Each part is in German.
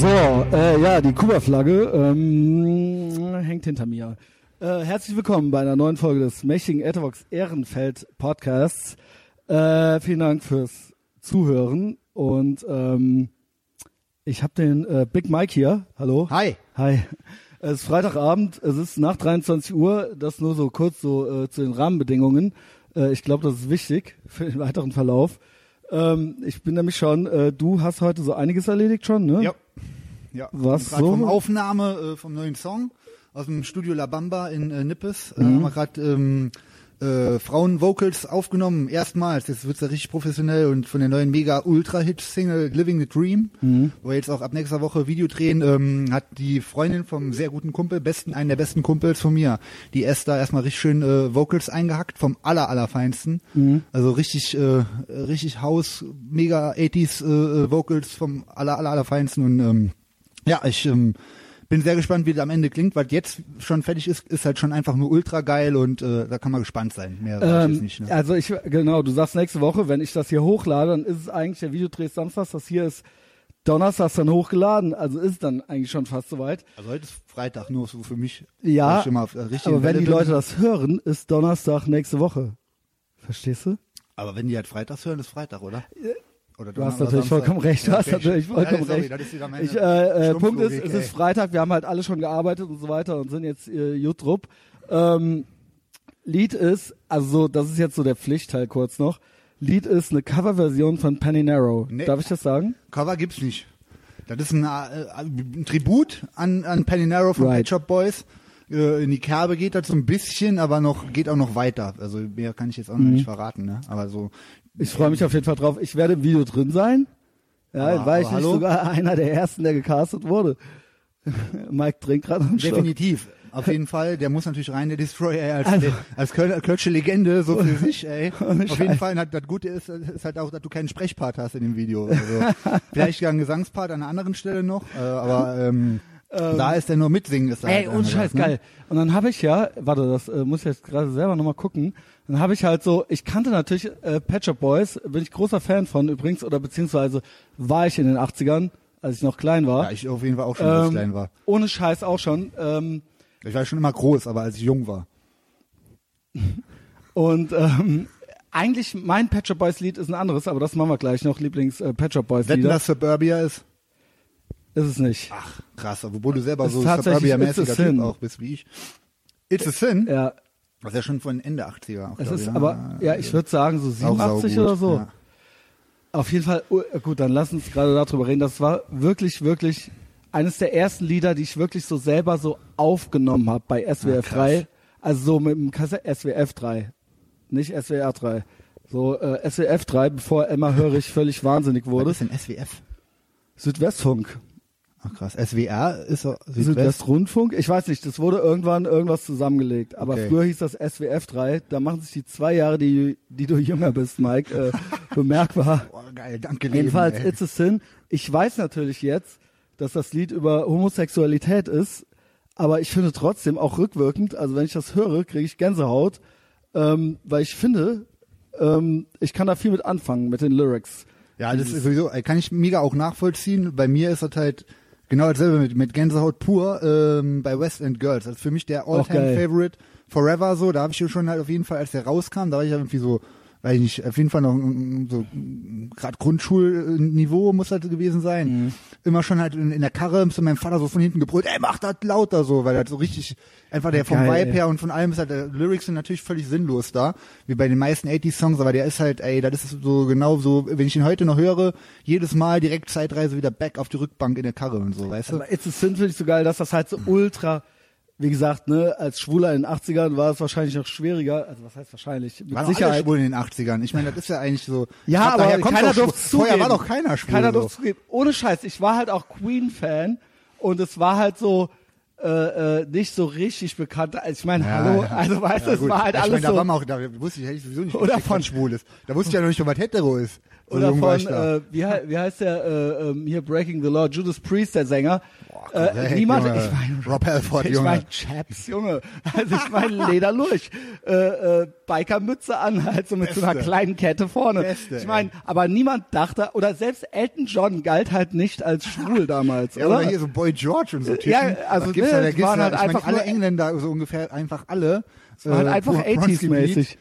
So, äh, ja, die Kuba-Flagge ähm, hängt hinter mir. Äh, herzlich willkommen bei einer neuen Folge des mächtigen Etherbox Ehrenfeld Podcasts. Äh, vielen Dank fürs Zuhören und ähm, ich habe den äh, Big Mike hier. Hallo. Hi. Hi. Es ist Freitagabend, es ist nach 23 Uhr, das nur so kurz so äh, zu den Rahmenbedingungen. Äh, ich glaube, das ist wichtig für den weiteren Verlauf. Ähm, ich bin nämlich schon, äh, du hast heute so einiges erledigt schon, ne? Ja. Ja. Was so? Vom Aufnahme äh, vom neuen Song aus dem Studio La Bamba in äh, Nippes. Äh, Mhm. haben wir gerade ähm, äh, Frauen-Vocals aufgenommen. Erstmals. Jetzt wird's ja richtig professionell und von der neuen Mega-Ultra-Hit-Single Living the Dream, Mhm. wo wir jetzt auch ab nächster Woche Video drehen, ähm, hat die Freundin vom sehr guten Kumpel, besten, einen der besten Kumpels von mir, die Esther, erstmal richtig schön äh, Vocals eingehackt vom aller, allerfeinsten. Mhm. Also richtig, äh, richtig House, mega 80s äh, äh, Vocals vom aller, aller, allerfeinsten und ähm, ja, ich ähm, bin sehr gespannt, wie das am Ende klingt, weil jetzt schon fertig ist, ist halt schon einfach nur ultra geil und äh, da kann man gespannt sein. Mehr sag ich Ähm, jetzt nicht. Ne? Also ich, genau, du sagst nächste Woche, wenn ich das hier hochlade, dann ist es eigentlich der Videodreh ist samstags, das hier ist donnerstags dann hochgeladen, also ist dann eigentlich schon fast soweit. Also heute ist Freitag, nur so für mich. Ja, ich der richtigen aber wenn Welle die bin. Leute das hören, ist Donnerstag nächste Woche. Verstehst du? Aber wenn die halt freitags hören, ist Freitag, oder? Oder Du hast natürlich Samstag? vollkommen recht, du hast natürlich vollkommen ja, sorry, recht. Ich, äh, äh, Punkt ist, es ist Freitag, wir haben halt alle schon gearbeitet und so weiter und sind jetzt äh, Jutrup. Ähm, Lied ist, also so, das ist jetzt so der Pflichtteil kurz noch. Lied ist eine Coverversion von Penny Narrow. Nee. Darf ich das sagen? Cover gibt's nicht. Das ist ein, äh, ein Tribut an, an Penny Narrow von Right. Pet Shop Boys. Äh, in die Kerbe geht das so ein bisschen, aber noch geht auch noch weiter. Also mehr kann ich jetzt auch noch Mhm. nicht verraten. Ne? Aber so Ich freue mich auf jeden Fall drauf. Ich werde im Video drin sein. Ja, Aber- war ich nicht sogar einer der ersten, der gecastet wurde. Mike trinkt gerade Schluck. definitiv. Auf jeden Fall, der muss natürlich rein, der Destroyer, als, Also- als Köl Kölsche Legende, so für sich, ey. Auf jeden. Fall, das Gute ist, ist halt auch, dass du keinen Sprechpart hast in dem Video. Also, vielleicht ja einen Gesangspart an einer anderen Stelle noch, äh, aber ähm, da ist der nur mitsingen. Ist Ey, halt ohne einfach Scheiß, das, ne? geil. Und dann habe ich ja, warte, das äh, muss ich jetzt gerade selber nochmal gucken. Dann habe ich halt so, ich kannte natürlich äh, Pet Shop Boys, bin ich großer Fan von übrigens, oder beziehungsweise war ich in den 80ern, als ich noch klein war. Ja, ich auf jeden Fall auch schon, als ich Ähm, klein war. Ohne Scheiß auch schon. Ähm, Ich war schon immer groß, aber als ich jung war. und ähm, eigentlich mein Pet Shop Boys Lied ist ein anderes, aber das machen wir gleich noch, Lieblings äh, Pet Shop Boys Wetten, Lieder. dass Suburbia ist? Ist es nicht. Ach, krass, obwohl du selber Ist so Suburbia-mäßiger. Typ auch bist wie ich. It's a Sin? Ja, Das ist ja schon von Ende 80er. Auch, es ist ich, aber, ja, ich würde sagen so Auch 87 saugut, oder so. Ja. Auf jeden Fall, oh, gut, dann lass uns gerade darüber reden. Das war wirklich, wirklich eines der ersten Lieder, die ich wirklich so selber so aufgenommen habe bei SWF Ah, 3. Also so mit dem Kassett SWF 3, nicht SWR 3. So äh, SWF 3, bevor Emma Hörig völlig wahnsinnig Was wurde. ist denn SWF? Südwestfunk. Ach krass, SWR ist so Südwest. Südwestrundfunk? Ich weiß nicht, das wurde irgendwann irgendwas zusammengelegt. Aber Okay. früher hieß das SWF 3. Da machen sich die zwei Jahre, die, die du jünger bist, Mike, äh, bemerkbar. Boah, geil, danke Jedenfalls, Leben. It's a Sin. Ich weiß natürlich jetzt, dass das Lied über Homosexualität ist, aber ich finde trotzdem auch rückwirkend, also wenn ich das höre, kriege ich Gänsehaut, ähm, weil ich finde, ähm, ich kann da viel mit anfangen, mit den Lyrics. Ja, das ist sowieso, äh, kann ich mega auch nachvollziehen. Bei mir ist das halt genau dasselbe mit, mit Gänsehaut pur ähm, bei West End Girls. Das ist für mich der. All-Time-Favorite forever so. Da habe ich schon halt auf jeden Fall, als der rauskam, da war ich ja irgendwie so, weiß ich nicht, auf jeden Fall noch so gerade Grundschulniveau muss das gewesen sein. Mhm. Immer schon halt in, in der Karre zu meinem Vater so von hinten gebrüllt, ey, mach das lauter so, weil das so richtig, einfach der vom Geil, Vibe her und von allem ist halt, der Lyrics sind natürlich völlig sinnlos da, wie bei den meisten 80s-Songs, aber der ist halt, ey, das ist so genau so, wenn ich ihn heute noch höre, jedes Mal direkt Zeitreise wieder back auf die Rückbank in der Karre und so, weißt du? Aber It's a Sin finde ich so geil, dass das halt so ultra, wie gesagt, ne, als Schwuler in den 80ern war es wahrscheinlich noch schwieriger, also was heißt wahrscheinlich, mit Waren alle Sicherheit. schwul in den 80ern. Ich meine, das ist ja eigentlich so. Ja, aber keiner durfte zugeben. Vorher war doch keiner schwul. Keiner so. durfte zugeben. Ohne Scheiß, ich war halt auch Queen-Fan und es war halt so äh, äh, nicht so richtig bekannt. Ich meine, Ja, hallo, ja. also weißt du, Ja, es war halt ich alles meine, da so. war man auch, da wusste ich, hätte ich sowieso nicht, Oder von- schwul ist. Da wusste ich ja noch nicht, was hetero ist. So Oder von, äh, wie, wie heißt der, äh, ähm, hier Breaking the Law, Judas Priest, der Sänger. Äh, niemand, Junge. ich meine, Rob Halford, ich Junge. meine Chaps, Junge. Also ich meine Lederlurch. Äh, äh, Bikermütze an, halt so mit so einer Beste. kleinen Kette vorne. Beste, ich meine, aber niemand dachte, oder selbst Elton John galt halt nicht als schwul damals, Ja, oder? oder hier so Boy George und so Typen. Ja, also, ne, da? Da waren halt ich einfach alle Engländer, so ungefähr einfach alle. Es war halt äh, einfach Bronzegebiet. 80s-mäßig.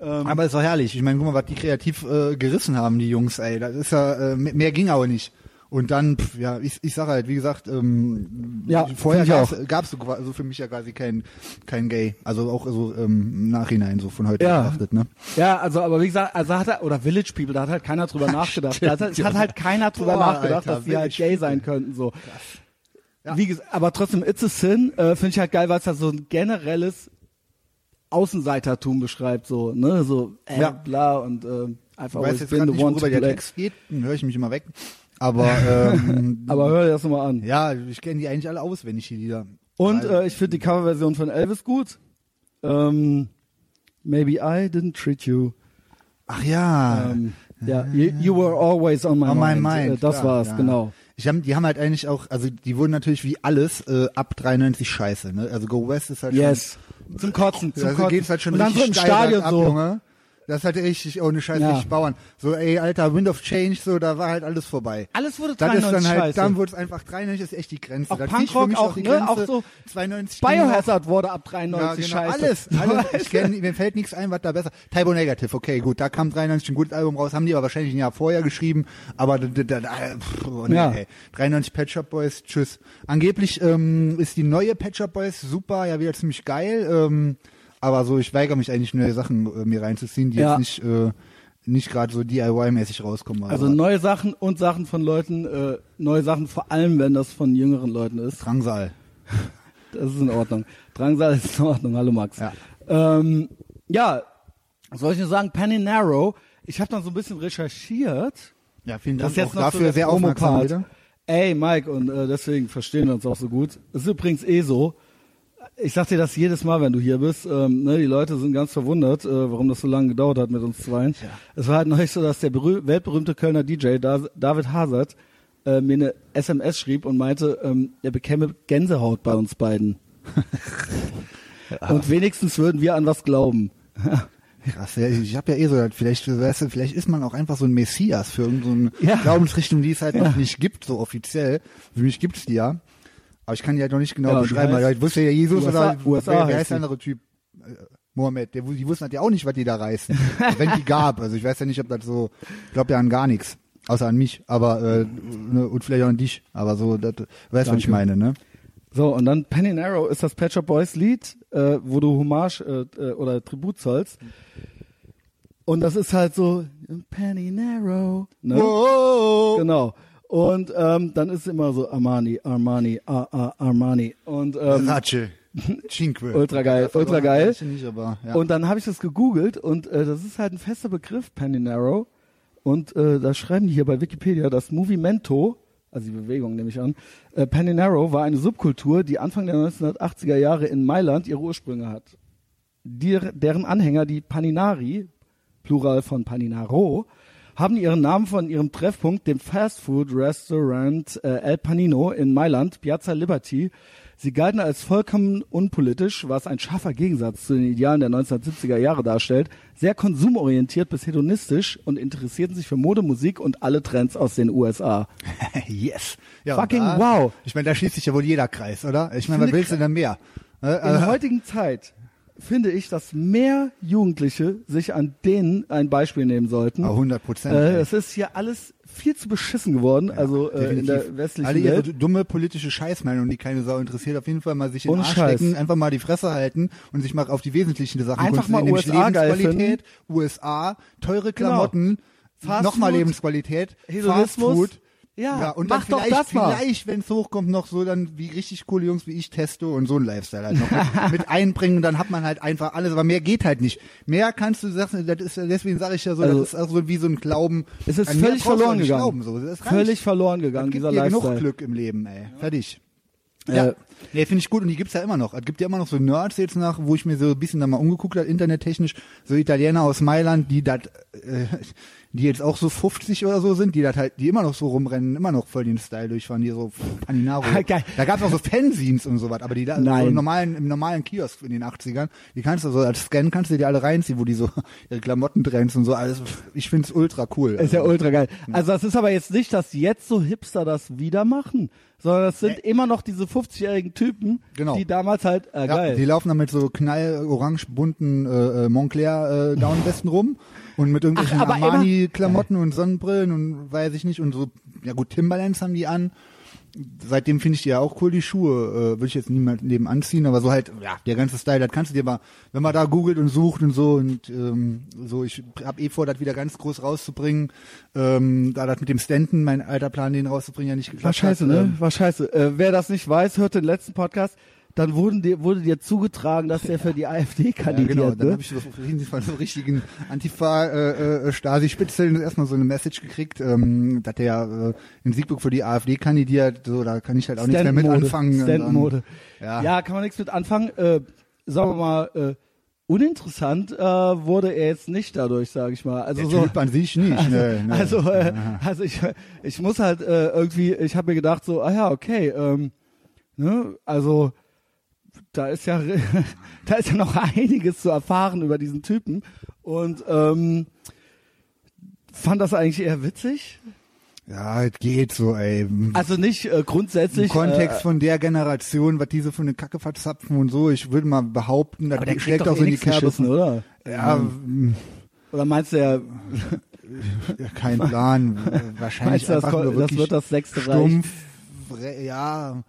Aber ist doch herrlich. Ich meine, guck mal, was die kreativ äh, gerissen haben, die Jungs, ey. Das ist ja, äh, mehr ging aber nicht. Und dann, pf, ja, ich, ich sag halt, wie gesagt, ähm, Ja, vorher ich gab's, gab's so, qua- so für mich ja quasi kein, kein Gay. Also auch so ähm, im Nachhinein, so von heute Ja. betrachtet, ne? Ja, also, aber wie gesagt, also hat er, oder Village People, da hat halt keiner drüber nachgedacht. Da hat, es hat halt keiner drüber Boah, nachgedacht, Alter, dass die halt gay sein könnten, so. Ja. Wie gesagt, aber trotzdem, It's a Sin, äh, finde ich halt geil, weil es da so ein generelles Außenseitertum beschreibt, so, ne, so, äh, Ja. bla, und, äh, einfach Ich weiß always jetzt gerade the nicht, one to der. Text geht, dann höre ich mich immer weg. Aber, ähm, Aber hör dir das nochmal an. ja, ich kenne die eigentlich alle auswendig, die Lieder. Und äh, ich finde die Coverversion von Elvis gut. Ähm, Maybe I didn't treat you. Ach ja. Ähm, ja, you, you were always on my On my mind. mind. Äh, das klar, war's, ja. genau. Ich hab, die haben halt eigentlich auch, also die wurden natürlich wie alles äh, ab 93 scheiße, ne? Also Go West ist halt Yes. Zum Kotzen, schon, zum also Kotzen. geht's halt schon Und dann so im Stadion so. Junge. Das ist halt richtig ohne Scheiß Ja. richtig Bauern. So, ey, alter, Wind of Change, so, da war halt alles vorbei. Alles wurde Das ist 93 dann halt, dann wurde es einfach 93 ist echt die Grenze. Auch Punkrock auch, die ne? Auch so 92 ging noch- Biohazard wurde ab ja, 93 genau, scheiße. alles, alles. Ich kenn, mir fällt nichts ein, was da besser. Typo Negative, okay, gut, da kam 93 ein gutes Album raus, haben die aber wahrscheinlich ein Jahr vorher geschrieben, aber da, da, da, pff, oh, nee, Ja. ey. 93 Pet Shop Boys, tschüss. Angeblich ähm, ist die neue Pet Shop Boys super, ja wieder ziemlich geil, ähm, aber so, ich weigere mich eigentlich neue Sachen äh, mir reinzuziehen, die Ja. jetzt nicht äh, nicht gerade so DIY-mäßig rauskommen. Also neue Sachen und Sachen von Leuten, äh, neue Sachen vor allem, wenn das von jüngeren Leuten ist. Drangsal. Das ist in Ordnung. Drangsal ist in Ordnung. Hallo Max. Ja. Ähm, ja, was soll ich nur sagen? Penny Narrow. Ich habe dann so ein bisschen recherchiert. Ja, vielen Das Dank jetzt auch dafür so sehr aufmerksam. Ey, Mike, und äh, deswegen verstehen wir uns auch so gut. Es ist übrigens eh so. Ich sag dir das jedes Mal, wenn du hier bist. Ähm, ne, die Leute sind ganz verwundert, äh, warum das so lange gedauert hat mit uns zweien. Es war halt neulich so, dass der berüh- weltberühmte Kölner DJ Da- David Hazard äh, mir eine SMS schrieb und meinte, ähm, er bekäme Gänsehaut bei uns beiden. Und wenigstens würden wir an was glauben. Krass, ja, ich habe ja eh so, vielleicht, weißt du, vielleicht ist man auch einfach so ein Messias für irgendeine so Ja. Glaubensrichtung, die es halt Ja. noch nicht gibt, so offiziell. Für mich gibt's die ja. Aber ich kann die halt noch nicht genau Ja, beschreiben, weil ich wusste ja Jesus USA oder USA wer, wer heißt heißt der andere Typ? Äh, Mohammed, der, die wussten halt ja auch nicht, was die da reißen. wenn die gab. Also ich weiß ja nicht, ob das so, ich glaube ja an gar nichts. Außer an mich, aber äh, ne, und vielleicht auch an dich. Aber so, das, weißt du, was ich meine, ne? So, und dann Penny Narrow ist das Pet Shop Boys Lied, äh, wo du Hommage äh, äh, oder Tribut zollst. Und das ist halt so Penny Narrow. Ne? Oh, Genau. Und ähm, dann ist immer so Armani, Armani, Ar Ar Armani. Und, ähm, Ratsche. Cinque. Ultra geil, ultra geil. Nicht, aber, ja. und dann habe ich das gegoogelt und äh, das ist halt ein fester Begriff, Penny Narrow. Und äh, da schreiben die hier bei Wikipedia, das Movimento, also die Bewegung nehme ich an, äh, Penny Narrow war eine Subkultur, die Anfang der 1980er Jahre in Mailand ihre Ursprünge hat. Die, deren Anhänger, die Paninari, Plural von Paninaro, haben ihren Namen von ihrem Treffpunkt, dem Fast-Food-Restaurant äh, El Panino in Mailand, Piazza Liberty. Sie galten als vollkommen unpolitisch, was ein scharfer Gegensatz zu den Idealen der 1970er Jahre darstellt, sehr konsumorientiert bis hedonistisch und interessierten sich für Mode, Musik und alle Trends aus den USA. yes. Ja, Fucking und wow. Ich meine, da schließt sich ja wohl jeder Kreis, oder? Ich meine, was Finde willst du denn mehr? Äh, In der äh, heutigen Zeit finde ich, dass mehr Jugendliche sich an denen ein Beispiel nehmen sollten. 100 Prozent. Äh, es ist hier alles viel zu beschissen geworden, also äh, in der westlichen Alle ihre Welt. dumme politische Scheißmeinung, die keine Sau interessiert, auf jeden Fall mal sich in den Arsch Scheiß. stecken, einfach mal die Fresse halten und sich mal auf die wesentlichen Sachen Einfach mal USA Lebensqualität, USA, teure Klamotten, Fast nochmal Lebensqualität, Hedonismus. Fast Food. Ja, und mach doch das mal. vielleicht, wenn es hochkommt, noch so dann wie richtig coole Jungs wie ich Testo und so ein Lifestyle halt noch mit, mit einbringen. Dann hat man halt einfach alles, aber mehr geht halt nicht. Mehr kannst du sagen, das ist ja, deswegen sage ich ja so, Also, das ist auch so wie so ein Glauben. Es ist völlig verloren gegangen. Glauben, so. Das reicht. Völlig verloren gegangen, gibt dieser dir Lifestyle. genug Glück im Leben, ey. Fertig. Äh, Ja. Nee, finde ich gut und die gibt's ja immer noch. Es gibt ja immer noch so Nerds jetzt nach, wo ich mir so ein bisschen da mal umgeguckt habe, internettechnisch, so Italiener aus Mailand, die das, äh, die jetzt auch so 50 oder so sind, die das halt, die immer noch so rumrennen, immer noch voll den Style durchfahren, die so Paninaro. Geil. Da gab's auch so Fanzines und so was, aber die da so im normalen, im normalen Kiosk in den 80ern, die kannst du so als Scan kannst du die alle reinziehen, wo die so ihre Klamottentrends und so alles. Ich find's ultra cool. Ist ja Also, ultra geil. Also das ist aber jetzt nicht, dass jetzt so Hipster das wieder machen, sondern das sind immer noch diese 50-jährigen Typen, Genau. die damals halt, äh, Ja, geil. die laufen dann mit so knall orange bunten äh, äh, Montclair äh, Downwesten rum und mit irgendwelchen Ach, aber immer- Armani Klamotten und Sonnenbrillen und weiß ich nicht und so ja gut Timberlands haben die an. Seitdem finde ich die ja auch cool die Schuhe, äh, würde ich jetzt niemand neben anziehen, aber so halt ja, der ganze Style, das kannst du dir mal, wenn man da googelt und sucht und so und ähm, so ich habe eh vor das wieder ganz groß rauszubringen. Ähm, da das mit dem Stanton, mein alter Plan den rauszubringen ja nicht geklappt War scheiße, hat, ne? ähm, War scheiße. Äh, wer das nicht weiß, hört den letzten Podcast. Dann wurden dir, wurde dir zugetragen, dass der für die AfD Ja, kandidiert. genau. Dann ne? habe ich so von so richtigen Antifa-Stasi-Spitzeln erstmal so eine Message gekriegt, ähm, dass der äh, in Siegburg für die AfD kandidiert. So, da kann ich halt auch nichts mehr mit anfangen. Stand-Mode. Ja. Ja, kann man nichts mit anfangen. Äh, sagen wir mal, äh, uninteressant äh, wurde er jetzt nicht dadurch, sage ich mal. Also Der so. Typ an sich nicht. ne, ne. Also, äh, also ich, ich muss halt äh, irgendwie, ich habe mir gedacht so, ah ja, okay, ähm, ne, also da ist ja, da ist ja noch einiges zu erfahren über diesen Typen und ähm, fand das eigentlich eher witzig. ja, es geht so, ey. Also nicht äh, grundsätzlich. Im Kontext äh, von der Generation, was diese für eine Kacke verzapfen und so, ich würde mal behaupten, das der schlägt auch so eh in die Kerbe. geschissen, oder? Ja, m, Oder meinst du, ja, kein Plan. Wahrscheinlich meinst du das, einfach nur das wird das sechste Reich? stumpf. Ja,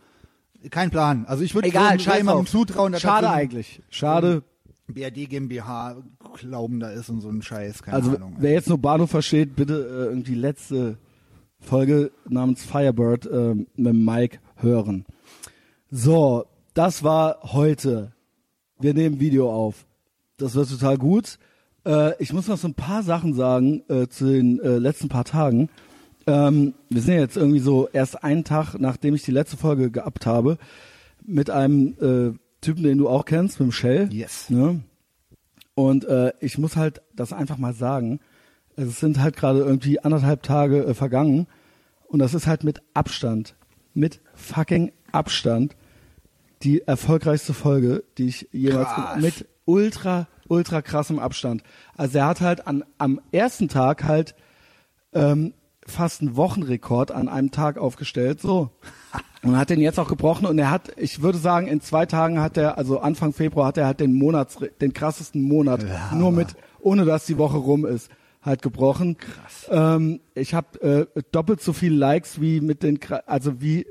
kein Plan. Also ich würde Egal, so scheiß jemandem zutrauen, dass Schade das eigentlich. Schade. BRD GmbH glauben da ist und so ein Scheiß, keine Also Ahnung. wer jetzt nur Bahnhof versteht, bitte äh, irgendwie letzte Folge namens Firebird äh, mit Mike hören. So, das war heute. Wir nehmen Video auf. Das wird total gut. Äh, ich muss noch so ein paar Sachen sagen äh, zu den äh, letzten paar Tagen. Ähm, wir sind ja jetzt irgendwie so erst einen Tag, nachdem ich die letzte Folge geabt habe, mit einem äh, Typen, den du auch kennst, mit dem Shell. Yes. Ne? Und äh, ich muss halt das einfach mal sagen. Es sind halt gerade irgendwie anderthalb Tage äh, vergangen. Und das ist halt mit Abstand, mit fucking Abstand, die erfolgreichste Folge, die ich jemals Krass. mit ultra, ultra krassem Abstand. Also er hat halt an, am ersten Tag halt ähm, fast einen Wochenrekord an einem Tag aufgestellt, so. Und hat den jetzt auch gebrochen und er hat, ich würde sagen, in zwei Tagen hat er, also Anfang Februar hat er halt den Monats, den krassesten Monat, nur mit, ohne dass die Woche rum ist, halt gebrochen. Krass. Ähm, ich habe äh, doppelt so viel Likes wie mit den, also wie,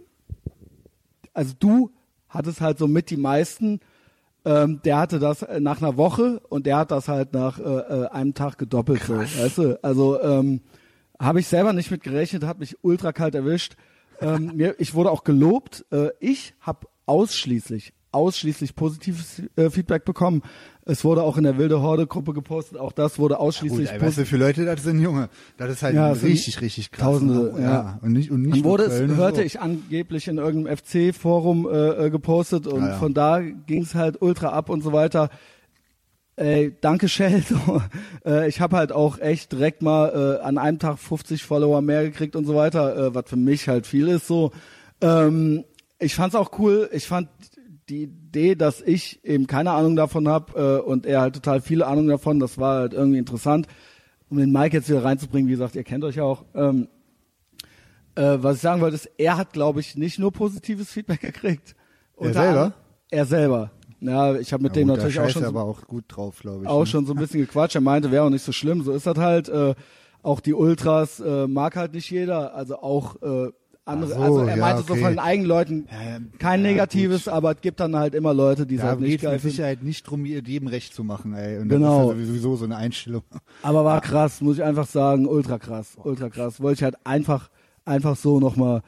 also du hattest halt so mit die meisten. Ähm, der hatte das äh, nach einer Woche und der hat das halt nach äh, äh, einem Tag gedoppelt. So, weißt du? Also ähm, habe ich selber nicht mit gerechnet, hat mich ultra kalt erwischt. Ähm, mir, ich wurde auch gelobt. Äh, ich habe ausschließlich, ausschließlich positives äh, Feedback bekommen. Es wurde auch in der Wilde Horde Gruppe gepostet. Auch das wurde Gut, ausschließlich ey, weißt du, wie viele Leute das sind, Junge? Das ist halt Ja, richtig, richtig krass. Tausende, Und, ja. Und nicht, und nicht Dann wurde Köln es, hörte so. ich angeblich in irgendeinem FC-Forum äh, äh, gepostet und ja. von da ging es halt ultra ab und so weiter. Ey, danke Shell. So, äh, ich habe halt auch echt direkt mal äh, an einem Tag 50 Follower mehr gekriegt und so weiter, äh, was für mich halt viel ist. So, ähm, ich fand's auch cool. Ich fand die Idee, dass ich eben keine Ahnung davon habe äh, und er halt total viele Ahnung davon. Das war halt irgendwie interessant, um den Mike jetzt wieder reinzubringen. Wie gesagt, ihr kennt euch ja auch. Ähm, äh, was ich sagen wollte, ist, er hat, glaube ich, nicht nur positives Feedback gekriegt. Er selber? Er selber. Ja, ich habe mit ja, dem natürlich auch schon, so, aber auch gut drauf, glaube ich. auch ne? schon so ein bisschen gequatscht. Er meinte, wäre auch nicht so schlimm. So ist das halt. Äh, auch die Ultras äh, mag halt nicht jeder. Also auch äh, andere. So, also er ja, meinte so okay. von den eigenen Leuten Ja, ja, kein ja, Negatives, gut. aber es gibt dann halt immer Leute, die es Da halt nicht geht geil mit. Sicherheit nicht drum, ihr jedem recht zu machen, ey. Und Genau. das ist ja sowieso so eine Einstellung. Aber war krass, muss ich einfach sagen, ultra krass, ultra krass. Wollte ich halt einfach, einfach so nochmal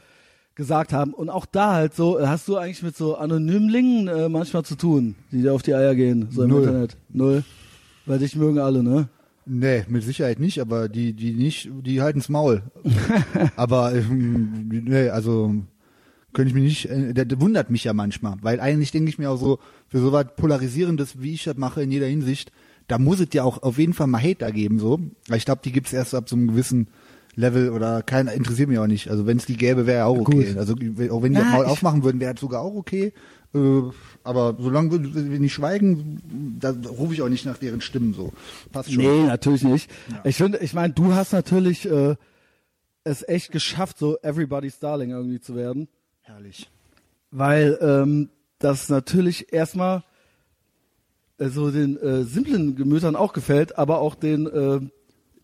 gesagt haben. Und auch da halt so, hast du eigentlich mit so Anonymlingen äh, manchmal zu tun, die dir auf die Eier gehen, so im Null. Internet? Null. Weil dich mögen alle, ne? Nee, mit Sicherheit nicht, aber die, die nicht, die halten's Maul. aber ähm, nee, also könnte ich mich nicht, äh, der, der wundert mich ja manchmal, weil eigentlich denke ich mir auch so, für so was Polarisierendes, wie ich das mache in jeder Hinsicht, da muss es ja auch auf jeden Fall mal Hater geben, so. Weil ich glaube, die gibt's erst ab so einem gewissen Level oder keiner interessiert mich auch nicht. Also wenn es die gäbe, wäre ja auch okay. Gut. Also auch wenn die Na, Maul aufmachen würden, wäre das sogar auch okay. Äh, aber solange wir wir nicht schweigen, da rufe ich auch nicht nach deren Stimmen so. Passt schon. Nee, natürlich nicht. Ich finde, ich meine, du hast natürlich äh, es echt geschafft, so Everybody's Darling irgendwie zu werden. Herrlich. Weil ähm, das natürlich erstmal äh, so den äh, simplen Gemütern auch gefällt, aber auch den äh,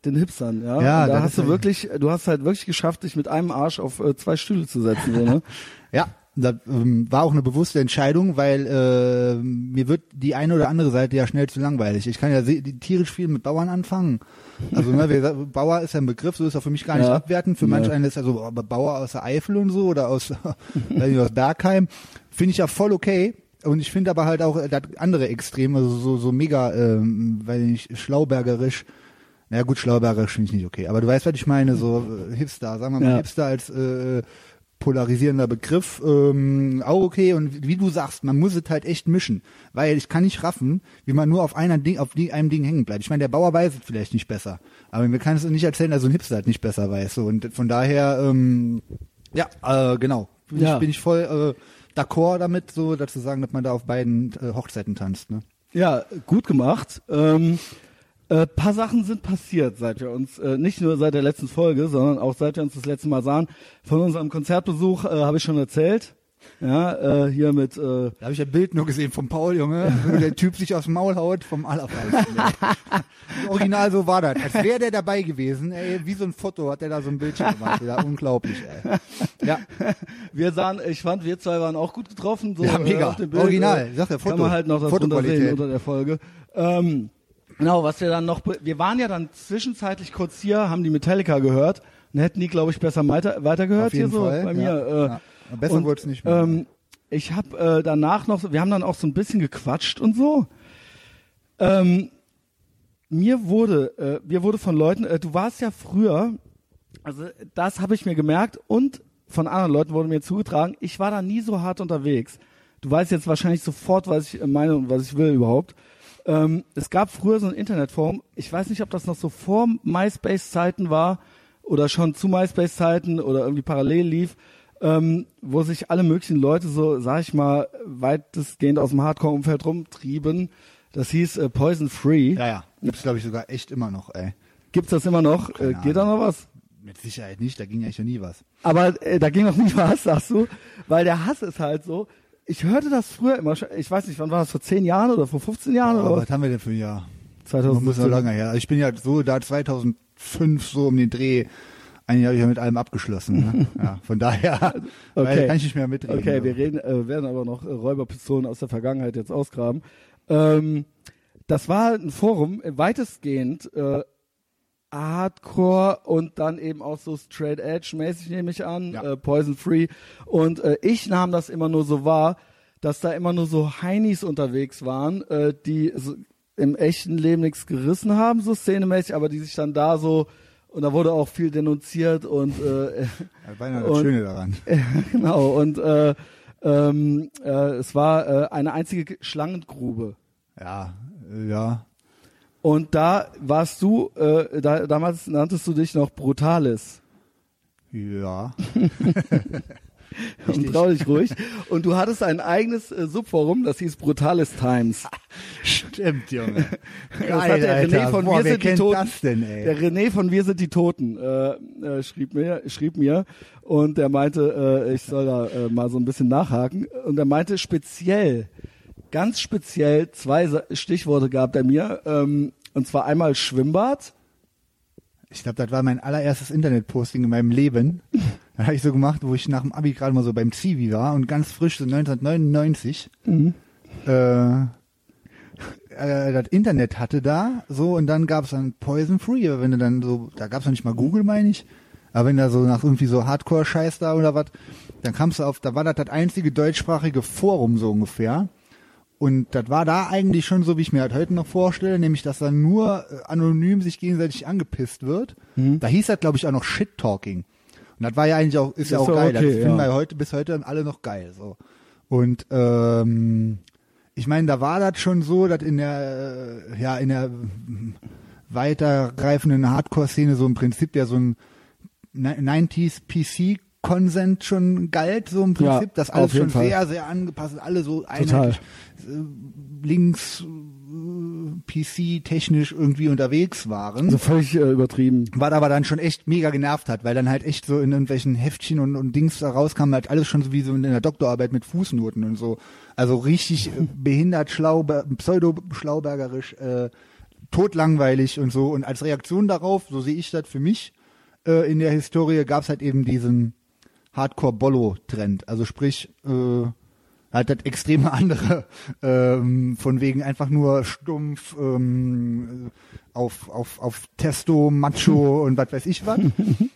den Hipstern, ja. Ja, Und da hast du wirklich, du hast halt wirklich geschafft, dich mit einem Arsch auf äh, zwei Stühle zu setzen, so, ne? Ja, das ähm, war auch eine bewusste Entscheidung, weil äh, mir wird die eine oder andere Seite ja schnell zu langweilig. Ich kann ja tierisch viel mit Bauern anfangen. Also ne, wie gesagt, Bauer ist ja ein Begriff, so ist er für mich gar nicht Ja. abwertend. Für manch Ja. einen ist also aber Bauer aus der Eifel und so oder aus, weiß nicht, aus Bergheim, finde ich ja voll okay. Und ich finde aber halt auch äh, das andere Extrem, also so, so mega, ähm, weil nicht schlaubergerisch. Na ja, gut, schlaubergerisch finde ich nicht okay. Aber du weißt, was ich meine, so äh, Hipster, sagen wir mal Ja. Hipster als äh, polarisierender Begriff, ähm, auch okay. Und wie du sagst, man muss es halt echt mischen, weil ich kann nicht raffen, wie man nur auf einer Ding, auf einem Ding hängen bleibt. Ich meine, der Bauer weiß es vielleicht nicht besser, aber mir kann es nicht erzählen, dass so ein Hipster halt nicht besser weiß. So. Und von daher, ähm, ja, äh, genau, bin, Ja. Ich, bin ich voll äh, d'accord damit, so dazu sagen, dass man da auf beiden äh, Hochzeiten tanzt. Ne? Ja, gut gemacht. Ähm, äh, paar Sachen sind passiert, seit wir uns, äh, nicht nur seit der letzten Folge, sondern auch seit wir uns das letzte Mal sahen. Von unserem Konzertbesuch äh, habe ich schon erzählt. Ja, äh, hier mit äh, Da habe ich ein Bild nur gesehen vom Paul, Junge, wo der Typ sich aus dem Maul haut vom ey. Original so war das. Als wäre der dabei gewesen, ey, wie so ein Foto hat der da so ein Bildchen gemacht. Ja, unglaublich, ey. Ja, Wir sahen, ich fand, wir zwei waren auch gut getroffen. So, Ja, mega. äh, auf dem Bild, Original. Äh, Sag ja, Foto. Kann man halt noch das drunter Fotoqualität. sehen unter der Folge. Ähm, genau, was wir dann noch, wir waren ja dann zwischenzeitlich kurz hier, haben die Metallica gehört und hätten die, glaube ich, besser weiter, weitergehört auf jeden hier so Fall. bei ja. mir. Äh, ja. Besser und, wurde es nicht mehr. Ähm, ich habe äh, danach noch, wir haben dann auch so ein bisschen gequatscht und so. Ähm, mir wurde, äh, mir wurde von Leuten, äh, du warst ja früher, also das habe ich mir gemerkt und von anderen Leuten wurde mir zugetragen, ich war da nie so hart unterwegs. Du weißt jetzt wahrscheinlich sofort, was ich meine und was ich will überhaupt. Ähm, es gab früher so ein Internetforum, ich weiß nicht, ob das noch so vor MySpace-Zeiten war oder schon zu MySpace-Zeiten oder irgendwie parallel lief, ähm, wo sich alle möglichen Leute so, sag ich mal, weitestgehend aus dem Hardcore-Umfeld rumtrieben. Das hieß äh, Poison Free. ja, ja. Gibt's, glaube ich, sogar echt immer noch, ey. Gibt's das immer noch? Äh, geht da noch was? Mit Sicherheit nicht, da ging ja schon nie was. Aber äh, da ging noch nie was, sagst du? Weil der Hass ist halt so. Ich hörte das früher immer, schon- ich weiß nicht, wann war das, vor 10 Jahren oder vor 15 Jahren Aber oder was was? haben wir denn für ein Jahr? Das 2017. muss ja lange her. Also ich bin ja so da 2005 so um den Dreh, eigentlich habe ich ja mit allem abgeschlossen. Ne? ja, von daher weil, kann ich nicht mehr mitreden. Okay, so. wir reden, äh, werden aber noch äh, Räuberpistolen aus der Vergangenheit jetzt ausgraben. Ähm, das war halt ein Forum, äh, weitestgehend äh, Hardcore und dann eben auch so Straight Edge mäßig nehme ich an, Ja. äh, Poison Free. Und äh, ich nahm das immer nur so wahr, dass da immer nur so Heinis unterwegs waren, äh, die so im echten Leben nichts gerissen haben, so szenemäßig, aber die sich dann da so und da wurde auch viel denunziert und äh, Das war ja das und- Schöne daran. genau, und äh, ähm, äh, es war äh, eine einzige Schlangengrube. Ja, äh, ja. Und da warst du, äh, da, damals nanntest du dich noch Brutalis. Ja. Und trau dich ruhig. Und du hattest ein eigenes äh, Subforum, das hieß Brutalis Times. Stimmt, Junge. Das hat der René von Boah, Wir sind die Toten. denn? Der René von Wir sind die Toten äh, äh, schrieb mir, schrieb mir und der meinte, äh, ich soll da äh, mal so ein bisschen nachhaken. Und er meinte speziell, ganz speziell zwei Stichworte gab er mir. Ähm, und zwar einmal Schwimmbad. Ich glaube, das war mein allererstes Internetposting in meinem Leben. Das habe ich so gemacht, wo ich nach dem Abi gerade mal so beim Zivi war und ganz frisch, so 1999, äh, äh, das Internet hatte da, so, und dann gab es dann Poison Free, aber wenn du dann so, da gab es noch nicht mal Google, meine ich, aber wenn da so nach irgendwie so Hardcore-Scheiß da oder was, dann kamst du auf, da war das das einzige deutschsprachige Forum so ungefähr. Und das war da eigentlich schon so, wie ich mir halt heute noch vorstelle, nämlich, dass da nur äh, anonym sich gegenseitig angepisst wird. Da hieß das, glaube ich, auch noch Shit-Talking. Und Und das war ja eigentlich auch, ist ja Das auch war geil. okay, das finden ja. wir heute bis heute alle noch geil. So. Und ähm, ich meine, da war das schon so, dass in der, äh, ja, in der weitergreifenden Hardcore-Szene so im Prinzip ja so ein Ni- 90s PC Consent schon galt, so im Ja, Prinzip, das auf alles schon Fall. sehr, sehr angepasst, alle so einheitlich äh, links äh, PC technisch irgendwie unterwegs waren. Also völlig äh, übertrieben. Was aber dann schon echt mega genervt hat, weil dann halt echt so in irgendwelchen Heftchen und, und Dings da rauskam, halt alles schon so wie so in der Doktorarbeit mit Fußnoten und so. Also richtig äh, behindert, schlau, pseudo-schlaubergerisch, äh, totlangweilig und so. Und als Reaktion darauf, so sehe ich das für mich, äh, in der Historie gab's halt eben diesen Hardcore-Bollo-Trend. Also sprich, äh, halt das extreme andere, ähm, von wegen einfach nur stumpf ähm, auf, auf, auf Testo, Macho und was weiß ich was.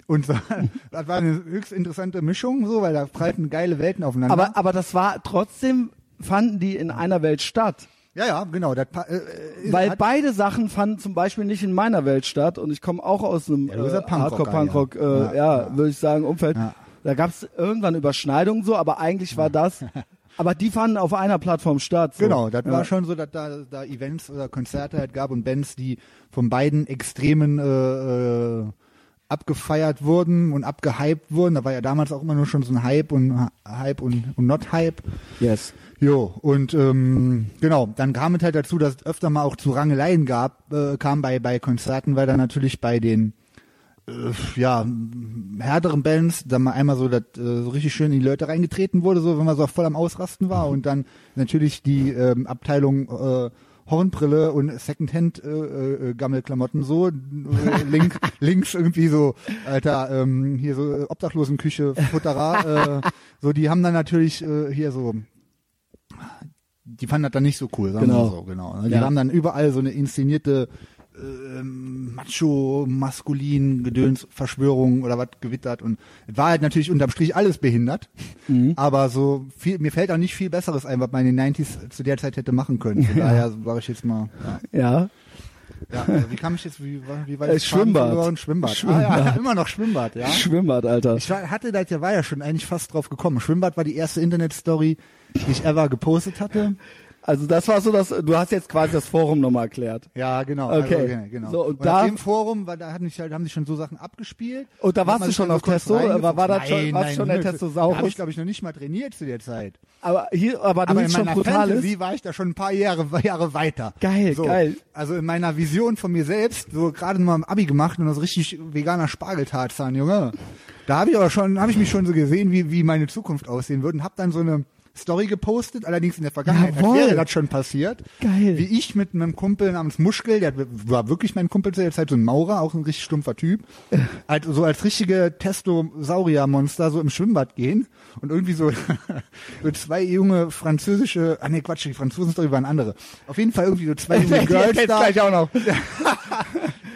Und so, das war eine höchst interessante Mischung, so, weil da prallten geile Welten aufeinander. Aber, aber das war trotzdem, fanden die in einer Welt statt. ja, ja, genau. Das, äh, äh, Weil beide Sachen fanden zum Beispiel nicht in meiner Welt statt und ich komme auch aus einem Ja, äh, Hardcore-Punkrock, ja. äh, Ja, ja, ja. würde ich sagen, Umfeld. Da gab es irgendwann Überschneidungen so, aber eigentlich war das, aber die fanden auf einer Plattform statt. So. Genau, das ja. war schon so, dass da, da Events oder Konzerte halt gab und Bands, die von beiden Extremen äh, äh, abgefeiert wurden und abgehypt wurden. Da war ja damals auch immer nur schon so ein Hype und Hype und, und not Hype. Yes. Jo, und ähm, genau, dann kam es halt dazu, dass es öfter mal auch zu Rangeleien gab, äh, kam bei, bei Konzerten, weil dann natürlich bei den äh, ja, m- härteren Bands, da mal einmal so, dass äh, so richtig schön in die Leute reingetreten wurde, so wenn man so voll am Ausrasten war und dann natürlich die ähm, Abteilung äh, Hornbrille und Secondhand äh, äh, Gammelklamotten so äh, link, links irgendwie so alter ähm, hier so äh, Obdachlosenküche Futterer äh, so die haben dann natürlich äh, hier so die fanden das dann nicht so cool, sagen Genau. wir so, genau. Die Ja. haben dann überall so eine inszenierte ähm, Macho, maskulin, Gedöns, Verschwörung oder was gewittert und war halt natürlich unterm Strich alles behindert, Mhm. aber so viel, mir fällt auch nicht viel Besseres ein, was man in den 90s zu der Zeit hätte machen können. Von daher sage ich jetzt mal, ja. Ja. ja also wie kam ich jetzt, wie, war- wie war Äh, das Faden Schwimmbad. Schwimmbad. Schwimmbad. Ah, ja, immer noch Schwimmbad, ja. Schwimmbad, Alter. Ich war, hatte das ja, war ja schon eigentlich fast drauf gekommen. Schwimmbad war die erste Internetstory, die ich ever gepostet hatte. Also das war so, dass du hast jetzt quasi das Forum nochmal erklärt. Ja, genau. Okay. Also, genau, genau. So, und und da- dem Forum, war, da hatten sich halt, haben sich schon so Sachen abgespielt. Und da warst du schon auf Testo? War- war das schon- Nein, warst du schon der. Testosaurus? Habe ich, glaube ich, noch nicht mal trainiert zu der Zeit. Aber hier, aber du Aber in schon brutal Fantasy war ich da schon ein paar Jahre, Jahre weiter. Geil, so, geil. Also in meiner Vision von mir selbst, so gerade mal im Abi gemacht und das richtig veganer Spargeltarzan, Junge. Da habe ich aber schon, habe ich mich schon so gesehen, wie, wie meine Zukunft aussehen würde und habe dann so eine Story gepostet, allerdings in der Vergangenheit, Jawohl. wäre das schon passiert. Geil. Wie ich mit einem Kumpel namens Muschkel, der war wirklich mein Kumpel zu der Zeit, so ein Maurer, auch ein richtig stumpfer Typ, halt so als richtige Testosaurier-Monster so im Schwimmbad gehen und irgendwie so, so zwei junge französische, ah nee, Quatsch, die Franzosen-Story waren andere. Auf jeden Fall irgendwie so zwei junge Girls da. auch noch.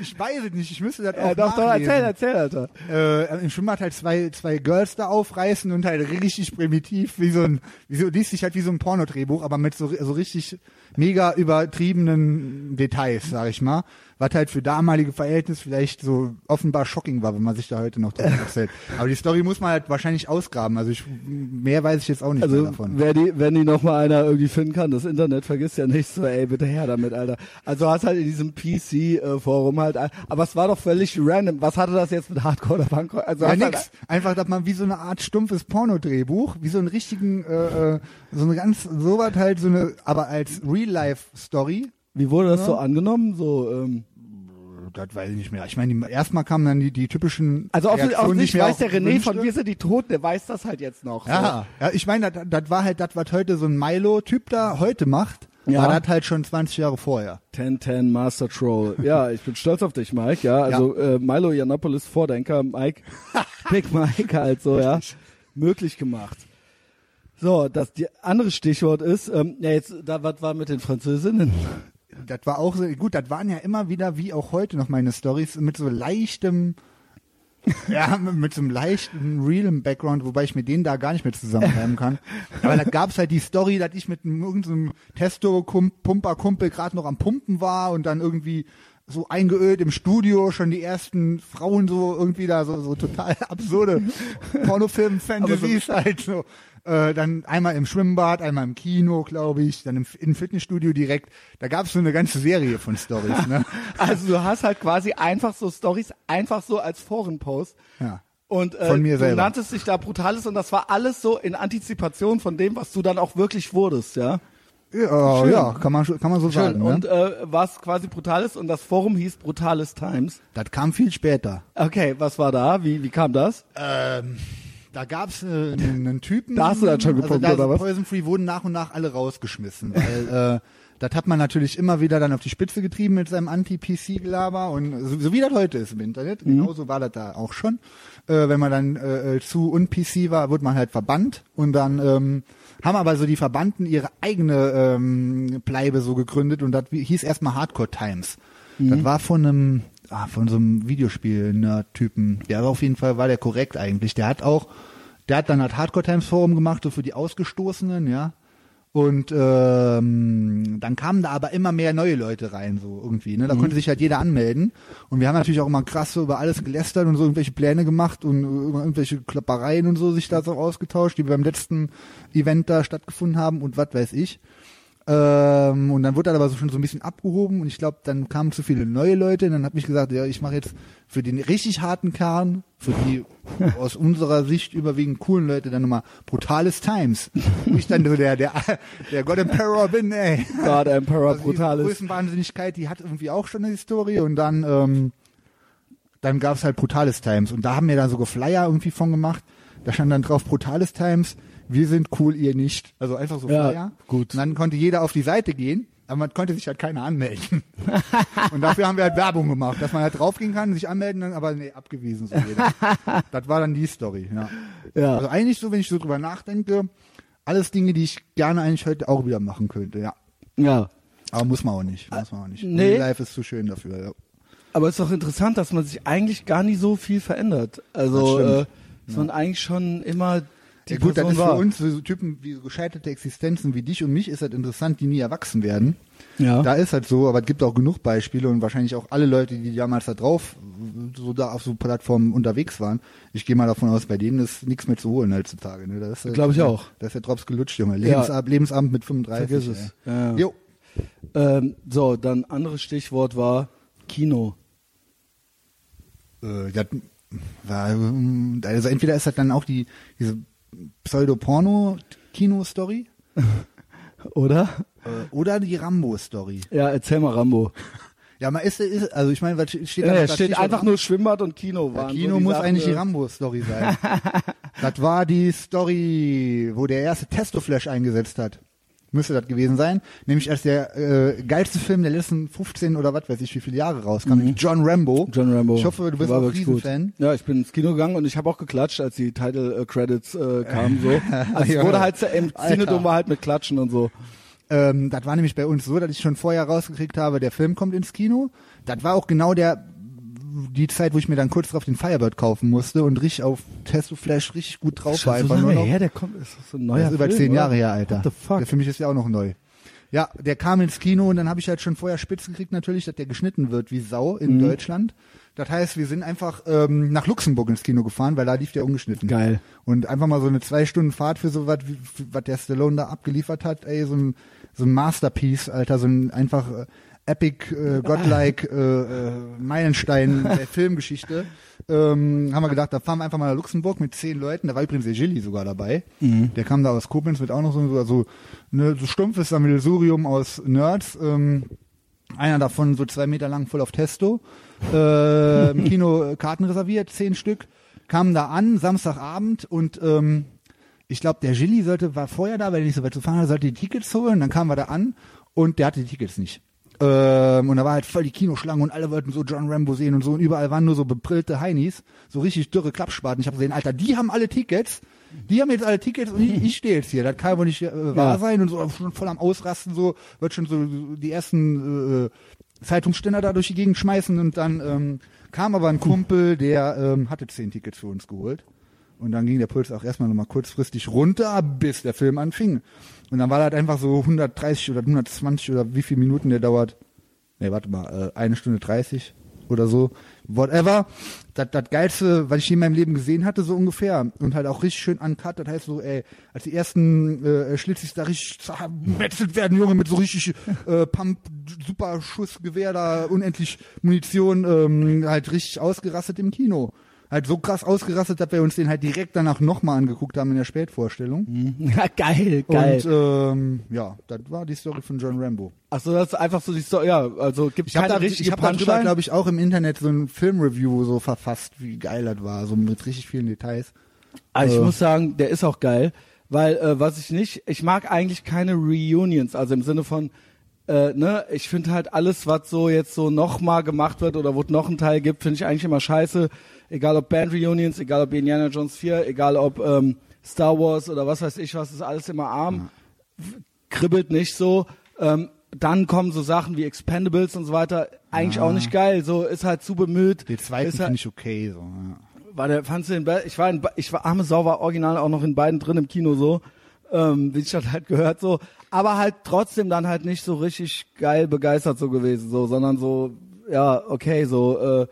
Ich weiß es nicht, ich müsste das auch doch, doch, nachlesen. erzähl, erzähl, Alter. Äh, Im Schwimmbad halt zwei, zwei Girls da aufreißen und halt richtig primitiv, wie so ein, wie so, liest sich halt wie so ein Pornodrehbuch, aber mit so, so richtig mega übertriebenen Details, sag ich mal. Was halt für damalige Verhältnisse vielleicht so offenbar shocking war, wenn man sich da heute noch drüber erzählt. Aber die Story muss man halt wahrscheinlich ausgraben. Also ich, mehr weiß ich jetzt auch nicht mehr Also, davon. wer die, wenn die noch mal einer irgendwie finden kann, das Internet vergisst ja nicht so, ey, bitte her damit, Alter. Also hast halt in diesem PC-Forum halt, aber es war doch völlig random. Was hatte das jetzt mit Hardcore oder Punkrock? Also Ja, hast halt- nix. Einfach, dass man wie so eine Art stumpfes Pornodrehbuch, wie so einen richtigen, äh, äh, so eine ganz, sowas halt, so eine, aber als Real-Life-Story. Wie wurde das Ja. so angenommen? So, ähm, Das weiß ich nicht mehr. Ich meine, erstmal kamen dann die, die typischen. also offensichtlich ich mir weiß auch der René wünschte. von Wir sind die Toten, der weiß das halt jetzt noch. So. Ja, ja, ich meine, das, das war halt das, was heute so ein Milo-Typ da heute macht, Ja. war das halt schon 20 Jahre vorher. 1010 Master Troll. Ja, ich bin stolz auf dich, Mike. Ja, also Äh, Milo Yiannopoulos Vordenker, Mike, Big Mike halt so, ja, möglich gemacht. So, das die andere Stichwort ist, ähm, ja jetzt, da was war mit den Französinnen? Das war auch so, gut, das waren ja immer wieder, wie auch heute noch meine Stories, mit so leichtem, ja, mit, so einem leichten, realen Background, wobei ich mit denen da gar nicht mehr zusammenreimen kann. Aber da gab's halt die Story, dass ich mit einem- irgendeinem Testo-Pumper-Kumpel gerade noch am Pumpen war und dann irgendwie so eingeölt im Studio, schon die ersten Frauen so irgendwie da so, so total absurde Pornofilm-Fantasies halt so. Äh, dann einmal im Schwimmbad, einmal im Kino, glaube ich, dann im, im Fitnessstudio direkt. Da gab es so eine ganze Serie von Stories. Ne? Also du hast halt quasi einfach so Stories, einfach so als Forenpost. Ja. Und äh, Von mir du selber. nanntest dich da Brutales und das war alles so in Antizipation von dem, was du dann auch wirklich wurdest, ja. Ja, Schön. ja, kann man kann man so sagen. Und Ne? äh, was quasi Brutales und das Forum hieß Brutales Times. Das kam viel später. Okay, was war da? Wie, wie kam das? Ähm, da gab's äh, einen, Typen. Da hast du dann schon gepunkt, also da oder was? Poison Free wurden nach und nach alle rausgeschmissen, weil äh, das hat man natürlich immer wieder dann auf die Spitze getrieben mit seinem Anti-PC-Gelaber und so, so wie das heute ist im Internet. Mhm. Genauso war das da auch schon. Äh, wenn man dann äh, äh, zu un-PC war, wurde man halt verbannt und dann ähm, haben aber so die Verbannten ihre eigene ähm, Bleibe so gegründet und das hieß erstmal Hardcore Times. Mhm. Das war von einem, ah, von so einem Videospiel-Nerd-Typen. Der war auf jeden Fall, war der korrekt eigentlich. Der hat auch, der hat dann halt Hardcore Times Forum gemacht, so für die Ausgestoßenen, ja. Und ähm, dann kamen da aber immer mehr neue Leute rein, so irgendwie. Ne? Da konnte sich halt jeder anmelden. Und wir haben natürlich auch immer krass so über alles gelästert und so irgendwelche Pläne gemacht und über irgendwelche Kloppereien und so sich da so ausgetauscht, die beim letzten Event da stattgefunden haben und was weiß ich. Ähm, und dann wurde das aber so schon so ein bisschen abgehoben und ich glaube, dann kamen zu viele neue Leute und dann habe ich gesagt, ja, ich mache jetzt für den richtig harten Kern, für die aus unserer Sicht überwiegend coolen Leute dann nochmal Brutales Times. Wo ich dann so der, der, der God Emperor bin, ey. God Emperor Also die Brutales. Größenwahnsinnigkeit, die hat irgendwie auch schon eine Historie und dann, ähm, dann gab's halt Brutales Times und da haben wir dann so Flyer irgendwie von gemacht. Da stand dann drauf Brutales Times, wir sind cool, ihr nicht. Also einfach so Ja, Flyer. gut. Und dann konnte jeder auf die Seite gehen, aber man konnte sich halt keiner anmelden. und dafür haben wir halt Werbung gemacht, dass man halt draufgehen kann, sich anmelden, dann aber nee, abgewiesen so jeder. das war dann die Story, ja. Ja. Also eigentlich so, wenn ich so drüber nachdenke, alles Dinge, die ich gerne eigentlich heute auch wieder machen könnte, ja. Ja. Aber muss man auch nicht. Muss man auch nicht. Nee. Life ist zu schön dafür. Ja. Aber es ist doch interessant, dass man sich eigentlich gar nicht so viel verändert. Also, Das äh, dass man eigentlich schon immer die Ja, gut, das Person ist für war. uns, für so Typen wie so gescheiterte Existenzen wie dich und mich, ist das interessant, die nie erwachsen werden. Ja. Da ist halt so, aber es gibt auch genug Beispiele und wahrscheinlich auch alle Leute, die damals da drauf, so da auf so Plattformen unterwegs waren. Ich gehe mal davon aus, bei denen ist nichts mehr zu holen heutzutage. Ne? Das ist halt- Glaub ich auch. Da ist der Drops gelutscht, Junge. Lebensab, Lebensamt mit 35. Vergiss es. Ja. Jo. Ähm, so, dann anderes Stichwort war Kino. Äh, das war, ähm, also entweder ist das dann auch die, diese Pseudo-Porno-Kino-Story Oder? äh, oder die Rambo-Story. Ja, erzähl mal Rambo. Ja, man ist, ist also ich meine, was steht da? Ja, steht Stichwort einfach nur Schwimmbad und Kino. Waren Kino so muss Sachen, eigentlich die Rambo-Story sein. das war die Story, wo der erste Testoflash eingesetzt hat. Müsste das gewesen sein. Nämlich als der äh, geilste Film der letzten 15 oder was weiß ich wie viele Jahre rauskam. nämlich John Rambo. Mhm. John Rambo. Ich hoffe, du bist auch. Riesenfan. Ja, ich bin ins Kino gegangen und ich habe auch geklatscht, als die Title äh, Credits äh, kamen. So. Also es wurde halt so- im. Cinedom war halt mit Klatschen und so. Ähm, das war nämlich bei uns so, dass ich schon vorher rausgekriegt habe, der Film kommt ins Kino. Das war auch genau der die Zeit, wo ich mir dann kurz drauf den Firebird kaufen musste und richtig auf Testo Flash richtig gut drauf war. Schon so Einfach nur noch. her, der kommt, ist so ein neuer Das ist über Film, zehn oder? Jahre her, Alter. What the fuck? Der für mich ist ja auch noch neu. Ja, der kam ins Kino und dann habe ich halt schon vorher spitz gekriegt natürlich, dass der geschnitten wird wie Sau in Mhm. Deutschland. Das heißt, wir sind einfach ähm, nach Luxemburg ins Kino gefahren, weil da lief der ungeschnitten. Geil. Und einfach mal so eine zwei Stunden Fahrt für so was, was der Stallone da abgeliefert hat, ey, so ein, so ein Masterpiece, Alter, so ein einfach äh, epic, äh, godlike äh, äh, Meilenstein der Filmgeschichte. Ähm, haben wir gedacht, da fahren wir einfach mal nach Luxemburg mit zehn Leuten. Da war übrigens der Gilly sogar dabei. Der kam da aus Koblenz mit auch noch so, so, ne, so stumpfes Sammelsurium aus Nerds. Ähm, einer davon so zwei Meter lang voll auf Testo. Äh, Im Kino Karten reserviert, zehn Stück. Kamen da an, Samstagabend und ähm, ich glaube, der Gilly sollte, war vorher da, weil er nicht so weit zu fahren hatte, sollte die Tickets holen. Dann kamen wir da an und der hatte die Tickets nicht. Ähm, und da war halt voll die Kinoschlange und alle wollten so John Rambo sehen und so und überall waren nur so bebrillte Heinis, so richtig dürre Klappspaten. Ich habe gesehen, Alter, die haben alle Tickets, die haben jetzt alle Tickets und ich, ich stehe jetzt hier. Das kann wohl nicht äh, wahr Ja. sein und so schon voll am Ausrasten, so wird schon so die ersten äh, Zeitungsständer da durch die Gegend schmeißen und dann ähm, kam aber ein Kumpel, der ähm, hatte zehn Tickets für uns geholt. Und dann ging der Puls auch erstmal nochmal kurzfristig runter, bis der Film anfing. Und dann war das einfach so 130 oder 120 oder wie viele Minuten der dauert. nee, warte mal, äh, eine Stunde 30 oder so, whatever. Das, das Geilste, was ich je in meinem Leben gesehen hatte, so ungefähr. Und halt auch richtig schön uncut. Das heißt so, ey, als die ersten äh, Schlitzis da richtig zermetzelt werden, Junge, mit so richtig äh, Pump, super Schussgewehr da, unendlich Munition, ähm, halt richtig ausgerastet im Kino. Halt so krass ausgerastet, dass wir uns den halt direkt danach nochmal angeguckt haben in der Spätvorstellung. Ja, geil, geil. Und ähm, ja, das war die Story von John Rambo. Ach so, das ist einfach so die Story. Ja, also gibt Ich habe keine da, richtige ich hab darüber, Punchline. glaube ich, auch im Internet so ein Filmreview so verfasst, wie geil das war, so mit richtig vielen Details. Also ich Äh. muss sagen, der ist auch geil, weil äh, was ich nicht, ich mag eigentlich keine Reunions, also im Sinne von, äh, ne, ich finde halt alles, was so jetzt so nochmal gemacht wird oder wo es noch einen Teil gibt, finde ich eigentlich immer scheiße. Egal ob Band Reunions, egal ob Indiana Jones 4, egal ob ähm, Star Wars oder was weiß ich was, ist alles immer arm, kribbelt nicht so. Ähm, dann kommen so Sachen wie Expendables und so weiter, eigentlich auch nicht geil, so ist halt zu bemüht. Den zweiten ist halt, finde ich okay. So, ja. war der, fandst du den, be- ich war in, ich war, Arme Sau war original auch noch in beiden drin im Kino so, ähm, wie ich das halt gehört so, aber halt trotzdem dann halt nicht so richtig geil begeistert so gewesen so, sondern so, ja, okay, so, äh,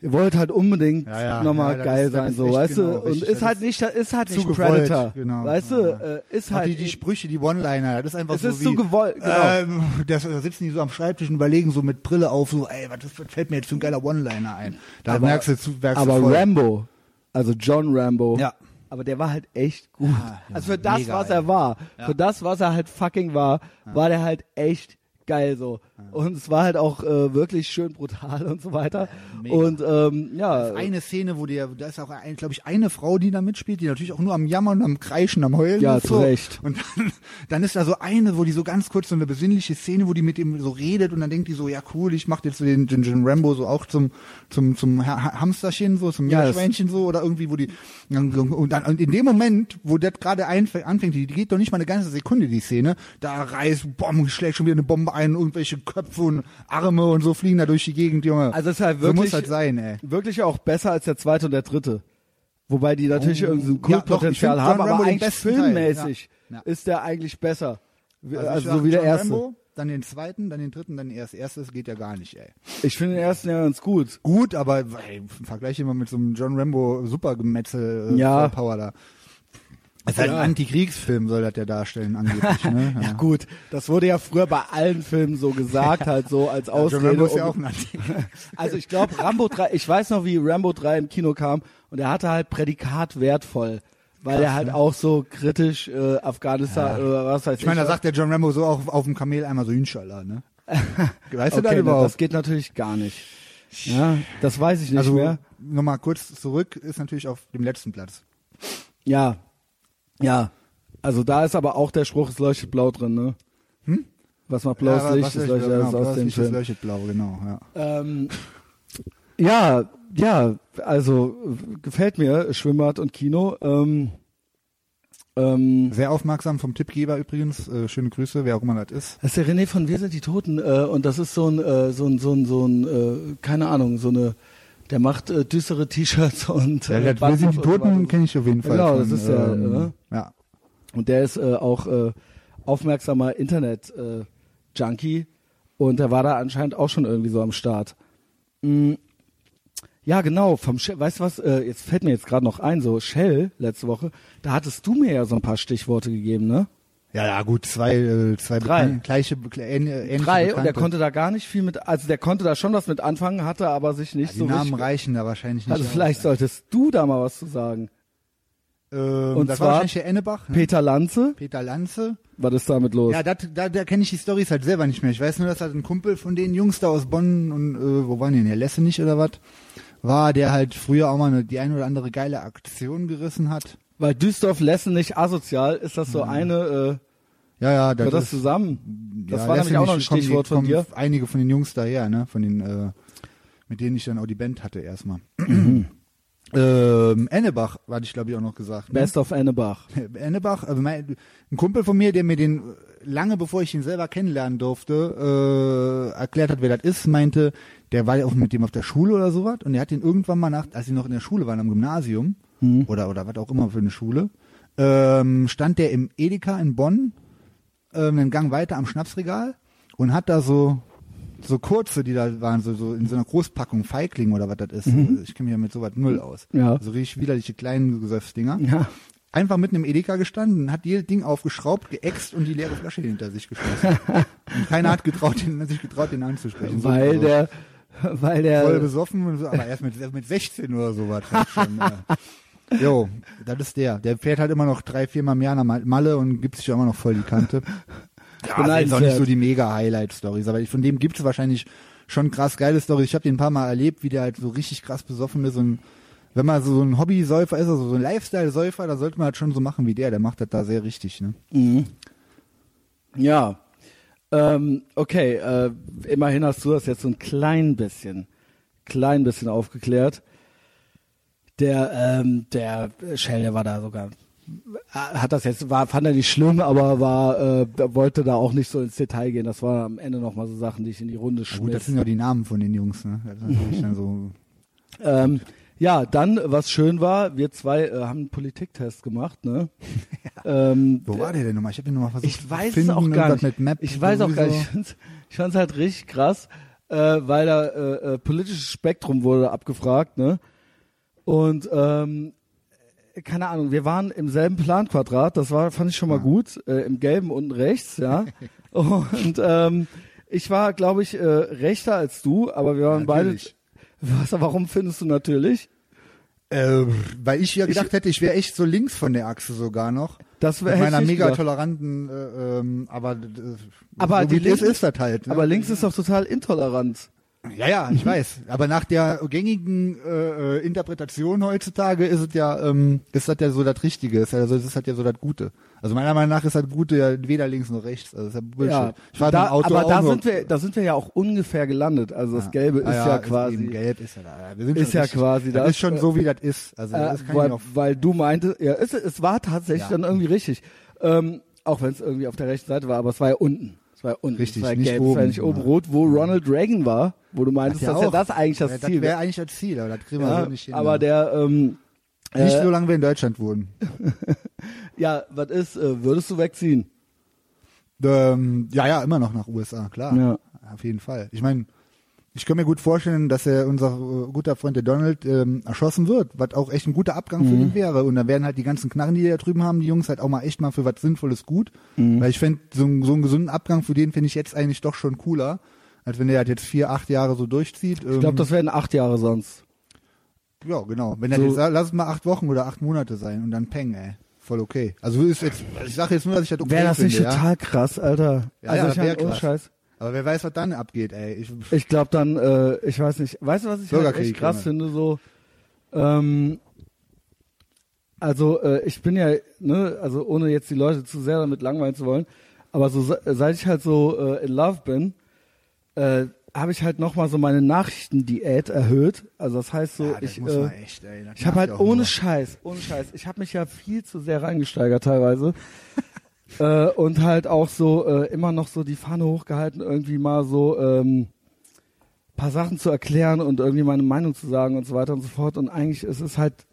ihr wollt halt unbedingt Ja, ja, nochmal ja, geil ist- das sein, ist so, weißt genau, du, und ist halt ist nicht, ist halt nicht gewollt, Predator, genau, weißt du, ja. äh, ist halt, die, die Sprüche, die One-Liner, das ist einfach es so ist wie, zu gewollt, genau. ähm, das, da sitzen die so am Schreibtisch und überlegen so mit Brille auf, so, ey, was, was fällt mir jetzt für ein geiler One-Liner ein? Da Aber- merkst du, zu- merkst aber du voll. Rambo, also John Rambo, Ja. Aber der war halt echt gut. Ja, also für das, mega, was er war, Ja. für das, was er halt fucking war, war der halt echt geil so. Und es war halt auch äh, wirklich schön brutal und so weiter. mega. und ähm, ja, eine Szene, wo der, da ist auch, glaube ich, eine Frau, die da mitspielt, die natürlich auch nur am Jammern, am Kreischen, am Heulen Ja, ist. zu so. Recht. Und dann, dann ist da so eine, wo die so ganz kurz so eine besinnliche Szene, wo die mit ihm so redet und dann denkt die so, ja cool, ich mach jetzt so den, den, den Rambo so auch zum, zum, zum Ha- Ha- Hamsterchen so, zum Ja, Meerschweinchen so oder irgendwie, wo die, und dann, und in dem Moment, wo das gerade anfängt, die, die geht doch nicht mal eine ganze Sekunde, die Szene, da reißt, bomm, schlägt schon wieder eine Bombe ein, irgendwelche Köpfe und Arme und so fliegen da durch die Gegend, Junge. also es ist halt so muss wirklich, halt sein, ey. wirklich auch besser als der zweite und der dritte. Wobei die natürlich Oh. irgendwie so ein Ja, Kultpotenzial find haben, John aber Rambo eigentlich filmmäßig ja. Ja. ist der eigentlich besser. Also, also so wie der John erste. Rambo, dann den zweiten, dann den dritten, dann ersten. Erstes geht ja gar nicht, ey. Ich finde den ersten ja ganz gut. Gut, aber ey, im Vergleich immer mit so einem John Rambo Supergemetzel äh, Ja. Power da. Das ist halt Ja. ein Antikriegsfilm, soll das ja darstellen, angeblich. Ne? Ja gut, das wurde ja früher bei allen Filmen so gesagt, halt so als Ja, Ausrede. Rambo ist ja auch ein also ich glaube Rambo 3, ich weiß noch wie Rambo 3 im Kino kam und er hatte halt Prädikat wertvoll, weil er halt auch so kritisch äh, Afghanistan oder was weiß ich. Ich meine, da sagt der John Rambo so auch auf dem Kamel einmal so Inshallah, ne? Weißt du okay, das ne, überhaupt? das geht natürlich gar nicht. Ja, das weiß ich nicht also mehr. nochmal kurz zurück, ist natürlich auf dem letzten Platz. Ja. Ja. Also da ist aber auch der Spruch, es leuchtet blau drin, ne? Hm? Was macht blaues aber Licht, das leuchtet- leuchtet genau, aus blaues dem Licht, Film. leuchtet blau, genau, ja. Ähm, ja, ja, also gefällt mir Schwimmbad und Kino. Ähm, ähm, Sehr aufmerksam vom Tippgeber übrigens. Äh, schöne Grüße, wer auch immer das ist. das ist der René von Wir sind die Toten äh, und das ist so ein, äh, so ein, so ein, so ein, äh, keine Ahnung, so eine, der macht äh, düstere T-Shirts und Ja, äh, das, wir sind die Toten, kenne ich auf jeden Fall. Genau, von, das ist der, ähm, ne? Ja. Und der ist äh, auch äh, aufmerksamer Internet-Junkie und der war da anscheinend auch schon irgendwie so am Start. Mm, ja, genau, vom Shell, weißt du was, äh, jetzt fällt mir jetzt gerade noch ein, so Shell letzte Woche, da hattest du mir ja so ein paar Stichworte gegeben, ne? Ja, ja, gut, zwei, äh, zwei Drei. bekan- gleiche, ähn- ähnliche Drei, und Bekannte. der konnte da gar nicht viel mit, also der konnte da schon was mit anfangen, hatte aber sich nicht die so Namen richtig... reichen da wahrscheinlich nicht. Also aus. vielleicht solltest du da mal was zu sagen. Ähm, und das zwar war wahrscheinlich der Ennebach, ne? Peter Lanze, Peter Lanze. was ist damit los? Ja, dat, da, da kenne ich die Storys halt selber nicht mehr. Ich weiß nur, dass halt ein Kumpel von den Jungs da aus Bonn und äh, wo waren die denn? Der Lesse nicht oder was? War, der halt früher auch mal eine, die eine oder andere geile Aktion gerissen hat. Weil Düsseldorf Lessen nicht asozial, ist das so eine, äh, Ja, ja, das Gehört das zusammen? Das ja, war nämlich auch noch ein kommen die- Stichwort von dir. Einige von den Jungs daher, ne? Von den, äh, mit denen ich dann auch die Band hatte erstmal. Mhm. ähm, Ennebach, hatte ich glaube ich auch noch gesagt. Ne? Best of Ennebach. Ennebach, also mein, ein Kumpel von mir, der mir den lange bevor ich ihn selber kennenlernen durfte, äh, erklärt hat, wer das ist, meinte, der war ja auch mit dem auf der Schule oder sowas und der hat den irgendwann mal nach, als sie noch in der Schule waren, am Gymnasium Mhm. oder oder was auch immer für eine Schule, ähm, stand der im Edeka in Bonn, ähm, einen Gang weiter am Schnapsregal und hat da so so kurze, die da waren, so, so in so einer Großpackung, Feigling oder was das ist. Mhm. Ich kenne mich ja mit sowas null aus. Ja. So richtig widerliche kleinen Gesöffsdinger. Ja. Einfach mitten im Edeka gestanden, hat jedes Ding aufgeschraubt, geäxt und die leere Flasche hinter sich geschlossen. und keiner hat getraut, den, sich getraut, den anzusprechen. So- Weil so der, weil voll der, besoffen und so, aber erst mit, mit 16 oder sowas. Halt schon, ja. Jo, das ist der. Der fährt halt immer noch drei, viermal mehr nach Mal- Malle und gibt sich immer noch voll die Kante. Ja, das ist auch nicht so die mega Highlight-Stories, aber von dem gibt es wahrscheinlich schon krass geile Stories. Ich habe den ein paar Mal erlebt, wie der halt so richtig krass besoffen ist und wenn man so ein Hobby-Säufer ist, also so ein Lifestyle-Säufer, da sollte man halt schon so machen wie der. Der macht das da sehr richtig, ne? Mhm. Ja. Ähm, okay, äh, immerhin hast du das jetzt so ein klein bisschen, klein bisschen aufgeklärt. Der, ähm, der Shell, der war da sogar, äh, hat das jetzt, war, fand er nicht schlimm, aber war, äh, wollte da auch nicht so ins Detail gehen. Das waren am Ende nochmal so Sachen, die ich in die Runde Ja, gut, das schmiss. sind ja die Namen von den Jungs, ne? Dann so. Ähm, ja, dann, was schön war, wir zwei äh, haben einen Politiktest gemacht, ne? ähm, Wo war der denn nochmal? Ich habe den nochmal versucht Ich weiß es auch gar nicht. Ich weiß auch gar nicht. Ich fand's, ich fand's halt richtig krass, äh, weil da äh, äh, politisches Spektrum wurde abgefragt, ne? Und ähm, keine Ahnung, wir waren im selben Planquadrat, das war, fand ich schon mal gut, äh, im gelben unten rechts, ja. Und ähm, ich war, glaube ich, äh, rechter als du, aber wir waren beide. Natürlich. Was, warum findest du natürlich? Äh, weil ich ja gedacht hätte, ich wäre echt so links von der Achse sogar noch. Das wär- Mit hätte meiner ich mega gedacht. toleranten, äh, ähm, aber, äh, Aber so die Linken- ist das halt. Ne? Aber links ist doch total intolerant. Ja, ja, ich weiß. Aber nach der gängigen äh, äh, Interpretation heutzutage ist es ja, ähm, ist das ja so das Richtige. Ist ja, also das ist halt ja so das Gute. Also meiner Meinung nach ist das Gute ja weder links noch rechts. Also ist ja Bullshit. Ja, ich war da, Auto aber da sind wir, da sind wir ja auch ungefähr gelandet. Also das Gelbe ist ja, quasi, gelb ist ja da. Wir sind ist schon ja richtig, quasi das. ist schon so wie das ist. Also äh, das kann weil, ich auch weil du meintest, ja, es, es war tatsächlich dann irgendwie richtig. Ähm, auch wenn es irgendwie auf der rechten Seite war, aber es war ja unten. Es war unten. Richtig, es war nicht gelb, es war oben, nicht oben ja. rot, wo Ronald Reagan war, wo du meintest, ja dass ja das eigentlich das ja, Ziel Das wäre wäre. eigentlich das Ziel, aber das kriegen wir Ja, so nicht hin. aber der, ähm, nicht äh, solange wir in Deutschland wohnen. ja, was ist, äh, würdest du wegziehen? Ähm, ja, ja, immer noch nach USA, klar. Ja. Auf jeden Fall. Ich meine, ich kann mir gut vorstellen, dass er unser äh, guter Freund der Donald ähm, erschossen wird, was auch echt ein guter Abgang Mhm. für ihn wäre. Und dann werden halt die ganzen Knarren, die da drüben haben, die Jungs halt auch mal echt mal für was Sinnvolles gut. Mhm. Weil ich fände, so, einen- so einen gesunden Abgang für den finde ich jetzt eigentlich doch schon cooler, als wenn der halt jetzt vier, acht Jahre so durchzieht. Ähm, Ich glaube, das werden acht Jahre sonst. Ja, genau. Wenn er So- jetzt, lass es mal acht Wochen oder acht Monate sein und dann peng, ey. Voll okay. Also ist jetzt, ich sage jetzt nur, dass ich das okay Wäre das finde, nicht ja. total krass, Alter? Ja, also ja, ich wär ohne. Scheiß. Aber wer weiß, was dann abgeht, ey. Ich, Ich glaube dann, äh, ich weiß nicht, weißt du, was ich halt echt krass finde, so, ähm, also äh, ich bin ja, ne, also ohne jetzt die Leute zu sehr damit langweilen zu wollen, aber so se- seit ich halt so äh, in Love bin, äh, habe ich halt nochmal so meine Nachrichtendiät erhöht. Also das heißt so, ja, das ich, äh, echt, ich habe halt ohne nur. Scheiß, ohne Scheiß, ich habe mich ja viel zu sehr reingesteigert teilweise. Äh, und halt auch so äh, immer noch so die Fahne hochgehalten, irgendwie mal so ähm, paar Sachen zu erklären und irgendwie meine Meinung zu sagen und so weiter und so fort. Und eigentlich ist es halt,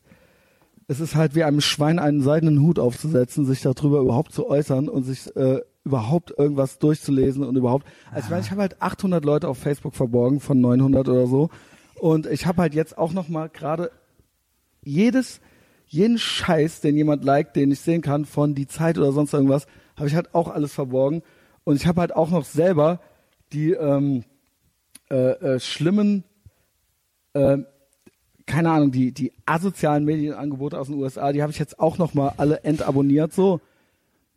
es ist halt wie einem Schwein einen seidenen Hut aufzusetzen, sich darüber überhaupt zu äußern und sich äh, überhaupt irgendwas durchzulesen und überhaupt. Also ich meine, ich habe halt 800 Leute auf Facebook verborgen von 900 oder so. Und ich habe halt jetzt auch noch mal gerade jedes, jeden Scheiß, den jemand liked, den ich sehen kann, von die Zeit oder sonst irgendwas, habe ich halt auch alles verborgen. Und ich habe halt auch noch selber die ähm, äh, äh, schlimmen, äh, keine Ahnung, die, die asozialen Medienangebote aus den USA, die habe ich jetzt auch noch mal alle entabonniert, so,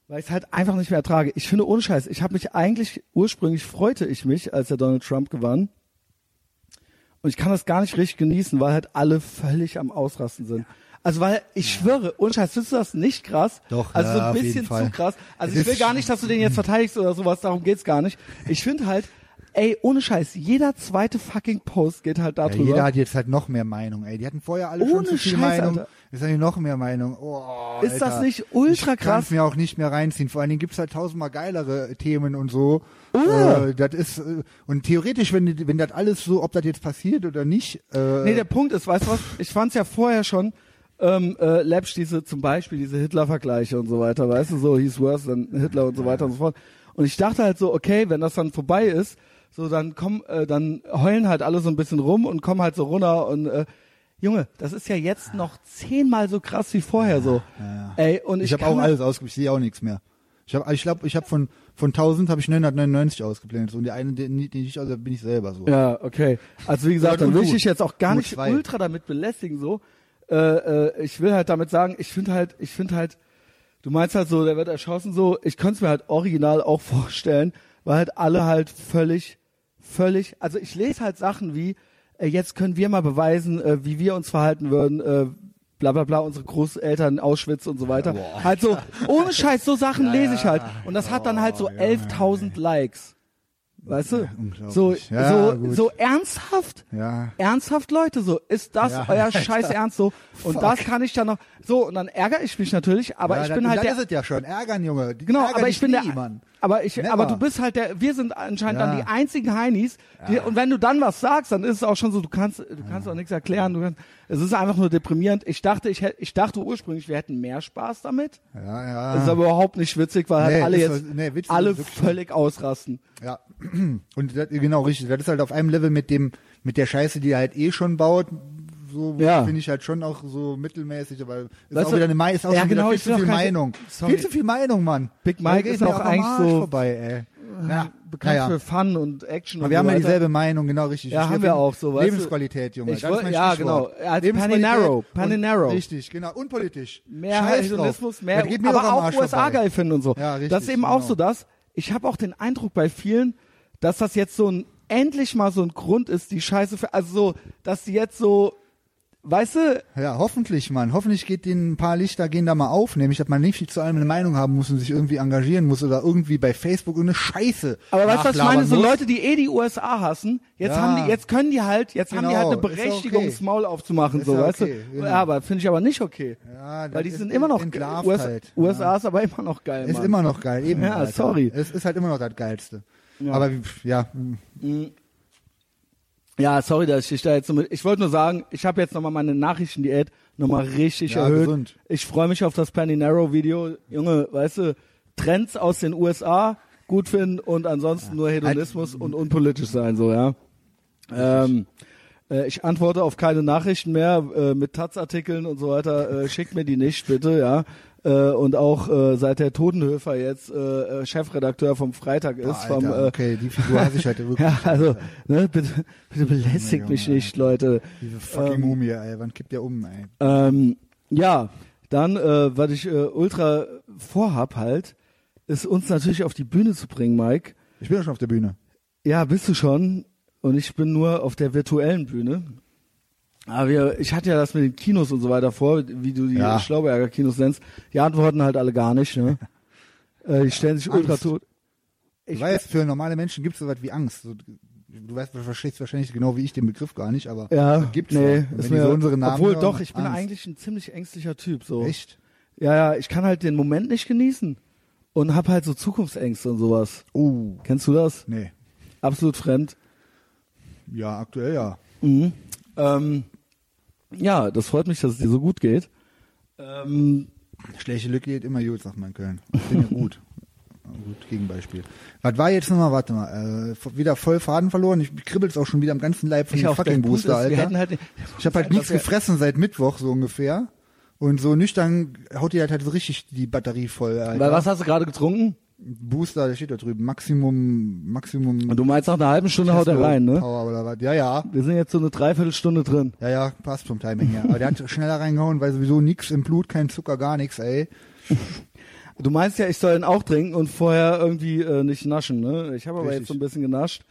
weil ich es halt einfach nicht mehr ertrage. Ich finde ohne Scheiß, ich habe mich eigentlich, ursprünglich freute ich mich, als der Donald Trump gewann. Und ich kann das gar nicht richtig genießen, weil halt alle völlig am Ausrasten sind. Also weil ich schwöre, ohne Scheiß, findest du das nicht krass? Doch, Also so ja, ein auf jeden bisschen zu krass. Also ich will gar nicht, dass du den jetzt verteidigst oder sowas, darum geht's gar nicht. Ich finde halt, ey, ohne Scheiß, jeder zweite fucking Post geht halt Ja, darüber. jeder hat jetzt halt noch mehr Meinung, ey. Die hatten vorher alle schon Ohne zu viel Scheiß, Meinung. Alter. Jetzt haben die noch mehr Meinung. Oh, Ist das nicht ultra ich krass? mir auch nicht mehr reinziehen. Vor allen Dingen gibt's halt tausendmal geilere Themen und so. Ja. Äh, das ist äh, und theoretisch, wenn wenn das alles so, ob das jetzt passiert oder nicht. Äh, Nee, der Punkt ist, weißt du was, ich fand's ja vorher schon, ähm, äh, Lapsch diese, zum Beispiel diese Hitler-Vergleiche und so weiter, weißt du, so, he's worse than Hitler und so weiter und so fort. Und ich dachte halt so, okay, wenn das dann vorbei ist, so dann kommen, äh, dann heulen halt alle so ein bisschen rum und kommen halt so runter und äh, Junge, das ist ja jetzt noch zehnmal so krass wie vorher so. ja. Ey, und ich, Ich habe auch alles ausgegeben, ich sehe auch nichts mehr. Ich habe, ich glaube, ich habe von von 1000 habe ich 999 ausgeblendet. Und die eine, die, die ich aus, bin ich selber so. Ja, okay. Also wie gesagt, dann will ich dich jetzt auch gar nicht ultra damit belästigen so. Äh, äh, ich will halt damit sagen, ich finde halt, ich finde halt, du meinst halt so, der wird erschossen so, ich könnte es mir halt original auch vorstellen, weil halt alle halt völlig, völlig, also ich lese halt Sachen wie, äh, jetzt können wir mal beweisen, äh, wie wir uns verhalten würden, äh, bla bla bla, unsere Großeltern Auschwitz und so weiter. Halt so, ohne Scheiß, so Sachen lese ich halt. Und das hat dann halt so 11.000 Likes. Weißt du? unglaublich. So, Ja, so, gut. so ernsthaft? Ja. Ernsthaft, Leute, so, ist das Ja, euer Alter. Scheiß Ernst so? Und das kann ich dann noch, so, und dann ärgere ich mich natürlich, aber ja, ich dann, bin halt dann der, ist es ja schon. Ärgern, Junge. Die genau, aber ich bin der, nie, Mann. aber ich, Never. aber du bist halt der, wir sind anscheinend Ja. dann die einzigen Heinis, die, und wenn du dann was sagst, dann ist es auch schon so, du kannst, du kannst auch nichts erklären, du kannst, es ist einfach nur deprimierend. Ich dachte, ich hätte, ich dachte ursprünglich, wir hätten mehr Spaß damit. Ja, ja. Das ist aber überhaupt nicht witzig, weil halt Nee, alle ist jetzt, nee, alle völlig ausrasten. Ja, und das, genau richtig. Das ist halt auf einem Level mit dem, mit der Scheiße, die er halt eh schon baut. So Ja. finde ich halt schon auch so mittelmäßig, aber ist Weißt auch wieder eine ist auch Ja, genau, viel zu viel Meinung. Sorry. Viel zu viel Meinung, Mann. Big Mike ist auch eigentlich so vorbei, ey. Ja, Bekannt naja. für Fun und Action Aber und wir haben ja dieselbe Meinung, genau richtig. Ja, Ich haben wir auch so, weißt. Lebensqualität, Junge. Ich das ist woll- mein ja, genau. Als und- Narrow. Richtig, genau. Unpolitisch. mehr Hedonismus, mehr, aber auch USA geil finden und so. Ja, richtig, das ist eben auch genau. so das. Ich habe auch den Eindruck bei vielen, dass das jetzt so ein endlich mal so ein Grund ist, die Scheiße für, also so, dass die jetzt so, weißt du, Ja, hoffentlich, Mann. Hoffentlich geht denen ein paar Lichter gehen da mal auf, nämlich, dass man nicht zu allem eine Meinung haben muss und sich irgendwie engagieren muss oder irgendwie bei Facebook irgendeine Scheiße. aber weißt du, was ich meine? So muss. Leute, die eh die USA hassen, jetzt Ja. haben die, jetzt können die halt, jetzt haben die halt eine Genau, ist ja Berechtigung, okay. das Maul aufzumachen, Ist so, ja weißt okay, du? genau. Ja, aber finde ich aber nicht okay. Ja, Weil die ist sind immer noch, USA, halt. USA ist aber immer noch geil, Ist Mann. immer noch geil, eben. Ja, Alter. sorry. Es ist halt immer noch das Geilste. Ja. Aber ja, mh, Ja, sorry, dass ich da jetzt so mit. Ich wollte nur sagen, ich habe jetzt nochmal meine Nachrichtendiät nochmal richtig Ja, erhöht. gesund. Ich freue mich auf das Penny Narrow Video. Junge, weißt du, Trends aus den USA gut finden und ansonsten nur Hedonismus und unpolitisch sein, so, ja. Ähm, äh, ich antworte auf keine Nachrichten mehr äh, mit Taz-Artikeln und so weiter. Äh, schickt mir die nicht, bitte, ja. Äh, und auch äh, seit der Totenhöfer jetzt äh, äh, Chefredakteur vom Freitag ist, boah, vom Alter, äh, okay, die Figur hasse ich heute wirklich. ja, also, ne, bitte, bitte belästigt mich nicht, Leute. Diese fucking Mumie, ey. Wann kippt der um, ey? Ähm, ja, dann, äh, was ich äh, ultra vorhab halt, ist uns natürlich auf die Bühne zu bringen, Mike. Ich bin ja schon auf der Bühne. Ja, bist du schon. Und ich bin nur auf der virtuellen Bühne. Aber wir, ich hatte ja das mit den Kinos und so weiter vor, wie du die Ja. Schlauberger Kinos nennst. Die antworten halt alle gar nicht, ne? äh, die stellen sich ultra Angst. tot. Ich weiß, für normale Menschen gibt es sowas wie Angst. So, du weißt, du verstehst wahrscheinlich genau wie ich den Begriff gar nicht, aber ja, gibt's nee, ist mir, so unsere Namen obwohl hören, doch, ich bin Angst. eigentlich ein ziemlich ängstlicher Typ, so. Echt? Ja, ja, ich kann halt den Moment nicht genießen und hab halt so Zukunftsängste und sowas. Oh, Kennst du das? nee. Absolut fremd. Ja, aktuell ja. Mhm. Ähm, ja, das freut mich, dass es dir so gut geht. Ähm, Schlechte Lücke geht immer gut, sagt man in Köln. Ich bin ja gut. Gut, Gegenbeispiel. Was war jetzt nochmal, warte mal, äh, wieder voll Faden verloren. Ich kribbel's auch schon wieder am ganzen Leib von ich dem fucking Booster, Alter. halt, Ich habe halt nichts gefressen seit Mittwoch so ungefähr. Und so nüchtern haut die halt, halt so richtig die Batterie voll, Alter. Weil was hast du gerade getrunken? Booster, der steht da drüben. Maximum, Maximum. Und du meinst nach einer halben Stunde haut er rein, ne? Power oder was. Ja, ja. Wir sind jetzt so eine Dreiviertelstunde drin. Ja, ja, passt vom Timing her. Aber der hat schneller reingehauen, weil sowieso nix im Blut, kein Zucker, gar nichts, ey. Du meinst ja, ich soll ihn auch trinken und vorher irgendwie äh, nicht naschen, ne? Ich habe aber Richtig. jetzt so ein bisschen genascht.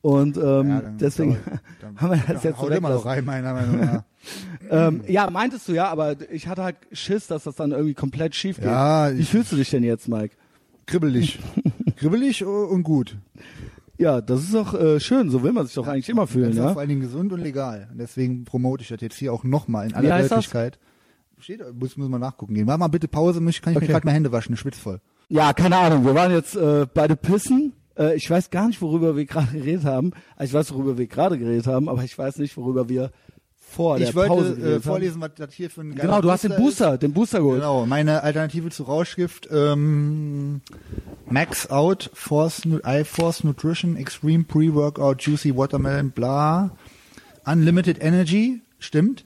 Und ähm, Ja, dann- deswegen dann- haben wir das jetzt so Haut immer noch rein, meiner Meinung nach. ähm, Ja, meintest du ja, aber ich hatte halt Schiss, dass das dann irgendwie komplett schief geht. Ja, Wie ich- fühlst du dich denn jetzt, Mike? Kribbelig. Kribbelig und gut. Ja, das ist doch äh, schön, so will man sich doch eigentlich immer fühlen, Das ist ja? vor allen Dingen gesund und legal. Und deswegen promote ich das jetzt hier auch nochmal in aller? Deutlichkeit. Steht, muss, muss man nachgucken gehen. Mach mal bitte Pause, mich kann ich Okay. mir gerade mal Hände waschen, schwitzvoll. Ja, keine Ahnung. Wir waren jetzt äh, beide pissen. Äh, ich weiß gar nicht, worüber wir gerade geredet haben. Also ich weiß, worüber wir gerade geredet haben, aber ich weiß nicht, worüber wir vor der Ich Pause wollte äh, geredet haben. vorlesen, was das hier für ein Genau, du hast den ist. Booster, den Booster geholt. Genau, meine Alternative zu Rauschgift. Ähm, Max Out, Force, Nu- iForce Nutrition, Extreme Pre-Workout, Juicy Watermelon, bla. Unlimited Energy, stimmt.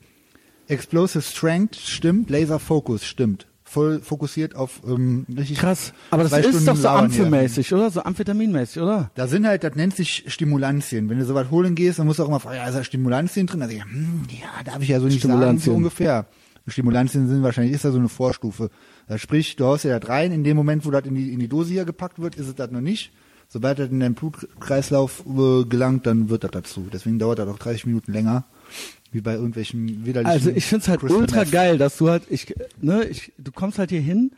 Explosive Strength, stimmt. Laser Focus, stimmt. Voll fokussiert auf ähm, richtig Krass. Aber das ist Stunden doch so amphemäßig, oder? So amphetaminmäßig, oder? Da sind halt, das nennt sich Stimulantien. Wenn du so was holen gehst, dann musst du auch immer fragen, ja, ist da Stimulantien drin? Also, hm, ja, darf ich ja so nicht sagen, so ungefähr. Stimulantien sind wahrscheinlich, ist da so eine Vorstufe. Das sprich, du haust ja das rein, in dem Moment, wo das in die, in die Dose hier gepackt wird, ist es das noch nicht. Sobald das in deinen Blutkreislauf äh, gelangt, dann wird das dazu. Deswegen dauert das auch 30 Minuten länger, wie bei irgendwelchen widerlichen Also ich find's halt Crystal ultra Meth. geil, dass du halt, ich, ne, ich, du kommst halt hier hin.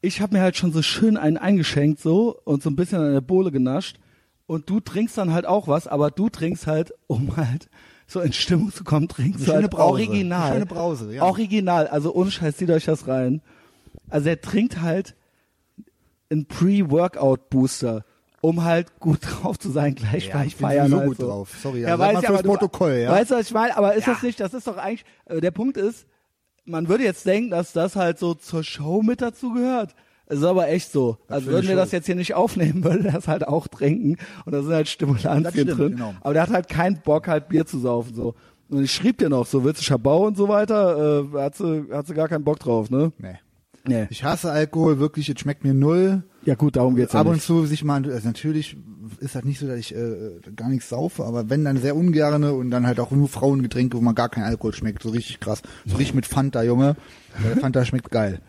Ich habe mir halt schon so schön einen eingeschenkt so und so ein bisschen an der Bohle genascht. Und du trinkst dann halt auch was, aber du trinkst halt, um halt so in Stimmung zu kommen, trinkst du halt Brause. original. Eine schöne Brause, ja. Original, also ohne Scheiß, zieht euch das rein. Also er trinkt halt einen Pre-Workout-Booster, um halt gut drauf zu sein, gleich Ja, ich Feiern. halt gut so. drauf. Sorry, ja, ja, sag weiß ich, aber du, Protokoll, ja. Weißt du, was ich meine? Aber ist Ja. das nicht, das ist doch eigentlich, äh, der Punkt ist, man würde jetzt denken, dass das halt so zur Show mit dazu gehört. Es ist aber echt so. Also für eine würden wir das jetzt hier nicht aufnehmen, würde er das halt auch trinken. Und da sind halt Stimulantien Das stimmt, drin. genau. Aber der hat halt keinen Bock, halt Bier zu saufen, so. Und ich schrieb dir noch, so, willst du Schabau und so weiter, äh, hat sie, hat sie gar keinen Bock drauf, ne? Nee. Nee. Ich hasse Alkohol, wirklich, es schmeckt mir null. Ja gut, darum geht's ja Ab und nicht. zu sich mal, also natürlich ist das nicht so, dass ich äh, gar nichts saufe, aber wenn dann sehr ungerne und dann halt auch nur Frauengetränke, wo man gar kein Alkohol schmeckt, so richtig krass. So richtig mit Fanta, Junge. Weil Fanta schmeckt geil.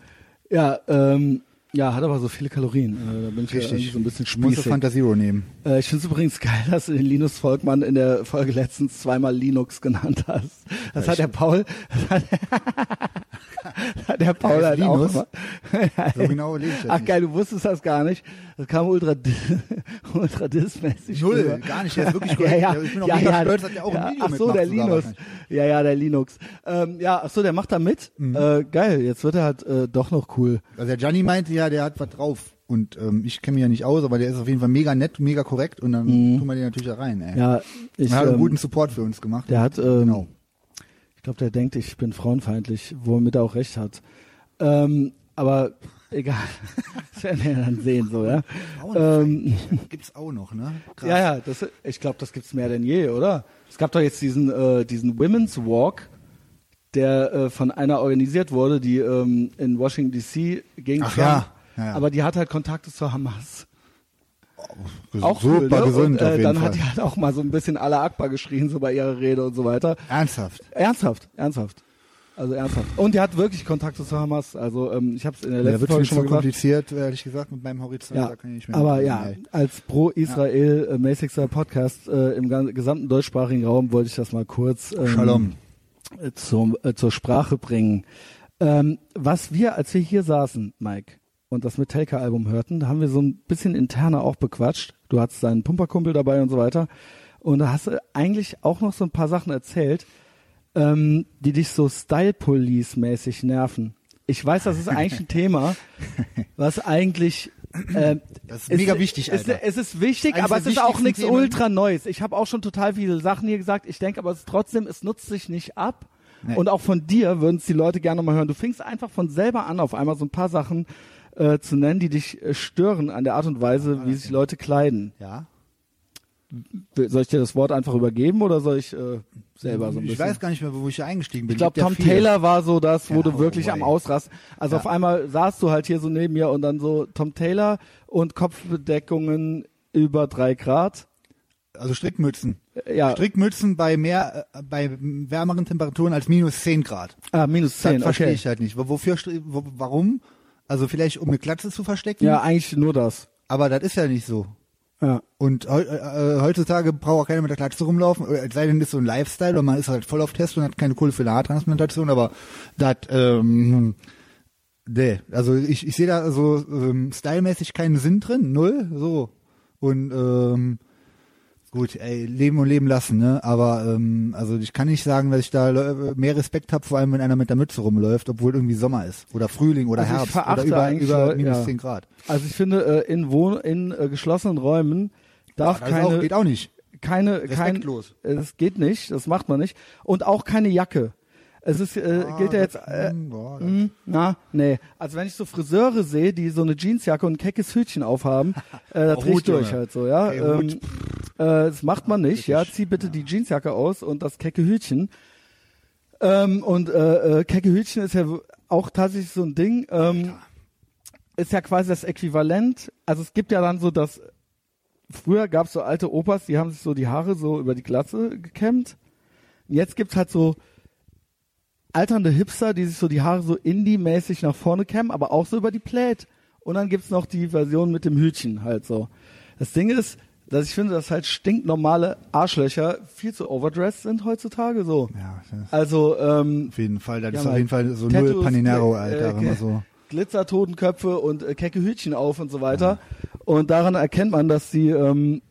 Ja, ähm, ja, hat aber so viele Kalorien. Äh, da bin ich ja Richtig. so ein bisschen spießig. Fanta Zero nehmen. Äh, ich finde es übrigens geil, dass du den Linus Volkmann in der Folge letztens zweimal Linux genannt hast. Das hat der Paul, das hat, das hat der Paul halt auch Linus? immer. So genau ich Ach geil, du wusstest das gar nicht. Das kam ultra, ultra dismäßig. Null, rüber. gar nicht. Der ist wirklich ja, korrekt. ja, Ich bin auch ja, mega ja, stolz, dass der auch ja, ein Video Ach so, der wahrscheinlich. Ja, ja, der Linux. Ähm, ja, ach so, der macht da mit. Mhm. Äh, geil, jetzt wird er halt äh, doch noch cool. Also der Gianni meinte ja, der hat was drauf. Und ähm, ich kenne mich ja nicht aus, aber der ist auf jeden Fall mega nett, mega korrekt und dann tun wir den natürlich da rein. Ey. Mhm. Ja, ich, er hat einen ähm, guten Support für uns gemacht. Der hat, ähm, Genau. ich glaube, der denkt, ich bin frauenfeindlich, womit er auch recht hat. Ähm, aber egal, das werden wir dann sehen, so ja. Ähm, Gibt's auch noch, ne? Krass. ja, ja, das, ich glaube, das gibt's mehr denn je, oder? Es gab doch jetzt diesen, äh, diesen Women's Walk, der äh, von einer organisiert wurde, die ähm, in Washington D.C. gegen Ach Trump, ja, ja, ja. aber die hat halt Kontakte zur Hamas. Ges- Auch super cool, ne? gesund und, auf äh, dann Fall. hat die halt auch mal so ein bisschen Allah Akbar geschrien, so bei ihrer Rede und so weiter. Ernsthaft. Ernsthaft, ernsthaft. Also ernsthaft. Und die hat wirklich Kontakte zu Hamas. Also ähm, ich habe es in der letzten wird Folge schon mal kompliziert, ehrlich gesagt, mit meinem Horizont. Ja, aber ja, ey. als pro-Israel äh, Podcast äh, im gesamten deutschsprachigen Raum wollte ich das mal kurz ähm, Shalom. äh, zum, äh, zur Sprache bringen. Ähm, was wir, als wir hier saßen, Mike, und das Metallica-Album hörten, da haben wir so ein bisschen interner auch bequatscht. Du hattest deinen Pumperkumpel dabei und so weiter. Und da hast du eigentlich auch noch so ein paar Sachen erzählt, ähm, die dich so Style-Police-mäßig nerven. Ich weiß, das ist eigentlich ein Thema, was eigentlich äh, Das ist mega wichtig, ist, Alter. Es ist wichtig, Eines aber es ist auch nichts Themen. ultra Neues. Ich habe auch schon total viele Sachen hier gesagt. Ich denke aber es ist trotzdem, es nutzt sich nicht ab. Nee. Und auch von dir würden es die Leute gerne mal hören. Du fingst einfach von selber an, auf einmal so ein paar Sachen äh, zu nennen, die dich äh, stören an der Art und Weise, wie sich Leute kleiden. Ja. Soll ich dir das Wort einfach übergeben oder soll ich äh, selber so ein ich bisschen? weiß gar nicht mehr, wo ich eingestiegen bin. Ich glaube, Tom viel. Taylor war so das, wo Ja, du oh, wirklich boy. am Ausrast. Also Ja. auf einmal saßt du halt hier so neben mir und dann so Tom Taylor und Kopfbedeckungen über drei Grad. Also Strickmützen. Äh, Ja, Strickmützen bei mehr, äh, bei wärmeren Temperaturen als minus 10 Grad. ah, minus zehn, verstehe okay. ich halt nicht. Wo- Wofür, warum? Also vielleicht um eine Glatze zu verstecken? Ja, eigentlich nur das. Aber das ist ja nicht so. Ja. Und heu- äh, heutzutage braucht auch keiner mit der Glatze rumlaufen. Oder sei denn, ist so ein Lifestyle und man ist halt voll auf Test und hat keine Kohle für eine Haartransplantation, aber das, ähm, nee. Also ich, ich sehe da so ähm, stylmäßig keinen Sinn drin, null, so. Und ähm, gut, ey, leben und leben lassen, ne? Aber ähm, also ich kann nicht sagen, dass ich da le- mehr Respekt habe, vor allem wenn einer mit der Mütze rumläuft, obwohl irgendwie Sommer ist. Oder Frühling oder Also Herbst oder über, über minus ja. 10 Grad. Also ich finde, äh, in Wohn in äh, geschlossenen Räumen darf ist keine, auch, geht auch nicht. keine, kein, Respektlos. äh, das geht nicht, das macht man nicht. Und auch keine Jacke. Es ist, äh, Ah, gilt ja jetzt, äh, boah, hm, na, nee. Also wenn ich so Friseure sehe, die so eine Jeansjacke und ein keckes Hütchen aufhaben, äh, da Oh, dreh ich durch halt so, ja. Ey, ähm, äh, das macht man nicht, ja. Zieh bitte die Jeansjacke aus und das kecke Hütchen. Ähm, und äh, äh, kecke Hütchen ist ja auch tatsächlich so ein Ding. Ähm, ist ja quasi das Äquivalent. Also es gibt ja dann so das. Früher gab es so alte Opas, die haben sich so die Haare so über die Glatze gekämmt. Jetzt gibt's halt so alternde Hipster, die sich so die Haare so indie-mäßig nach vorne kämmen, aber auch so über die Plate. Und dann gibt's noch die Version mit dem Hütchen halt so. Das Ding ist, dass ich finde, dass halt stinknormale Arschlöcher viel zu overdressed sind heutzutage so. Ja, Also ähm, auf jeden Fall. Das Ja, ist auf jeden Fall so Tattoos, null Paninero, äh, Alter, wenn äh, man so. Glitzertotenköpfe und äh, kecke Hütchen auf und so weiter. Und daran erkennt man, dass die, ähm,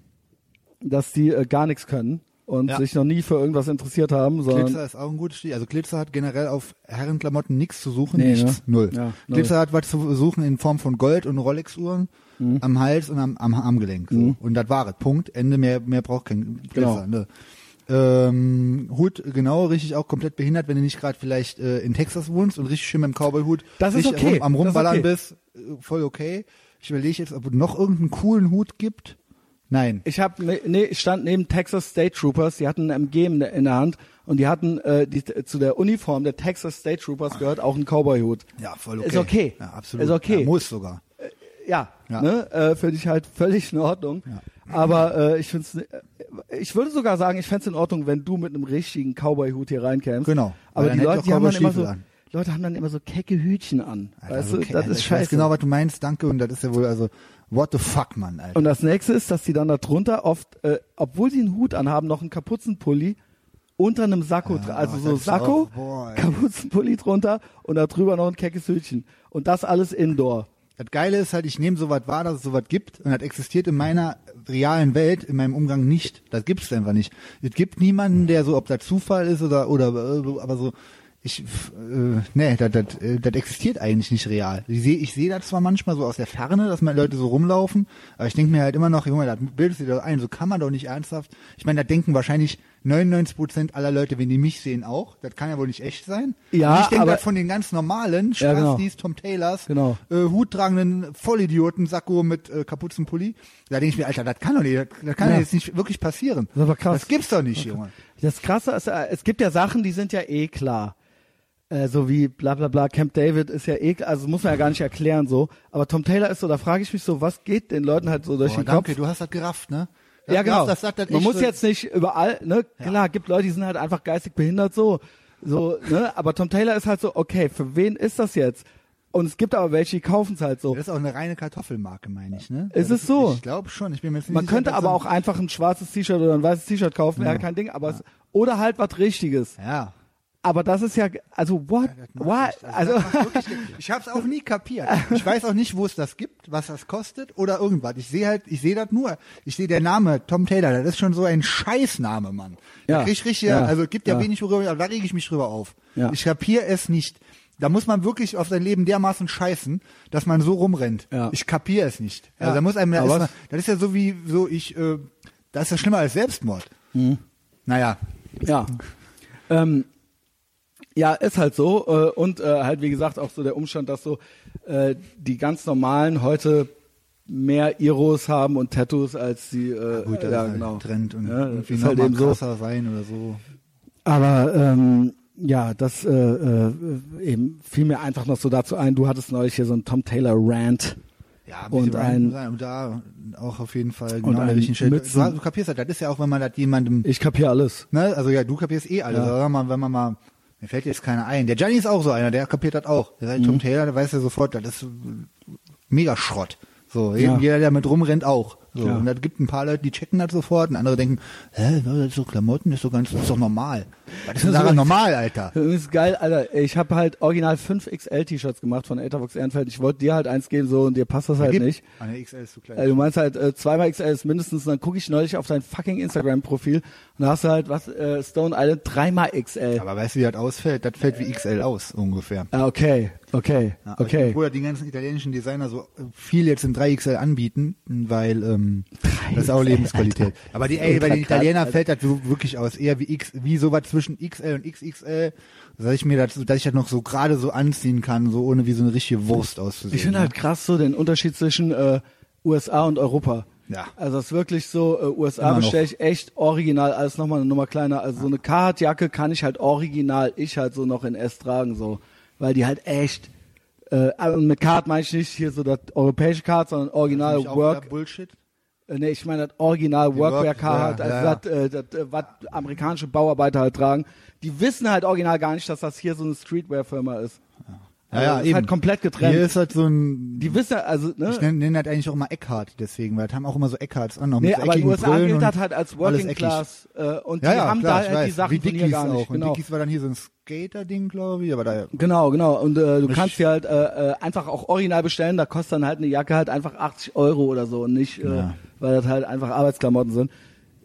dass die äh, gar nichts können und Ja. sich noch nie für irgendwas interessiert haben, sondern Glitzer ist auch ein gutes Stil. Also Glitzer hat generell auf Herrenklamotten nichts zu suchen, Nee, nichts, ne? null. Ja, null. Glitzer hat was zu suchen in Form von Gold und Rolex-Uhren Mhm. am Hals und am, am Armgelenk. So. Und das war es. Punkt. Ende. Mehr, mehr braucht kein Glitzer. Genau. Ne? Ähm, Hut, genau, richtig auch komplett behindert, wenn du nicht gerade vielleicht äh, in Texas wohnst und richtig schön mit dem Cowboy-Hut Das ist okay. rum, am Rumballern okay. bist. äh, Voll okay. Ich überlege jetzt, ob es noch irgendeinen coolen Hut gibt. Nein. Ich hab, ne, nee, ich stand neben Texas State Troopers, die hatten ein MG in der, in der Hand und die hatten äh, die, zu der Uniform der Texas State Troopers gehört auch ein Cowboy-Hut. Ja, voll okay. Ist okay. Ja, absolut. Ist okay. Ja, muss sogar. Ja, Ja. ne, äh, finde ich halt völlig in Ordnung. Aber äh, ich finde ich würde sogar sagen, ich fände es in Ordnung, wenn du mit einem richtigen Cowboy-Hut hier reinkämst. Genau. Aber die ich Leute, die haben dann immer so, an. Leute haben dann immer so kecke Hütchen an. Alter, weißt du, okay, das Alter, ist ich scheiße. weiß genau, was du meinst, danke. Und das ist ja wohl, also, what the fuck, Mann, Alter. Und das nächste ist, dass die dann da drunter oft, äh, obwohl sie einen Hut anhaben, noch einen Kapuzenpulli unter einem Sakko, dr- also so Sakko. Kapuzenpulli drunter und da drüber noch ein keckes Hütchen. Und das alles indoor. Das Geile ist halt, ich nehme sowas wahr, dass es sowas gibt und das existiert in meiner realen Welt, in meinem Umgang nicht. Das gibt's einfach nicht. Es gibt niemanden, der so, ob das Zufall ist oder, oder, aber so, ich, äh, nee, das, das, äh, das existiert eigentlich nicht real. Ich sehe ich seh das zwar manchmal so aus der Ferne, dass mal Leute so rumlaufen, aber ich denke mir halt immer noch, Junge, das bildest du dir doch ein, so kann man doch nicht ernsthaft. Ich meine, da denken wahrscheinlich 99 Prozent aller Leute, wenn die mich sehen, auch. Das kann ja wohl nicht echt sein. Ja, Und ich denke das von den ganz normalen Ja, genau. Tom Taylors, Genau. äh, huttragenden Vollidioten, Sakko mit äh, Kapuzenpulli. Da denke ich mir, Alter, das kann doch nicht, das, das kann Ja. jetzt nicht wirklich passieren. Das ist aber krass. Das gibt's doch nicht, Junge. Das Krasse ist, äh, es gibt ja Sachen, die sind ja eh klar. Äh, so wie bla bla bla, Camp David ist ja eh, klar, also muss man ja gar nicht erklären so. Aber Tom Taylor ist so, da frage ich mich so, was geht den Leuten halt so durch Boah, den danke, Kopf? du hast das gerafft, ne? Du Ja, genau. Das das Man muss so- jetzt nicht überall, ne? Klar, gibt Leute, die sind halt einfach geistig behindert so, so, ne? Aber Tom Taylor ist halt so, okay, für wen ist das jetzt? Und es gibt aber welche, die kaufen es halt so. Das ist auch eine reine Kartoffelmarke, meine ich, ne? Ist das es so? Ich glaube schon. Ich bin mir jetzt nicht Man sicher, könnte das aber auch einfach ein schwarzes T-Shirt oder ein weißes T-Shirt kaufen, ja, kein Ding, aber es, oder halt was Richtiges. Ja. Aber das ist ja, also what? Das What? Also, wirklich, ich habe es auch nie kapiert. Ich weiß auch nicht, wo es das gibt, was das kostet oder irgendwas. Ich sehe halt, ich sehe das nur. Ich sehe der Name Tom Taylor, das ist schon so ein Scheißname, Mann. Ja. Da krieg ich richtig, Ja. also es gibt ja, Ja. wenig worüber, aber da rege ich mich drüber auf. Ja. Ich kapiere es nicht. Da muss man wirklich auf sein Leben dermaßen scheißen, dass man so rumrennt. Ja. Ich kapiere es nicht. Ja. Also da muss einem, da ist man, das ist ja so wie, so ich, äh, das ist ja schlimmer als Selbstmord. Mhm. Naja, ja. Ähm, ja, ist halt so. Äh, und äh, halt, wie gesagt, auch so der Umstand, dass so äh, die ganz normalen heute mehr Iros haben und Tattoos als die, äh, gut, das ja, ist halt genau. Trend und Ja, irgendwie ist halt eben so. sein oder so. Aber ähm, ja, das äh, äh, eben fiel mir einfach noch so dazu ein. Du hattest neulich hier so einen Tom Taylor Rant. Ja, ein Und ein- sein und da auch auf jeden Fall genau Und ein. Mützen. Du, du kapierst halt, das ist ja auch, wenn man das jemandem, Ich kapier alles. ne, also ja, du kapierst eh alles, Ja. aber wenn man, wenn man mal, mir fällt jetzt keiner ein. Der Gianni ist auch so einer, der kapiert das auch. Der sagt, Mhm. Tom Taylor, der weiß ja sofort, das ist mega Schrott. So, Ja. jeder, der mit rumrennt, auch. So, Ja. Und da gibt ein paar Leute, die checken das sofort und andere denken, hä, das ist so Klamotten, das ist so ganz, das ist doch normal. Was ist denn Das ist daran so- normal, Alter? Das ist geil, Alter. Ich habe halt original 5 XL-T-Shirts gemacht von Etherbox Ehrenfeld. Ich wollte dir halt eins geben, so und dir passt das halt Gib- nicht. Ah, ne, XL ist zu klein. Äh, du meinst halt äh, zweimal XL ist mindestens, und dann gucke ich neulich auf dein fucking Instagram-Profil und da hast du halt was, äh, Stone Island dreimal XL. aber weißt du, wie das ausfällt? Das fällt wie XL aus, ungefähr. Ah, okay, okay, Ja, Ich okay. froh, dass die ganzen italienischen Designer so viel jetzt in 3XL anbieten, weil ähm, ähm, das ist auch Lebensqualität. Aber die, ey, bei den Italienern fällt das so wirklich aus, eher wie X, wie sowas zwischen XL und XXL, dass ich mir das, dass ich das noch so gerade so anziehen kann, so ohne wie so eine richtige Wurst auszusehen. Ich finde ne? halt krass so den Unterschied zwischen äh, USA und Europa. Ja. Also das ist wirklich so, äh, USA bestelle ich echt original, alles nochmal eine Nummer kleiner. Also so eine Carhartt-Jacke kann ich halt original, ich halt so noch in S tragen, so. Weil die halt echt, äh, also mit Card meine ich nicht hier so das europäische Card, sondern original Work. Bullshit. Nee, ich meine das Original Die Workwear Work- Carhartt, ja, also ja, das, äh, das, äh, was amerikanische Bauarbeiter halt tragen. Die wissen halt original gar nicht, dass das hier so eine Streetwear-Firma ist. Ja, ja, ist eben. halt komplett getrennt. Hier ist halt so ein, die wissen also, ne? ich nenne, nenne das eigentlich auch immer Eckhart deswegen, weil das haben auch immer so Eckharts an, auch Nee, mit so aber eckigen USA gilt und das halt als Working. Class äh, und Ja, die ja, haben klar, da halt die. Sachen Wie von hier Dickies gar nicht. auch. Und Genau. Dickies war dann hier so ein Skater-Ding, glaube ich, aber da, genau, genau. Und äh, du kannst dir halt äh, äh, einfach auch original bestellen, da kostet dann halt eine Jacke halt einfach 80 Euro oder so und nicht, äh, Ja. Weil das halt einfach Arbeitsklamotten sind.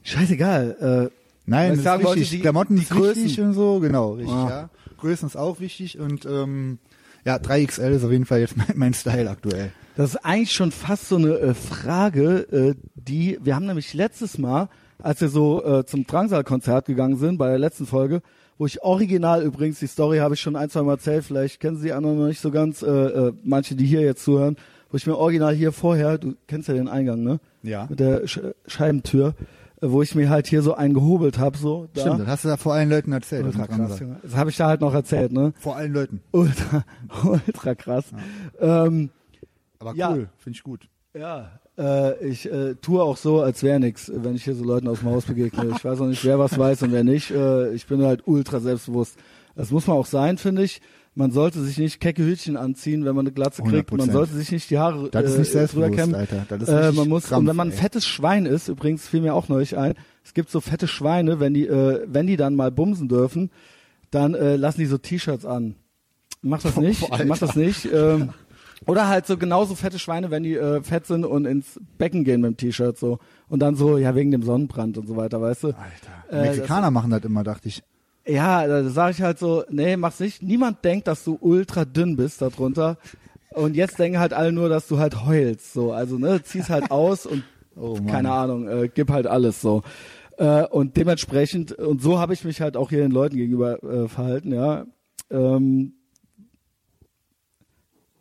Scheißegal. Äh, Nein, das ist wichtig. die- Klamotten die ist wichtig Größen. und so, genau, richtig, Ah. ja. Größen ist auch wichtig und ähm, ja, 3XL ist auf jeden Fall jetzt mein, mein Style aktuell. Das ist eigentlich schon fast so eine äh, Frage, äh, die wir haben nämlich letztes Mal, als wir so äh, zum Drangsal-Konzert gegangen sind, bei der letzten Folge, wo ich original übrigens, die Story habe ich schon ein, zwei Mal erzählt, vielleicht kennen Sie die anderen noch nicht so ganz, äh, äh, manche, die hier jetzt zuhören, wo ich mir original hier vorher, du kennst ja den Eingang, ne? Ja. Mit der Sch Scheibentür, äh, wo ich mir halt hier so einen gehobelt habe, so. Da. Stimmt, das hast du da vor allen Leuten erzählt. Ultra krass. Junge. Das habe ich da halt noch erzählt, ne? Vor allen Leuten. Ultra, ultra krass. Ähm, Aber Ja. cool, finde ich gut. Ja, äh, ich äh, tue auch so, als wäre nix, wenn ich hier so Leuten aus dem Haus begegne. Ich weiß auch nicht, wer was weiß und wer nicht. Äh, ich bin halt ultra selbstbewusst. Das muss man auch sein, finde ich. Man sollte sich nicht kecke Hütchen anziehen, wenn man eine Glatze kriegt. Man 100%. sollte sich nicht die Haare Das ist nicht äh, drüber kämmen. Alter. Das ist Äh, man muss Krampf, und wenn man ein fettes Schwein ist, übrigens fiel mir auch neulich ein. Es gibt so fette Schweine, wenn die äh, wenn die dann mal bumsen dürfen, dann äh, lassen die so T-Shirts an. Mach das nicht, Alter. mach das nicht. Ähm, oder halt so genauso fette Schweine, wenn die äh, fett sind und ins Becken gehen mit dem T-Shirt so und dann so ja wegen dem Sonnenbrand und so weiter, weißt du? Alter. Äh, Mexikaner machen das immer, dachte ich. Ja, da sage ich halt so, nee, mach's nicht. Niemand denkt, dass du ultra dünn bist darunter. Und jetzt denken halt alle nur, dass du halt heulst. So, also ne, zieh's halt aus und Oh keine Ahnung, äh, gib halt alles so. Äh, und dementsprechend, und so habe ich mich halt auch hier den Leuten gegenüber äh, verhalten, ja. Ähm,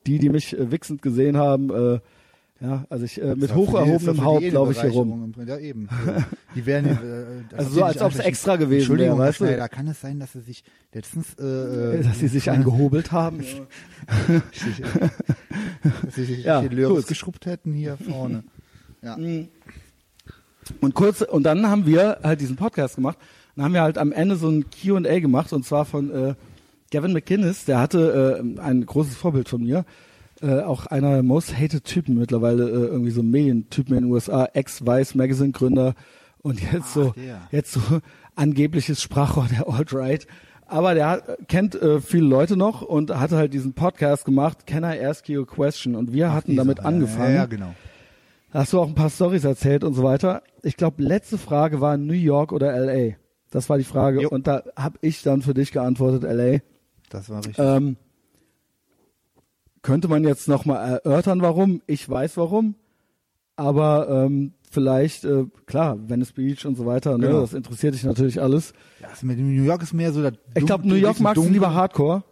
die, die mich äh, wichsend gesehen haben, äh, ja, also ich äh, mit hoch erhobenem Haupt laufe ich hier rum. Ja, eben. Die werden, äh, Also so, als ob's einfach- extra gewesen Entschuldigung, wäre, Herr weißt du? Schneider, kann es sein, dass sie sich letztens, äh, äh, Dass sie sich eingehobelt haben. dass sie sich Ja, die Löres gut. geschrubbt hätten hier vorne. Ja. Und kurz, und dann haben wir halt diesen Podcast gemacht. Dann haben wir halt am Ende so ein Q&A gemacht und zwar von äh, Gavin McInnes, der hatte äh, ein großes Vorbild von mir. Äh, auch einer der most hated Typen mittlerweile, äh, irgendwie so Medientypen in den USA, Ex-Vice Magazine Gründer und jetzt so, der. jetzt so angebliches Sprachrohr der Alt-Right. Aber der hat, kennt äh, viele Leute noch und hatte halt diesen Podcast gemacht, Can I Ask You a Question? Und wir hatten Dieser, damit ja, angefangen. Ja, ja, genau. Hast du auch ein paar Stories erzählt und so weiter. Ich glaube, letzte Frage war New York oder LA. Das war die Frage. Jo. Und da habe ich dann für dich geantwortet, LA. Das war richtig. Ähm, könnte man jetzt nochmal erörtern, warum? Ich weiß warum. Aber ähm, vielleicht, äh, klar, Venice Beach und so weiter, ne, Genau. das interessiert dich natürlich alles. ja, also mit New York ist mehr so das Ich glaube, New York magst du lieber Hardcore.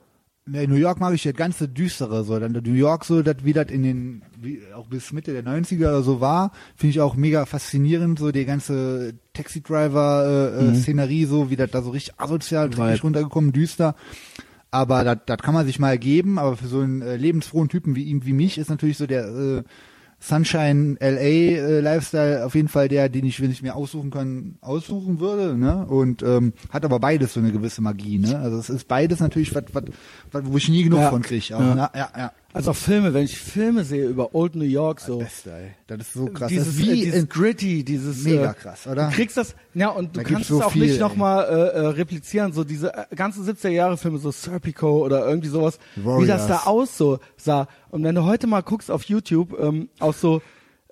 Nee, New York mag ich das ganze düstere so. Dann New York so, das wie das in den wie, auch bis Mitte der 90er oder so war, finde ich auch mega faszinierend so die ganze Taxi Driver äh, Mhm. äh, Szenerie so, wie das da so richtig asozial Vibe. runtergekommen, düster. Aber das das kann man sich mal geben, aber für so einen äh, lebensfrohen Typen wie ihm wie mich ist natürlich so der äh, Sunshine LA äh, Lifestyle auf jeden Fall der, den ich, wenn ich mir aussuchen kann, aussuchen würde, ne? Und ähm, hat aber beides so eine gewisse Magie, ne? Also es ist beides natürlich was, was, was wo ich nie genug Ja. von kriege. Ja. Ja. ja, ja. Also auch Filme, wenn ich Filme sehe über Old New York so. Beste, ey. Das ist so krass. Dieses, das ist wie dieses gritty, dieses mega äh, krass, oder? Du kriegst das, ja, und du Da kannst gibt's es so auch viel, nicht nochmal äh, äh, replizieren, so diese äh, ganzen 70er Jahre Filme, so Serpico oder irgendwie sowas, wie das da Warriors. aus so sah. Und wenn du heute mal guckst auf YouTube, ähm, auch so,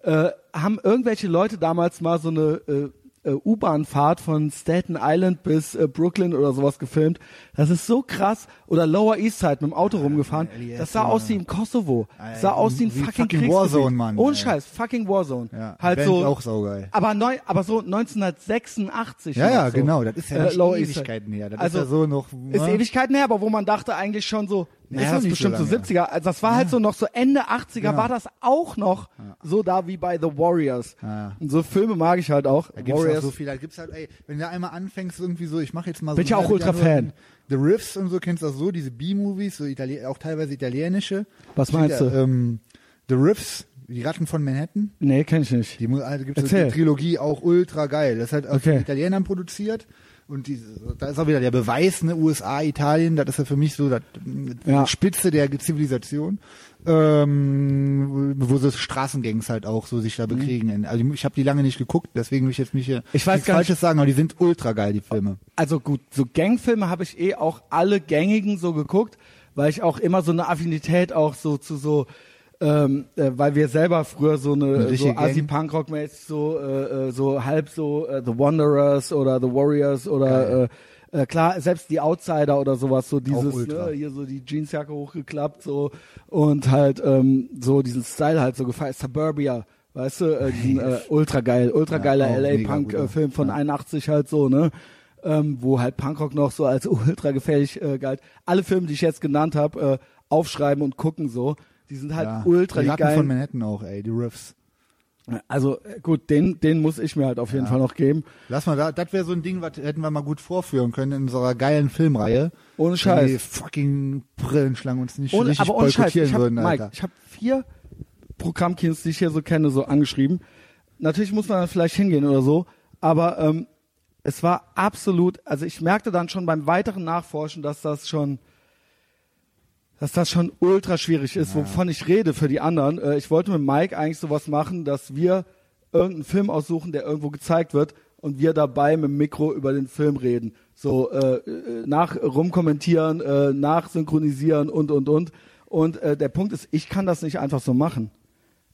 äh, haben irgendwelche Leute damals mal so eine äh, äh, U-Bahn-Fahrt von Staten Island bis äh, Brooklyn oder sowas gefilmt. Das ist so krass. Oder Lower East Side mit dem Auto rumgefahren. LES, Das sah aus wie im Kosovo. Alter, sah aus wie ein fucking, fucking. Warzone, Mann, Ohne. Scheiß, fucking Warzone. Ja, halt so. auch saugeil. Aber neu, aber so 1986. Ja, ja, so. genau. Das ist ja Äh. Ewigkeiten her. Das Also, ist ja so noch. Ist ne? Ewigkeiten her, aber wo man dachte eigentlich schon so, Ja, ist ist das nicht bestimmt so so, lange. 70er. Also das war halt so noch so Ende 80er Genau. war das auch noch so da wie bei The Warriors. Ja. Und so Filme mag ich halt auch. Da gibt's auch Warriors. so viel, da gibt's halt, ey, wenn du einmal anfängst irgendwie so, ich mache jetzt mal so. Bin ich ja auch ultra Fan. The Riffs und so, kennst du das so, diese B-Movies, so Itali auch teilweise italienische. Was Steht meinst ja, du? Ähm, The Riffs, die Ratten von Manhattan. nee, kenn ich nicht. Die also gibt's Erzähl. die Trilogie auch ultra geil. Das ist halt auch Okay. von Italienern produziert. Und die, da ist auch wieder der Beweis, ne, USA, Italien, das ist ja für mich so das Ja. Spitze der Zivilisation. Ähm, wo so Straßengangs halt auch so sich da bekriegen. Also ich habe die lange nicht geguckt, deswegen will ich jetzt nicht hier Mhm. Ich weiß nichts gar nicht- Falsches sagen, aber die sind ultra geil, die Filme. Also gut, so Gangfilme habe ich eh auch alle gängigen so geguckt, weil ich auch immer so eine Affinität auch so zu so ähm, äh, weil wir selber früher so eine, so assi punkrock mäßig so äh, äh, so halb so äh, The Wanderers oder The Warriors oder äh, äh, klar selbst die Outsider oder sowas so dieses ne, hier so die Jeansjacke hochgeklappt so und halt ähm, so diesen Style halt so gefallen Suburbia weißt du äh, diesen äh, ultra geil ultra geiler auch LA mega Punk guter. äh, Film von 81 halt so ne ähm, wo halt Punkrock noch so als ultra gefährlich äh, galt. Alle Filme, die ich jetzt genannt habe, äh, aufschreiben und gucken so. Die sind halt Ja. ultra die die Ratten von geilen. Manhattan auch, ey, die Riffs. Also äh, gut, den, den muss ich mir halt auf jeden Fall noch geben. Lass mal da, das wäre so ein Ding, was hätten wir mal gut vorführen können in unserer geilen Filmreihe. Ohne Scheiß. Die fucking Brillenschlangen uns nicht Ohne, richtig aber ohne Scheiß, ich hab, würden, Mike, Alter. ich habe vier Programmkinos, die ich hier so kenne, so angeschrieben. Natürlich muss man da vielleicht hingehen oder so, aber ähm, es war absolut, also ich merkte dann schon beim weiteren Nachforschen, dass das schon dass das schon ultra schwierig ist, wovon ich rede für die anderen. Äh, ich wollte mit Mike eigentlich sowas machen, dass wir irgendeinen Film aussuchen, der irgendwo gezeigt wird und wir dabei mit dem Mikro über den Film reden. So äh, äh, nach rumkommentieren, äh, nachsynchronisieren und und und. Und äh, der Punkt ist, ich kann das nicht einfach so machen.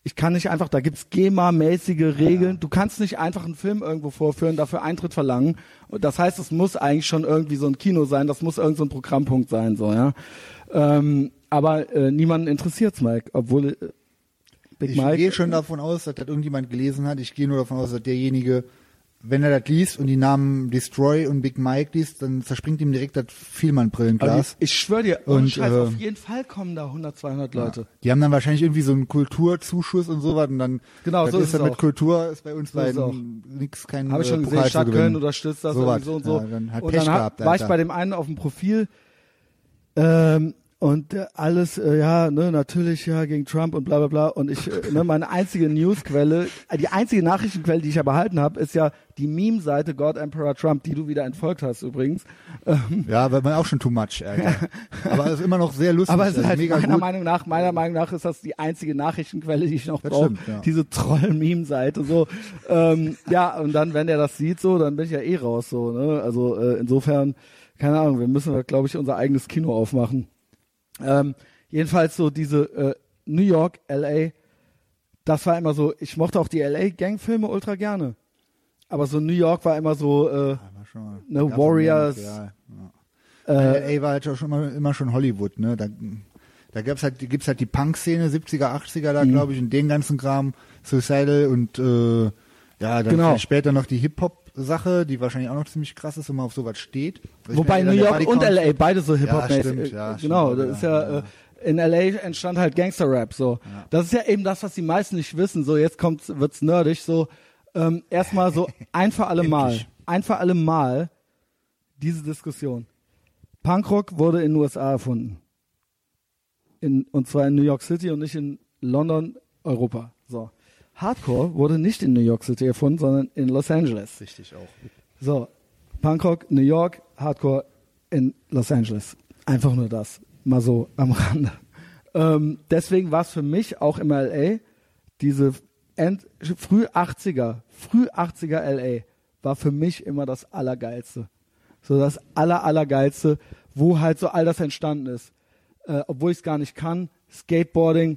Ich kann nicht einfach, da gibt's GEMA-mäßige Regeln. Du kannst nicht einfach einen Film irgendwo vorführen, dafür Eintritt verlangen. Und das heißt, es muss eigentlich schon irgendwie so ein Kino sein, das muss irgend so ein Programmpunkt sein, so, ja. Ähm, aber äh, niemanden interessiert's, Mike, obwohl äh, Big Ich Mike. gehe schon davon aus, dass das irgendjemand gelesen hat. Ich gehe nur davon aus, dass derjenige, wenn er das liest und die Namen Destroy und Big Mike liest, dann zerspringt ihm direkt das Vielmann-Brillenglas. ich, ich schwöre dir, Und, Scheiß, äh, auf jeden Fall kommen da 100, 200 Leute. Die haben dann wahrscheinlich irgendwie so einen Kulturzuschuss und sowas und dann Genau, das so ist ist es dann mit. Kultur ist bei uns So es beiden nix kein Habe ich schon äh, gesehen, Pokal zu Stadt. Köln unterstützt das So was. so und so. Ja, dann hat und Pech dann hab- gehabt, war ich bei dem einen auf dem Profil ähm, und äh, alles, äh, ja, ne, natürlich, ja, gegen Trump und bla bla bla. Und ich, äh, ne, meine einzige Newsquelle, die einzige Nachrichtenquelle, die ich ja behalten habe, ist ja die Meme-Seite God Emperor Trump, die du wieder entfolgt hast übrigens. Ähm, Ja, weil man auch schon too much, Alter. Aber es ist immer noch sehr lustig. aber es ist also halt meiner gut. Meinung nach, meiner Meinung nach ist das die einzige Nachrichtenquelle, die ich noch brauche. ja. Diese Troll-Meme-Seite so. ähm, ja, und dann, wenn der das sieht, so, dann bin ich ja eh raus, so. Ne? Also äh, insofern, keine Ahnung, wir müssen, glaube ich, unser eigenes Kino aufmachen. Ähm, jedenfalls so diese äh, New York, LA, das war immer so, ich mochte auch die LA-Gangfilme ultra gerne. Aber so New York war immer so, äh, Ja, mal- Ne, Warriors, ja. äh, LA war halt auch schon immer, immer schon Hollywood, ne? Da, da gab's halt, gibt's halt die Punk-Szene, 70er, 80er Mhm. da, glaube ich, und den ganzen Kram, Suicidal und äh, ja, dann Genau. später noch die Hip-Hop-Sache, die wahrscheinlich auch noch ziemlich krass ist, wenn man auf sowas steht. Ich Wobei New York und LA beide so Hip-Hop-mäßig. stimmt, äh, ja, genau, stimmt, das ist ja, ja, ja. Äh, in LA entstand halt Gangster-Rap so. Das ist ja eben das, was die meisten nicht wissen. So, jetzt kommt's, wird's nerdig. So, ähm, erstmal so ein für alle Mal, ein für alle Mal diese Diskussion. Punkrock wurde in den USA erfunden. In, und zwar in New York City und nicht in London, Europa. Hardcore wurde nicht in New York City erfunden, sondern in Los Angeles. Richtig auch. So, Punkrock, New York, Hardcore in Los Angeles. Einfach nur das. Mal so am Rande. Ähm, deswegen war es für mich auch im LA, diese End, früh 80er, früh 80er LA war für mich immer das Allergeilste. So das Aller, Allergeilste, wo halt so all das entstanden ist. Äh, obwohl ich es gar nicht kann. Skateboarding,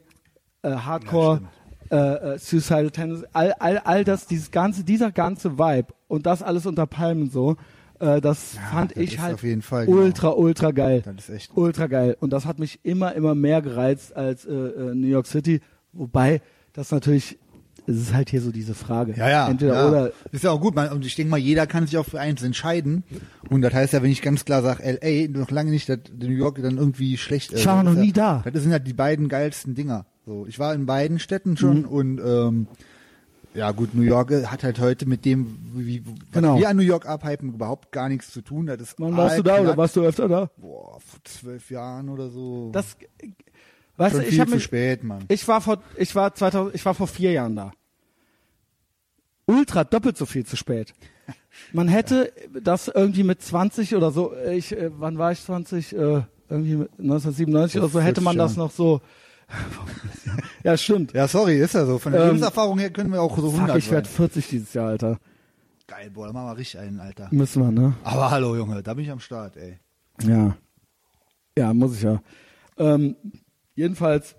äh, Hardcore, äh, äh, Suicidal Tendencies, all, all, all das, dieses ganze, dieser ganze Vibe und das alles unter Palmen so, äh, das Ja, fand das ich halt auf jeden Fall, genau. ultra, ultra geil. Das ist echt. Ultra geil. Und das hat mich immer, immer mehr gereizt als äh, äh, New York City. Wobei das natürlich, es ist halt hier so diese Frage. Ja, ja. Entweder ja. oder. Ist ja auch gut. Man, und ich denke mal, jeder kann sich auch für eins entscheiden. Und das heißt ja, wenn ich ganz klar sage, LA, noch lange nicht, dass New York dann irgendwie schlecht ist. Ich war noch nie ja, da. Das sind halt die beiden geilsten Dinger. So, ich war in beiden Städten schon Mhm. und ähm, ja gut, New York äh, hat halt heute mit dem, wie, Genau. wir an New York abhypen, überhaupt gar nichts zu tun. Das ist Wann warst du da aalknack. oder warst du öfter da? Boah, vor zwölf Jahren oder so. Das, weißt schon du, ich viel habe zu mich, spät, Mann. ich war vor, ich war 2000, ich war vor vier Jahren da. Ultra doppelt so viel zu spät. Man hätte das irgendwie mit 20 oder so, ich, äh, wann war ich 20? Äh, irgendwie mit 1997 oder so, hätte man 40 das noch so. ja, stimmt. Ja, sorry, ist ja so. Von der Ähm, Lebenserfahrung her können wir auch so 100 Fuck, ich werde 40 dieses Jahr, Alter. Geil, boah, da machen wir richtig einen, Alter. Müssen wir, ne? Aber hallo, Junge, da bin ich am Start, ey. Ja. Ja, muss ich ja. Ähm, jedenfalls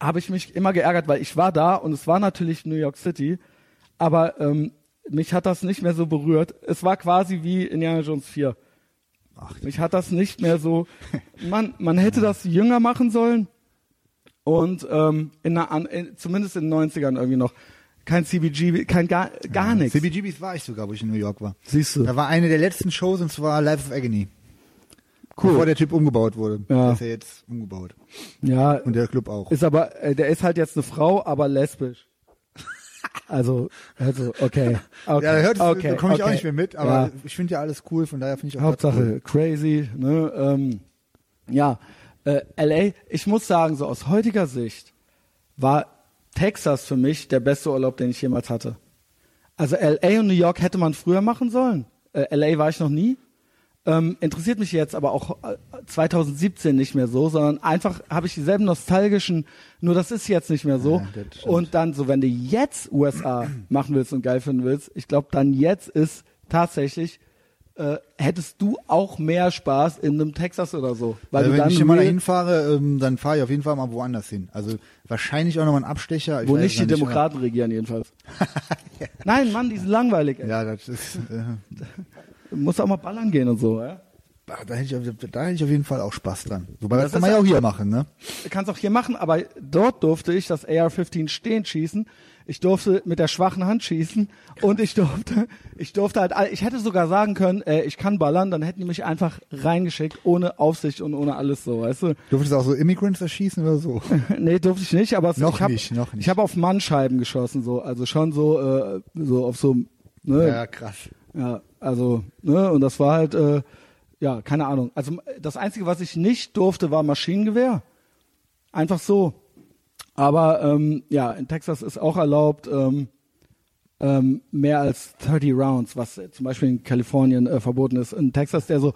habe ich mich immer geärgert, weil ich war da und es war natürlich New York City, aber ähm, mich hat das nicht mehr so berührt. Es war quasi wie Indiana Jones 4. Ach, Mich hat das nicht mehr so. Man, man hätte das jünger machen sollen und ähm, in einer, in, zumindest in den 90ern irgendwie noch. Kein CBG, kein gar, gar nichts. CBGBs war ich sogar, wo ich in New York war. Siehst du. Da war eine der letzten Shows und zwar Life of Agony. Cool. Bevor der Typ umgebaut wurde. Ja. Ist ja jetzt umgebaut. Ja, Und der Club auch. Ist aber, äh, der ist halt jetzt eine Frau, aber lesbisch. Also, also okay. okay. ja, da hört okay, da komme ich auch okay. nicht mehr mit, aber Ja. ich finde ja alles cool, von daher finde ich auch Hauptsache cool. crazy, ne? Ähm, ja, äh, LA, ich muss sagen, so aus heutiger Sicht war Texas für mich der beste Urlaub, den ich jemals hatte. Also LA und New York hätte man früher machen sollen. Äh, LA war ich noch nie. Ähm, interessiert mich jetzt aber auch äh, 2017 nicht mehr so, sondern einfach habe ich dieselben nostalgischen, nur das ist jetzt nicht mehr so. Ja, und dann so, wenn du jetzt USA machen willst und geil finden willst, ich glaube, dann jetzt ist tatsächlich, äh, hättest du auch mehr Spaß in einem Texas oder so. Weil Also du wenn dann ich real- dahin fahre, ähm, dann fahre ich auf jeden Fall mal woanders hin. Also wahrscheinlich auch nochmal einen Abstecher. Ich wo nicht die Demokraten regieren jedenfalls. Nein, Mann, die sind langweilig. Ey. Ja, das ist, äh, Du musst auch mal ballern gehen und so. Ja? da, hätte ich, auf- da hätte ich auf jeden Fall auch Spaß dran. Wobei, Das das, kann man ja ja- auch hier machen, ne? kannst auch hier machen, aber dort durfte ich das AR-15 stehend schießen. Ich durfte mit der schwachen Hand schießen und ich durfte, ich durfte halt, ich hätte sogar sagen können, äh, ich kann ballern, dann hätten die mich einfach reingeschickt, ohne Aufsicht und ohne alles so, weißt du? Durftest du auch so Immigrants erschießen oder so? nee, durfte ich nicht, aber es, Noch ich hab, nicht, noch nicht. Ich habe auf Mannscheiben geschossen, so, also schon so, äh, so auf so, ne, Ja, krass. Ja, also, ne, und das war halt, äh, ja, keine Ahnung. Also das Einzige, was ich nicht durfte, war Maschinengewehr. Einfach so. Aber ähm, ja, in Texas ist auch erlaubt ähm, ähm, mehr als 30 Rounds, was zum Beispiel in Kalifornien äh, verboten ist. In Texas der so,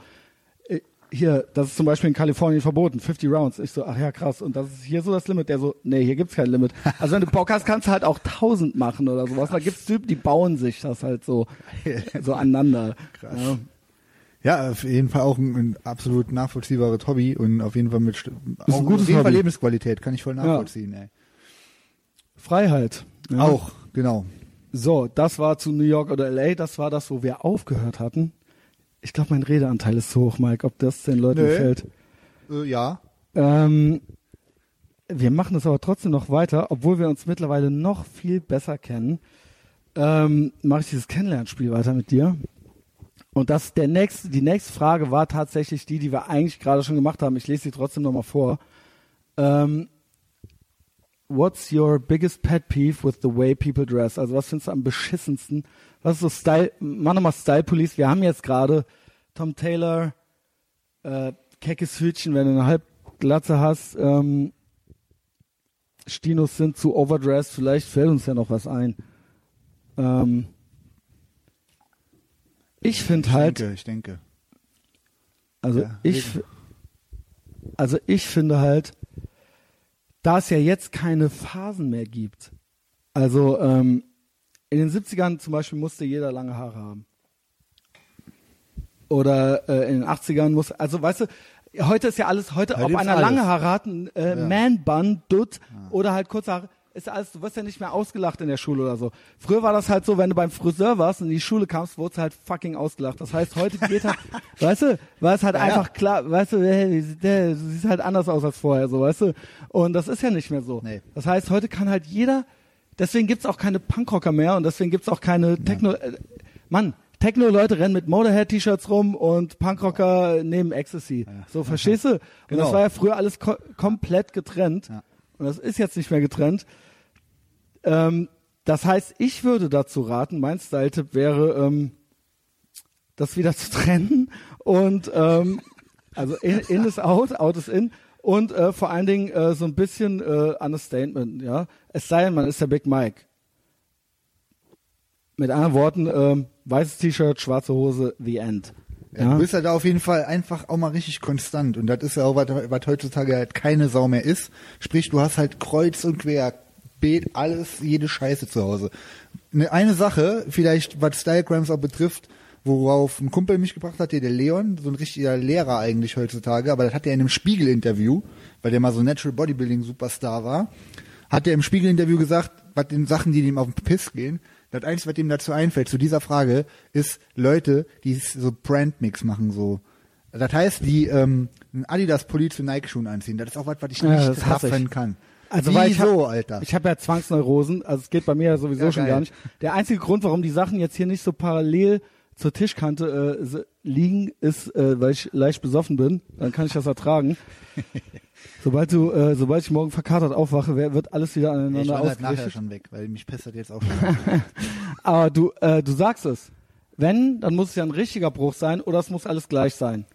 äh, hier, das ist zum Beispiel in Kalifornien verboten, 50 Rounds. Ich so, ach ja, krass. Und das ist hier so das Limit. Der so, nee, hier gibt's kein Limit. Also wenn du Bock hast, kannst du halt auch 1000 machen oder sowas. Da gibt's Typen, die bauen sich das halt so, so aneinander. Krass. Ja. Ja, auf jeden Fall auch ein, ein absolut nachvollziehbares Hobby und auf jeden Fall mit st- ein auch gutes auf jeden Fall. Lebensqualität, kann ich voll nachvollziehen, ey. Freiheit. Ja. Auch, genau. So, das war zu New York oder LA, das war das, wo wir aufgehört hatten. Ich glaube, mein Redeanteil ist zu hoch, Mike, ob das den Leuten Nö. gefällt. Äh, ja. Ähm, wir machen es aber trotzdem noch weiter, obwohl wir uns mittlerweile noch viel besser kennen. Ähm, Mache ich dieses Kennenlernspiel weiter mit dir. Und das der nächste, die nächste Frage war tatsächlich die, die wir eigentlich gerade schon gemacht haben. Ich lese sie trotzdem nochmal vor. Ähm, what's your biggest pet peeve with the way people dress? Also was findest du am beschissensten? Was ist so Style? Mach nochmal Style Police. Wir haben jetzt gerade Tom Taylor, äh, keckes Hütchen, wenn du eine Halbglatze hast. Ähm, Stinos sind zu overdressed. Vielleicht fällt uns ja noch was ein. Ähm, ich finde halt, denke, ich denke. also Ja, ich, reden. also ich finde halt, da es ja jetzt keine Phasen mehr gibt. Also ähm, in den 70ern zum Beispiel musste jeder lange Haare haben. Oder äh, in den 80ern muss, also weißt du, heute ist ja alles, heute, Heute ob einer alles. lange Haare hat, äh, Ja. Man-Bun, Dutt oder halt kurze Haare, ist ja alles, du wirst ja nicht mehr ausgelacht in der Schule oder so. Früher war das halt so, wenn du beim Friseur warst und in die Schule kamst, wurdest du halt fucking ausgelacht. Das heißt, heute geht halt, weißt du, war es halt Ja, einfach ja. klar, weißt du, hey, du siehst halt anders aus als vorher, so, weißt du. Und das ist ja nicht mehr so. Nee. Das heißt, heute kann halt jeder, deswegen gibt's auch keine Punkrocker mehr und deswegen gibt's auch keine Techno, äh, Mann, Techno-Leute rennen mit Motorhead-T-Shirts rum und Punkrocker nehmen Ecstasy. So, verstehst du? Und Genau. das war ja früher alles ko komplett getrennt. Ja. Und das ist jetzt nicht mehr getrennt. Ähm, das heißt, ich würde dazu raten, mein Style-Tipp wäre, ähm, das wieder zu trennen und ähm, also in, in ist out, out ist in und äh, vor allen Dingen äh, so ein bisschen äh, Understatement, ja. Es sei denn, man ist der Big Mike. Mit anderen Worten, ähm, weißes T-Shirt, schwarze Hose, the end. Ja, Du bist ja da auf jeden Fall einfach auch mal richtig konstant. Und das ist ja auch, was, was heutzutage halt keine Sau mehr ist. Sprich, du hast halt kreuz und quer, Beet, alles, jede Scheiße zu Hause. Ne, eine Sache, vielleicht was Stylegrams auch betrifft, worauf ein Kumpel mich gebracht hat, hier der Leon, so ein richtiger Lehrer eigentlich heutzutage, aber das hat er in einem Spiegel-Interview, weil der mal so Natural Bodybuilding Superstar war, hat er im Spiegel-Interview gesagt, was den Sachen, die ihm auf den Piss gehen, das Einzige, was ihm dazu einfällt, zu dieser Frage, ist Leute, die so Brandmix machen, so. Das heißt, die ähm, einen Adidas-Pulli zu Nike-Schuhen anziehen. Das ist auch was, was ich Ja, nicht das hasse ich. raffen kann. Also weil ich Wieso, hab, Alter? Ich habe ja Zwangsneurosen, also es geht bei mir ja sowieso Ja, schon geil. gar nicht. Der einzige Grund, warum die Sachen jetzt hier nicht so parallel zur Tischkante äh, liegen, ist, äh, weil ich leicht besoffen bin. Dann kann ich das ertragen. sobald du, äh, sobald ich morgen verkatert aufwache, wird alles wieder ich aneinander war halt nachher schon weg, weil mich das jetzt auch schon. Aber du, äh, du sagst es. Wenn, dann muss es ja ein richtiger Bruch sein oder es muss alles gleich sein.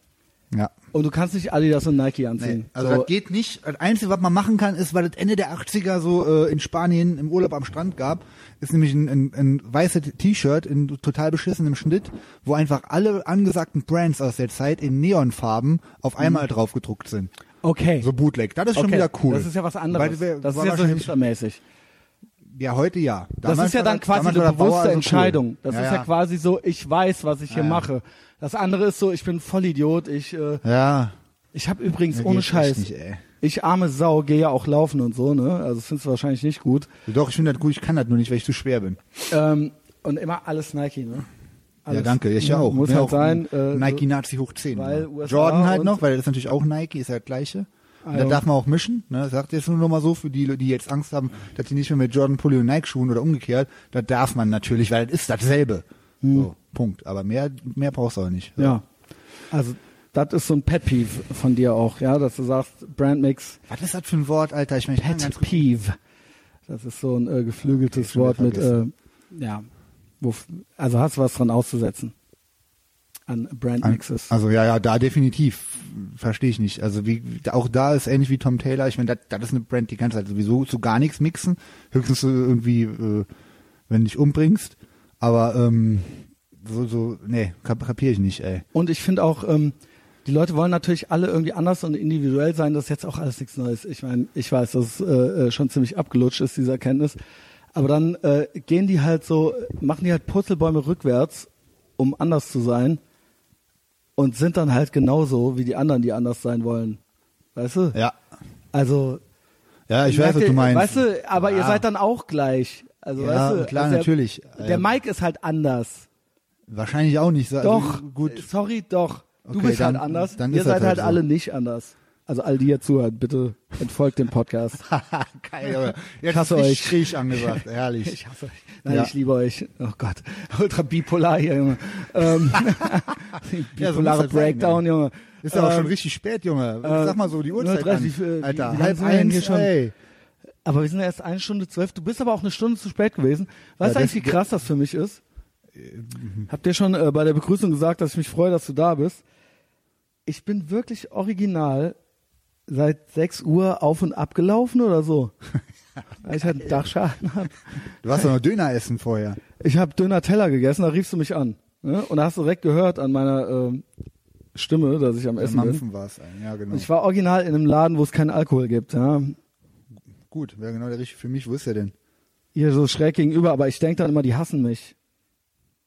Ja. Und du kannst nicht Adidas und Nike anziehen. Nee, also so, das geht nicht. Das Einzige, was man machen kann, ist, weil es Ende der 80er so äh, in Spanien im Urlaub am Strand gab, ist nämlich ein, ein, ein weißes T-Shirt in total beschissenem Schnitt, wo einfach alle angesagten Brands aus der Zeit in Neonfarben auf einmal drauf gedruckt sind. okay. So Bootleg. Das ist schon okay. wieder cool. Das ist ja was anderes. Weil, das ist ja so hipstermäßig. Ja, heute ja. Das Damals ist ja dann quasi eine das bewusste also cool. Entscheidung. Das ja, ist ja, quasi so, ich weiß, was ich hier Ja, ja. mache. Das andere ist so, ich bin Vollidiot. Ich, äh, Ja. ich habe übrigens Ja, ohne Scheiß, nicht, ich arme Sau, gehe ja auch laufen und so, ne? Also findest du wahrscheinlich nicht gut. Doch, ich finde das gut, ich kann das nur nicht, weil ich zu schwer bin. Ähm, und immer alles Nike, ne? Alles. Ja, danke, ich ja auch. Muss halt auch sein. ein Äh, Nike Nazi hoch 10. weil ne? USA Jordan halt noch, weil das ist natürlich auch Nike, ist ja das gleiche. Und Ah, da darf man auch mischen. Ne? Das sagt jetzt nur noch mal so für die, die jetzt Angst haben, dass die nicht mehr mit Jordan Pulli und Nike Schuhen oder umgekehrt. Da darf man natürlich, weil das ist dasselbe. So, Punkt. Aber mehr, mehr brauchst du auch nicht. Hm. Ja. Also das ist so ein Pet Peeve von dir auch, ja, dass du sagst, Brandmix, Was ist das für ein Wort, Alter? Ich meine, Pet Peeve. Das ist so ein äh, geflügeltes schon Wort mit, äh, ja, wo, also hast du was dran auszusetzen an Brandmixes. Also ja, ja, da definitiv. Verstehe ich nicht. Also wie auch da ist ähnlich wie Tom Taylor. Ich meine, das ist eine Brand, die kannst du halt sowieso zu gar nichts mixen. Höchstens so irgendwie, äh, wenn du dich umbringst. Aber ähm, so, so, nee, kap kapier ich nicht, ey. Und ich finde auch, ähm, die Leute wollen natürlich alle irgendwie anders und individuell sein. Das ist jetzt auch alles nichts Neues. Ich meine, ich weiß, dass es äh, äh, schon ziemlich abgelutscht ist, diese Erkenntnis. Aber dann äh, gehen die halt so, machen die halt Purzelbäume rückwärts, um anders zu sein. Und sind dann halt genauso wie die anderen, die anders sein wollen. Weißt du? Ja. Also. Ja, ich weiß, was ihr- du meinst. Weißt du, aber ihr Ja. seid dann auch gleich. Also, Ja, weißt du, klar, also der, natürlich. Der Ähm, Mike ist halt anders. Wahrscheinlich auch nicht. so- Also, Doch, Gut. sorry, doch. Du Okay, bist halt dann- anders. dann Ihr seid halt halt so. alle nicht anders. Also all die hier zuhören, bitte entfolgt dem Podcast. Geil, aber jetzt hasse ist euch. Krieg angesagt. Herrlich. Ich hasse euch. Nein, Ja. ich liebe euch. Oh Gott, ultra bipolar hier, Junge. Ähm, Ja, so bipolare das sein, Breakdown, Junge. Ist ja auch schon Ähm, richtig spät, Junge. äh, Sag mal so die Uhrzeit 0:30, an. Alter, halb eins, schon? ey. Aber wir sind ja erst eine Stunde zwölf. Du bist aber auch eine Stunde zu spät gewesen. Weißt du Ja, eigentlich, wie krass das für mich ist? Habt ihr schon äh, bei der Begrüßung gesagt, dass ich mich freue, dass du da bist? Ich bin wirklich original seit 6 Uhr auf und ab gelaufen oder so. Weil ich halt einen Dachschaden habe. Du warst doch noch Döner essen vorher. Ich habe Döner Teller gegessen, da riefst du mich an. Ne? Und da hast du direkt gehört an meiner ähm, Stimme, dass ich am Essen bin. Mampfen war es. Ja, genau. Ich war original in einem Laden, wo es keinen Alkohol gibt. Ja. Gut, wäre genau der richtige für mich. Wo ist er denn? Hier so schräg gegenüber, aber ich denke dann immer, die hassen mich.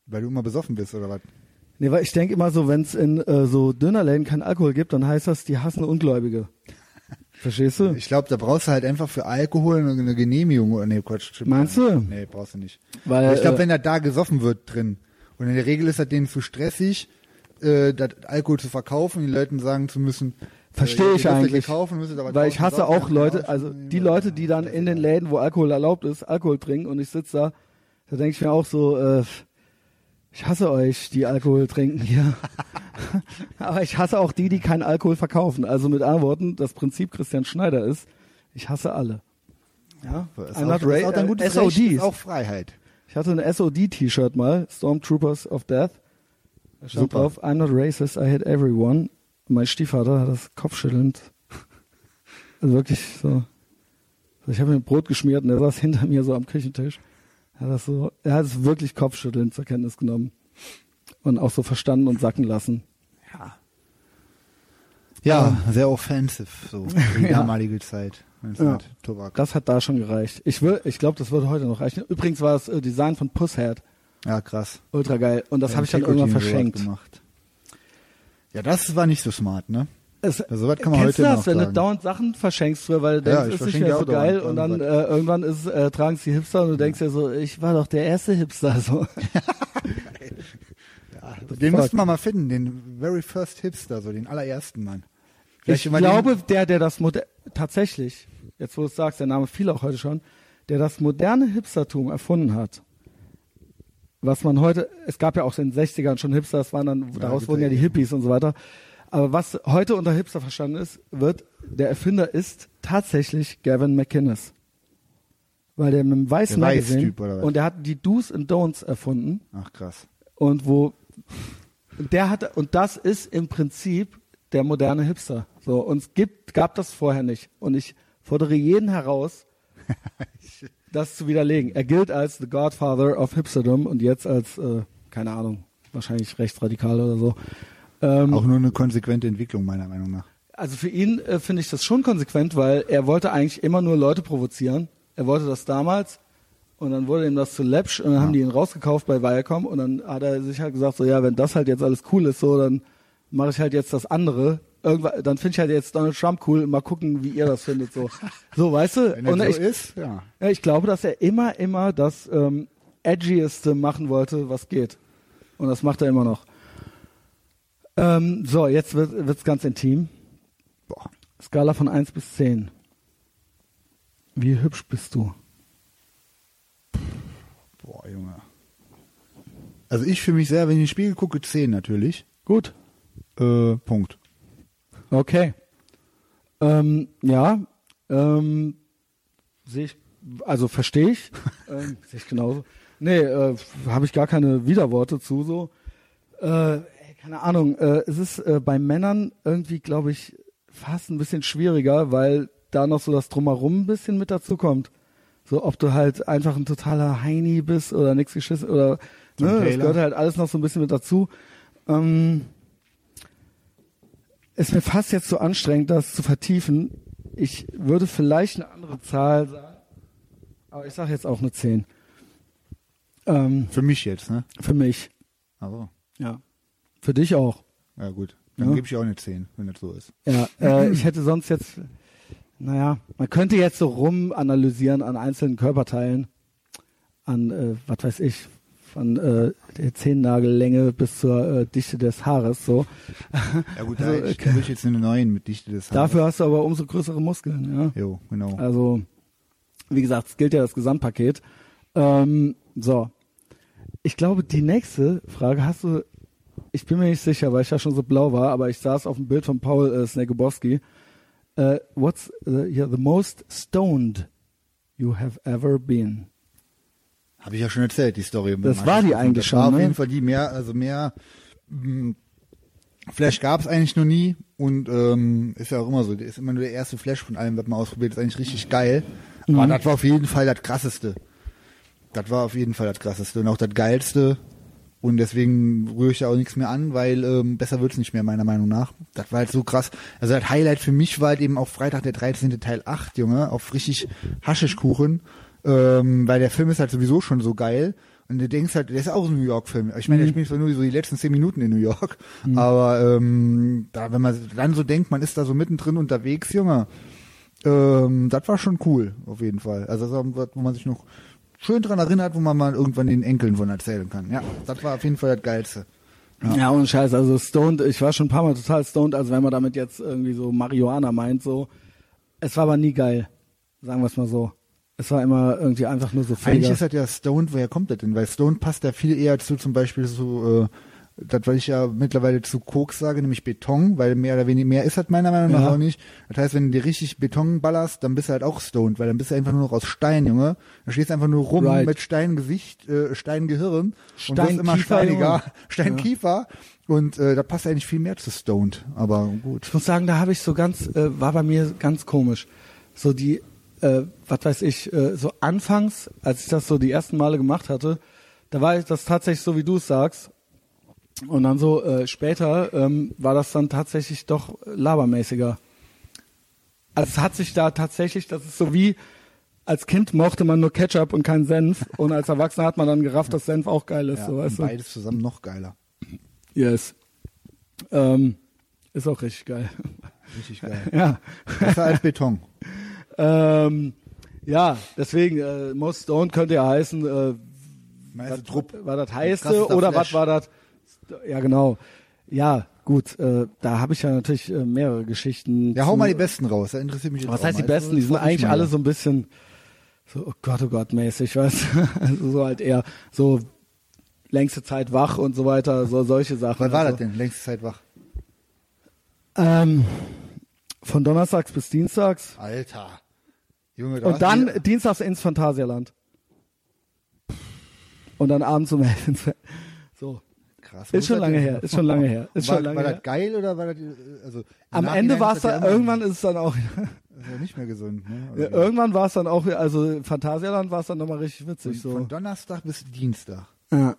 Weil du immer besoffen bist oder was? Nee, weil ich denke immer so, wenn es in äh, so Dönerläden keinen Alkohol gibt, dann heißt das, die hassen Ungläubige. Verstehst du? Ich glaube, da brauchst du halt einfach für Alkohol eine, Genehmigung. Oder nee, Quatsch. stimmt Meinst du? Nee, brauchst du nicht. Weil, Aber ich glaube, äh, wenn da da gesoffen wird drin und in der Regel ist das denen zu stressig, äh, das Alkohol zu verkaufen, den Leuten sagen zu müssen, Verstehe äh, ich eigentlich. Kaufen, Weil ich hasse auch Leute, also die Leute, die dann in den Läden, wo Alkohol erlaubt ist, Alkohol trinken und ich sitze da, da denke ich mir auch so, äh, ich hasse euch, die Alkohol trinken hier. Aber ich hasse auch die, die keinen Alkohol verkaufen. Also mit anderen Worten, das Prinzip Christian Schneider ist, ich hasse alle. Ja, Ist I'm auch, ist auch dein äh, gutes SODs. Recht, ist auch Freiheit. Ich hatte ein SOD-T-Shirt mal, Stormtroopers of Death. Da stand Super. drauf, I'm not racist, I hate everyone. Mein Stiefvater hat das kopfschüttelnd, also wirklich so. so ich habe mir Brot geschmiert und er saß hinter mir so am Küchentisch. Er hat das so, er hat es wirklich kopfschüttelnd zur Kenntnis genommen. Und auch so verstanden und sacken lassen. Ja, sehr offensive, so die Ja. damalige Zeit. Ja. Tobak. Das hat da schon gereicht. Ich will, ich glaube, das würde heute noch reichen. Übrigens war das äh, Design von Pusshead. Ja, krass. Ultra geil. Und das Ja, habe ich dann irgendwann verschenkt. Gemacht. Ja, das war nicht so smart, ne? Es, Also, was kann man kennst heute du das, wenn du dauernd Sachen verschenkst, früher, weil du Ja, denkst, ich ist nicht mehr so geil und dann äh, irgendwann ist, äh, tragen es die Hipster und du denkst dir so, ich war doch der erste Hipster. So. Den Fuck. müssten wir mal finden, den very first Hipster, so den allerersten Mann. Ich immer glaube, der, der das Modell, tatsächlich, jetzt wo du es sagst, der Name fiel auch heute schon, der das moderne Hipstertum erfunden hat, was man heute, es gab ja auch in den 60ern schon Hipster, das waren dann, daraus wurden ja die eh. Hippies und so weiter. Aber was heute unter Hipster verstanden ist, wird, der Erfinder ist tatsächlich Gavin McInnes. Weil der mit dem weißen Der Magazine, Weiß-Typ, oder was? und der hat die Do's and Don'ts erfunden Ach krass. und wo der hat und das ist im Prinzip der moderne Hipster. So und es gibt gab das vorher nicht und ich fordere jeden heraus, das zu widerlegen. Er gilt als the Godfather of Hipsterdom und jetzt als äh, keine Ahnung wahrscheinlich rechtsradikal oder so. Ähm, Auch nur eine konsequente Entwicklung, meiner Meinung nach. also für ihn äh, finde ich das schon konsequent, weil er wollte eigentlich immer nur Leute provozieren. Er wollte das damals und dann wurde ihm das zu läppsch und dann haben die ihn rausgekauft bei Viacom und dann hat er sich halt gesagt, so ja, wenn das halt jetzt alles cool ist, so dann mache ich halt jetzt das andere. Irgendwann, dann finde ich halt jetzt Donald Trump cool. Mal gucken, wie ihr das findet. So, so weißt du. Wenn er und so ich, ist, ja. ich glaube, dass er immer, immer das ähm, edgieste machen wollte, was geht. Und das macht er immer noch. Ähm, so, jetzt wird es ganz intim. Boah. Skala von 1 bis 10. Wie hübsch bist du? Boah, Junge. Also ich für mich sehr, wenn ich in den Spiegel gucke, 10 natürlich. Gut. Äh, Punkt. Okay. Ähm, ja. Ähm, sehe ich, also verstehe ich. ähm, sehe ich genauso. Nee, äh, habe ich gar keine Widerworte zu so. Äh, keine Ahnung. Äh, es ist äh, bei Männern irgendwie, glaube ich, fast ein bisschen schwieriger, weil da noch so das Drumherum ein bisschen mit dazu kommt. So, ob du halt einfach ein totaler Heini bist oder nichts geschissen oder ne, das gehört halt alles noch so ein bisschen mit dazu. Ähm, ist mir fast jetzt so anstrengend, das zu vertiefen. Ich würde vielleicht eine andere Zahl sagen, aber ich sage jetzt auch eine 10. Ähm, Für mich jetzt, ne? für mich, Also, ja. Für dich auch. ja gut. Dann Ja. gebe ich auch eine 10, wenn das so ist. Ja, äh, ich hätte sonst jetzt, naja, man könnte jetzt so rum analysieren an einzelnen Körperteilen, an, äh, was weiß ich, von äh, der Zehennagellänge bis zur äh, Dichte des Haares, so. Ja gut, Also, da, ich, da will ich jetzt eine 9 mit Dichte des Haares. Dafür hast du aber umso größere Muskeln, ja. Jo, genau. Also, wie gesagt, es gilt ja das Gesamtpaket. Ähm, so. Ich glaube, die nächste Frage hast du, ich bin mir nicht sicher, weil ich ja schon so blau war, aber ich saß auf dem Bild von Paul äh, Snegobowski. Äh, what's the, yeah, the most stoned you have ever been? Habe ich ja schon erzählt, die Story. Das war die eigentlich das war schon, auf ne? jeden Fall die mehr, also mehr mh, Flash gab es eigentlich noch nie und ähm, ist ja auch immer so, ist immer nur der erste Flash von allem, was man ausprobiert, ist eigentlich richtig geil. Aber Mhm. das war auf jeden Fall das krasseste. Das war auf jeden Fall das krasseste und auch das geilste. Und deswegen rühre ich da auch nichts mehr an, weil ähm, besser wird's nicht mehr, meiner Meinung nach. Das war halt so krass. Also das Highlight für mich war halt eben auch Freitag der 13. Teil 8, Junge, auf richtig Haschischkuchen. Ähm, weil der Film ist halt sowieso schon so geil. Und du denkst halt, der ist auch ein New York-Film. Ich meine, der spielt zwar nur so die letzten zehn Minuten in New York, aber ähm, da, wenn man dann so denkt, man ist da so mittendrin unterwegs, Junge, Ähm, das war schon cool, auf jeden Fall. Also das war wo man sich noch schön dran erinnert, wo man mal irgendwann den Enkeln von erzählen kann. Ja, das war auf jeden Fall das Geilste. Ja, und Scheiß, also stoned, ich war schon ein paar Mal total stoned, also wenn man damit jetzt irgendwie so Marihuana meint, so. Es war aber nie geil, sagen wir es mal so. Es war immer irgendwie einfach nur so Eigentlich fähiger. ist das ja Stoned, woher kommt das denn? Weil Stoned passt ja viel eher zu zum Beispiel so, äh, das, was ich ja mittlerweile zu Koks sage, nämlich Beton, weil mehr oder weniger, mehr ist das meiner Meinung nach Ja. auch nicht. Das heißt, wenn du dir richtig Beton ballerst, dann bist du halt auch stoned, weil dann bist du einfach nur noch aus Stein, Junge. Da stehst du einfach nur rum Right. mit Steingesicht, äh, Steingehirn und wirst immer steiniger. Steinkiefer. Und äh, da passt eigentlich viel mehr zu stoned. Aber gut. Ich muss sagen, da habe ich so ganz, äh, war bei mir ganz komisch. So die, äh, was weiß ich, äh, so anfangs, als ich das so die ersten Male gemacht hatte, da war ich das tatsächlich so, wie du es sagst. Und dann so äh, später ähm, war das dann tatsächlich doch labermäßiger. Also es hat sich da tatsächlich, das ist so wie, als Kind mochte man nur Ketchup und keinen Senf und als Erwachsener hat man dann gerafft, dass Senf auch geil ist. Ja, so, weißt du? beides zusammen noch geiler. Yes. Ähm, ist auch richtig geil. Richtig geil. ja. Besser als Beton. Ähm, ja, deswegen, äh, Most Stoned könnte ja heißen, äh, was, Trupp. war das heiße oder was war das? Ja, genau. Ja, gut, äh, da habe ich ja natürlich äh, mehrere Geschichten. Ja, hau mal die besten raus. Da interessiert mich jetzt Was heißt die mal. besten? Die sind eigentlich alle so ein bisschen so, oh Gott, oh Gott, mäßig, weißt du? Also so halt eher so längste Zeit wach und so weiter, so solche Sachen. Wann war also, das denn? Längste Zeit wach. Ähm, von Donnerstags bis Dienstags. Alter. Junge, da Und dann du- dienstags ins Phantasialand. Und dann abends um elf ins So. Krass. Ist schon lange her, ist schon lange her, ist war, schon lange war her. das geil oder war das, äh, also Am Ende war es dann, irgendwann ist es dann auch, ist ja nicht mehr gesund. Ne? ja, irgendwann war es dann auch, also Phantasialand war es dann nochmal richtig witzig, Von so. Donnerstag bis Dienstag. Ja,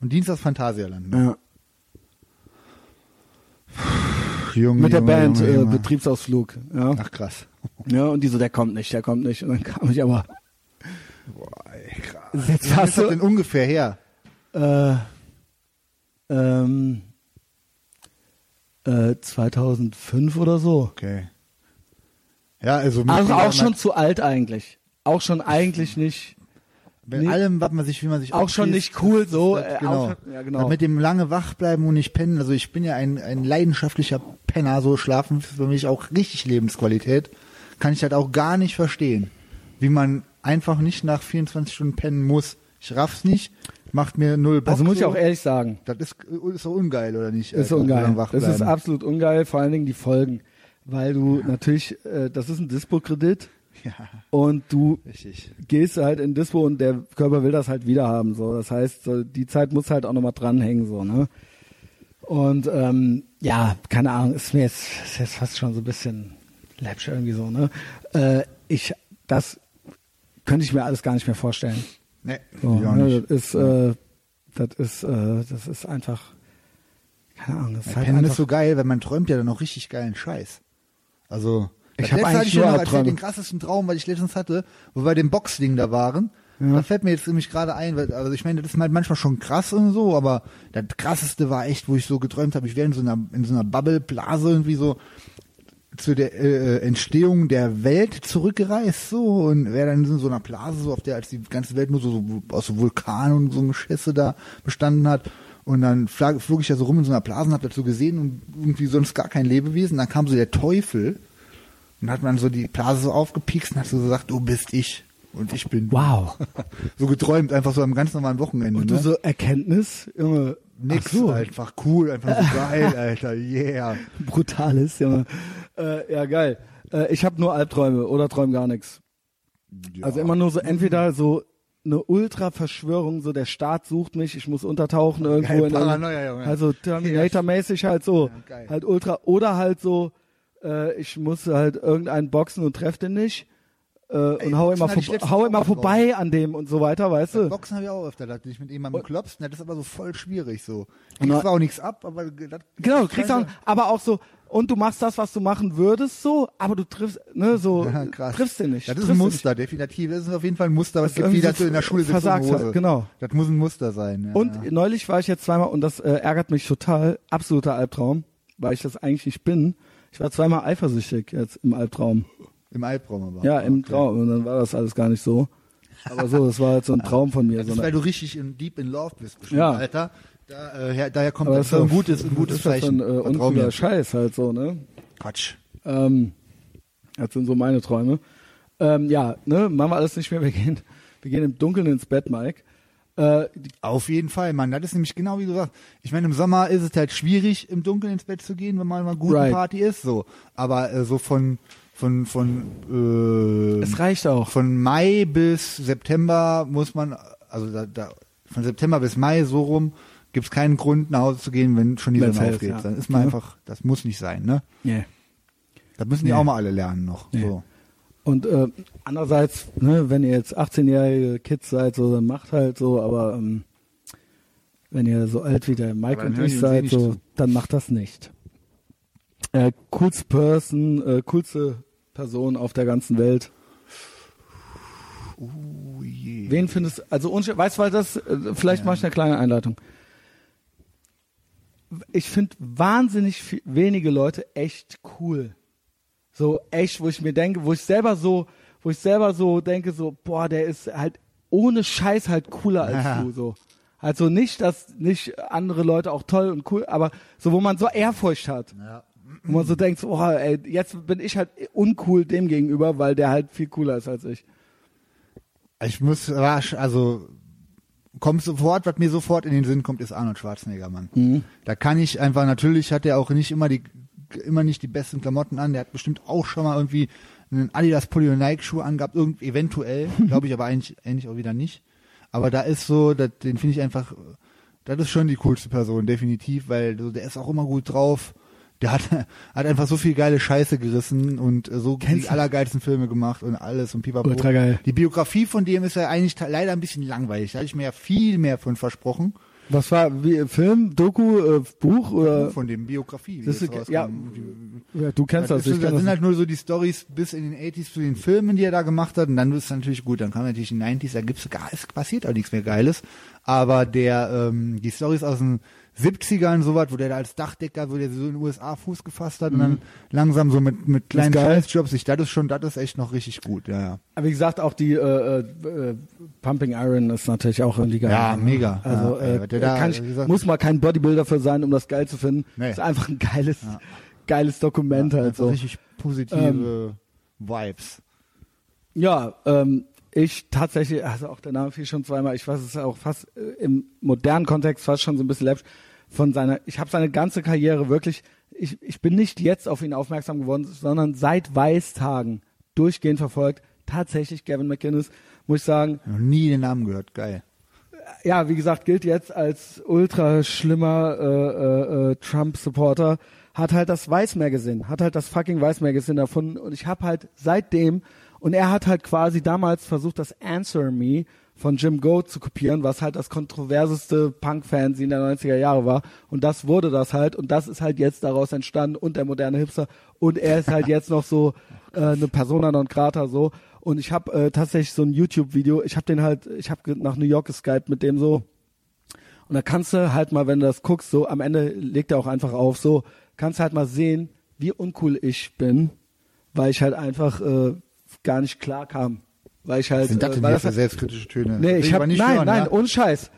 Und Dienstag Phantasialand. Ne? ja. Junge, Mit der Junge, Band, Junge, äh. Betriebsausflug, ja. Ach krass. Ja, und die so, der kommt nicht, der kommt nicht. Und dann kam ich aber, Boah, ey, krass. jetzt hast du, denn ungefähr her? äh, ähm, äh, 2005 oder so. Okay. Ja, also Also auch schon zu alt eigentlich. Auch schon eigentlich nicht. Mit nee. allem, was man sich, wie man sich Auch schon nicht cool so. äh, genau. auch- ja, genau. Mit dem lange wach bleiben und nicht pennen. Also ich bin ja ein, ein leidenschaftlicher Penner, so schlafen ist für mich auch richtig Lebensqualität. Kann ich halt auch gar nicht verstehen, wie man einfach nicht nach 24 Stunden pennen muss. Ich raff's nicht, macht mir null Bock. also muss ich so. auch ehrlich sagen, Das ist, ist doch ungeil, oder nicht? ist Alter, ungeil. wach Das ist absolut ungeil, vor allen Dingen die Folgen. Weil du natürlich, äh, das ist ein Dispo-Kredit Ja, und du richtig. gehst halt in Dispo und der Körper will das halt wieder haben. So. Das heißt, so, die Zeit muss halt auch nochmal dranhängen. So, ne? Und ähm, ja, keine Ahnung, ist mir jetzt, ist jetzt fast schon so ein bisschen läppsch irgendwie so. Ne? Äh, ich, das könnte ich mir alles gar nicht mehr vorstellen. Nee, So, ich auch ne, nicht. das ist, äh, das ist, äh, das ist einfach, keine Ahnung, das ist halt einfach, ist so geil, weil man träumt ja dann auch richtig geilen Scheiß. Also, Ich das hab letzte eigentlich hatte ich dir nur noch erzählt, den krassesten Traum, weil ich letztens hatte, wo wir dem Boxding da waren. Da fällt mir jetzt nämlich gerade ein, weil, also ich meine, das ist halt manchmal schon krass und so, aber das krasseste war echt, wo ich so geträumt habe, ich wäre in so einer, in so einer Bubble-Blase irgendwie so zu der äh, Entstehung der Welt zurückgereist so und wäre dann in so einer Blase so auf der als die ganze Welt nur so, so aus so Vulkanen und so Geschisse da bestanden hat. Und dann flog ich ja so rum in so einer Blase und hab dazu gesehen und irgendwie sonst gar kein Lebewesen. Dann kam so der Teufel und hat man so die Blase so aufgepiekst und hat so gesagt du bist ich und ich bin wow. so geträumt einfach so am ganz normalen Wochenende Und ne? du so Erkenntnis, Junge, nix so, einfach cool einfach so geil Alter yeah brutales, Junge. Äh, ja, geil. Äh, ich habe nur Albträume oder träume gar nichts. Ja. Also immer nur so entweder so eine Ultra-Verschwörung, so der Staat sucht mich, ich muss untertauchen irgendwo Geil, in Paranoia, Junge. Also Terminator-mäßig halt so, Ja, halt Ultra oder halt so, äh, ich muss halt irgendeinen boxen und treff den nicht äh, und hau immer, hau immer drauf. vorbei an dem und so weiter, weißt du? Boxen habe ich auch öfter, dass du dich mit jemandem klopfst, das ist aber so voll schwierig so. Und Kriegst zwar auch nichts ab, aber das, Genau, du kriegst auch, aber auch so, und du machst das, was du machen würdest, so, aber du triffst, ne, so, Ja, krass. triffst den nicht. Das ist ein Muster, definitiv. Das ist auf jeden Fall ein Muster, was gibt, wie irgendwie das du in der Schule sitzt Hose. halt, genau. Das muss ein Muster sein. Ja, Und ja. neulich war ich jetzt zweimal, und das äh, ärgert mich total, absoluter Albtraum, weil ich das eigentlich nicht bin. Ich war zweimal eifersüchtig jetzt im Albtraum. Im Albtraum aber. Ja, im Okay. Traum. Und dann war das alles gar nicht so. Aber so, das war halt so ein Traum von mir. Das So ist, weil du richtig in, deep in love bist, bestimmt, Ja. Alter. Da, äh, her, daher kommt aber das das ein ist gutes, ein gutes ist das für Zeichen. ein äh, uncooler. Scheiß halt so, ne? Quatsch. Ähm, das sind so meine Träume. Ähm, ja, ne, machen wir alles nicht mehr. Wir gehen, wir gehen im Dunkeln ins Bett, Mike. Äh, Auf jeden Fall, Mann. Das ist nämlich genau wie du sagst. Ich meine, im Sommer ist es halt schwierig, im Dunkeln ins Bett zu gehen, wenn mal eine gute Right. Party ist. So, aber äh, so von von von äh, es reicht auch. von Mai bis September muss man, also da, da von September bis Mai so rum, gibt es keinen Grund nach Hause zu gehen, wenn schon die Sonne aufgeht. ja. Dann ist man Ja. einfach, das muss nicht sein, ne? Yeah. Das müssen die Nee. auch mal alle lernen noch. Nee. So. Und äh, andererseits, ne, wenn ihr jetzt 18-jährige Kids seid, so, dann macht halt so, aber ähm, wenn ihr so alt wie der Mike Aber und ich seid, so, dann macht das nicht. Äh, coolste Person, äh, coolste Person auf der ganzen Welt. Oh je. Wen findest also unsch- weißt du, weil das, äh, vielleicht mache ich eine kleine Einleitung. Ich finde wahnsinnig viel, wenige Leute echt cool. So echt, wo ich mir denke, wo ich selber so, wo ich selber so denke, so, boah, der ist halt ohne Scheiß halt cooler als Ja. du, so. Also nicht, dass nicht andere Leute auch toll und cool, aber so, wo man so Ehrfurcht hat. Ja. Wo man so denkt, oh, ey, jetzt bin ich halt uncool dem gegenüber, weil der halt viel cooler ist als ich. Ich muss rasch, also kommt sofort, was mir sofort in den Sinn kommt, ist Arnold Schwarzenegger, Mann. Mhm. Da kann ich einfach, natürlich hat er auch nicht immer die immer nicht die besten Klamotten an. Der hat bestimmt auch schon mal irgendwie einen Adidas Polio Nike Schuh angehabt, irgend, eventuell, glaube ich, aber eigentlich, eigentlich auch wieder nicht. Aber da ist so, das, den finde ich einfach, das ist schon die coolste Person, definitiv, weil so, der ist auch immer gut drauf. Der hat, hat einfach so viel geile Scheiße gerissen und äh, so Kennst die du- allergeilsten Filme gemacht und alles und pipapo. Ultra geil. Die Biografie von dem ist ja eigentlich leider ein bisschen langweilig. Da hatte ich mir ja viel mehr von versprochen. Was war, wie, Film, Doku, äh, Buch oder? Von dem Biografie. Das ist, ja, ja, du kennst das, das, ist, das sind halt nur so die Stories bis in den 80s zu den Filmen, die er da gemacht hat. Und dann ist es natürlich gut. Dann kam natürlich in den 90s, da gibt's gar, es passiert auch nichts mehr Geiles. Aber der, ähm, die Stories aus den 70ern, sowas, wo der da als Dachdecker, wo der so in den USA Fuß gefasst hat und dann langsam so mit, mit kleinen Mhm. Scheißjobs, ich, das ist schon, das ist echt noch richtig gut, ja, ja. Aber wie gesagt, auch die äh, äh, Pumping Iron ist natürlich auch irgendwie geil. Ja, mega. Also Ja, ey, äh, der da- kann ich, gesagt- muss mal kein Bodybuilder für sein, um das geil zu finden. Nee. Ist einfach ein geiles, geiles Dokument halt Einfach so. Richtig positive Vibes. Ja, ähm, ich tatsächlich, also auch der Name fiel schon zweimal, ich weiß es auch fast äh, im modernen Kontext fast schon so ein bisschen läppisch von seiner, ich habe seine ganze Karriere wirklich, ich, ich bin nicht jetzt auf ihn aufmerksam geworden, sondern seit Weißtagen durchgehend verfolgt. Tatsächlich Gavin McInnes, muss ich sagen, Noch nie den Namen gehört, geil. ja, wie gesagt, gilt jetzt als ultra schlimmer äh, äh, äh, Trump-Supporter, hat halt das Weiß-Magazin, hat halt das fucking Weiß-Magazin erfunden und ich habe halt seitdem, und er hat halt quasi damals versucht, das Answer Me von Jim Goat zu kopieren, was halt das kontroverseste Punk-Fanzine der 90er Jahre war. Und das wurde das halt und das ist halt jetzt daraus entstanden und der moderne Hipster und er ist halt jetzt noch so äh, eine Persona non grata so. Und ich habe äh, tatsächlich so ein YouTube-Video, ich habe den halt, ich habe nach New York geskypt mit dem so. Und da kannst du halt mal, wenn du das guckst, so am Ende legt er auch einfach auf, so kannst du halt mal sehen, wie uncool ich bin, weil ich halt einfach äh, gar nicht klar kam. Weil ich halt. Sind das äh, denn weil das für selbstkritische Töne? Nee, ich hab, nicht nein, hören, nein, ja? ohne Scheiß.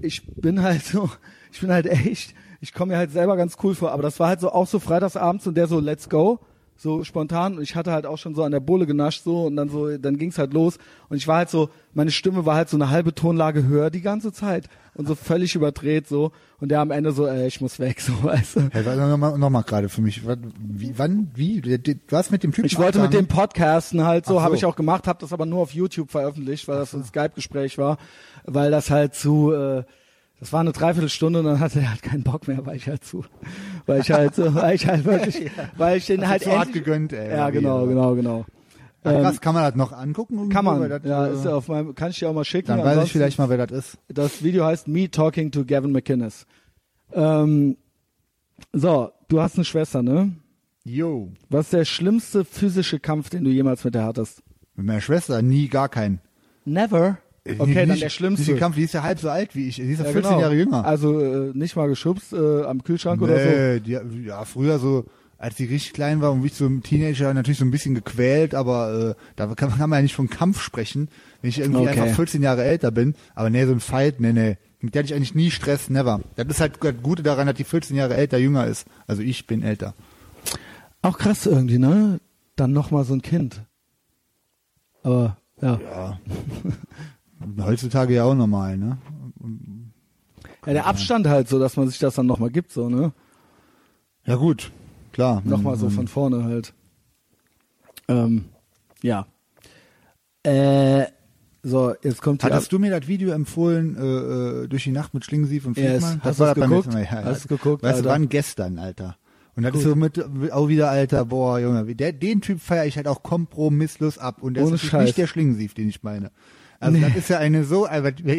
Ich bin halt so, ich bin halt echt, ich komme mir halt selber ganz cool vor, aber das war halt so auch so freitagsabends und der so let's go, so spontan und ich hatte halt auch schon so an der Bohle genascht so und dann so, dann ging's halt los und ich war halt so, meine Stimme war halt so eine halbe Tonlage höher die ganze Zeit und so völlig überdreht so und der am Ende so, ey, ich muss weg, so, weißt du. Hey, warte, nochmal noch mal gerade für mich. Was, wie, wann, wie? Hast mit dem Typen Ich wollte mit dem? Podcasten halt so, so. habe ich auch gemacht, habe das aber nur auf YouTube veröffentlicht, weil das ein Skype-Gespräch war, weil das halt zu, äh, das war eine Dreiviertelstunde und dann hatte er halt keinen Bock mehr, weil ich halt zu, weil ich halt, so, weil ich halt wirklich, weil ich den Hast halt zu hart gegönnt, ey. Ja, genau, genau, genau. Ach, krass, kann man das noch angucken? Kann man. Das, ja, äh, ist auf meinem, kann ich dir auch mal schicken. dann weiß ich vielleicht mal, wer das ist. Das Video heißt Me Talking to Gavin McInnes. Ähm, so, du hast eine Schwester, ne? Yo. Was ist der schlimmste physische Kampf, den du jemals mit der hattest? Mit meiner Schwester nie gar keinen. Never. Okay, nicht, dann der schlimmste. Den Kampf, die ist ja halb so alt wie ich. Die ist ja, Ja, 14 genau. Jahre jünger. Also äh, nicht mal geschubst äh, am Kühlschrank oder so. nee, die, ja, früher so als sie richtig klein war und wie ich so ein Teenager natürlich so ein bisschen gequält, aber äh, da kann, kann man ja nicht von Kampf sprechen, wenn ich irgendwie Okay. einfach 14 Jahre älter bin. Aber nee, so ein Fight, nee, nee. Mit der hatte ich eigentlich nie Stress, never. Das ist halt das Gute daran, dass die 14 Jahre älter, jünger ist. Also ich bin älter. Auch krass irgendwie, ne? Dann nochmal so ein Kind. Aber, ja. Ja. Heutzutage ja auch normal, ne? Ja, der Abstand halt so, dass man sich das dann nochmal gibt, so, ne? Ja gut, klar. Nochmal so von vorne halt. Ähm, ja. Äh, so, jetzt kommt Hattest du mir das Video empfohlen, äh, äh, durch die Nacht mit Schlingensief und Yes. Friedmann? Hast war du's das geguckt? Mal. Ja, Hast du's geguckt, Weißt du, wann gestern, Alter. Und das Gut. ist so mit, auch wieder, Alter, boah, Junge, der, den Typ feiere ich halt auch kompromisslos ab. Und Ohne ist Scheiß. nicht der Schlingensief, den ich meine. Also Nee. das ist ja eine so, aber der,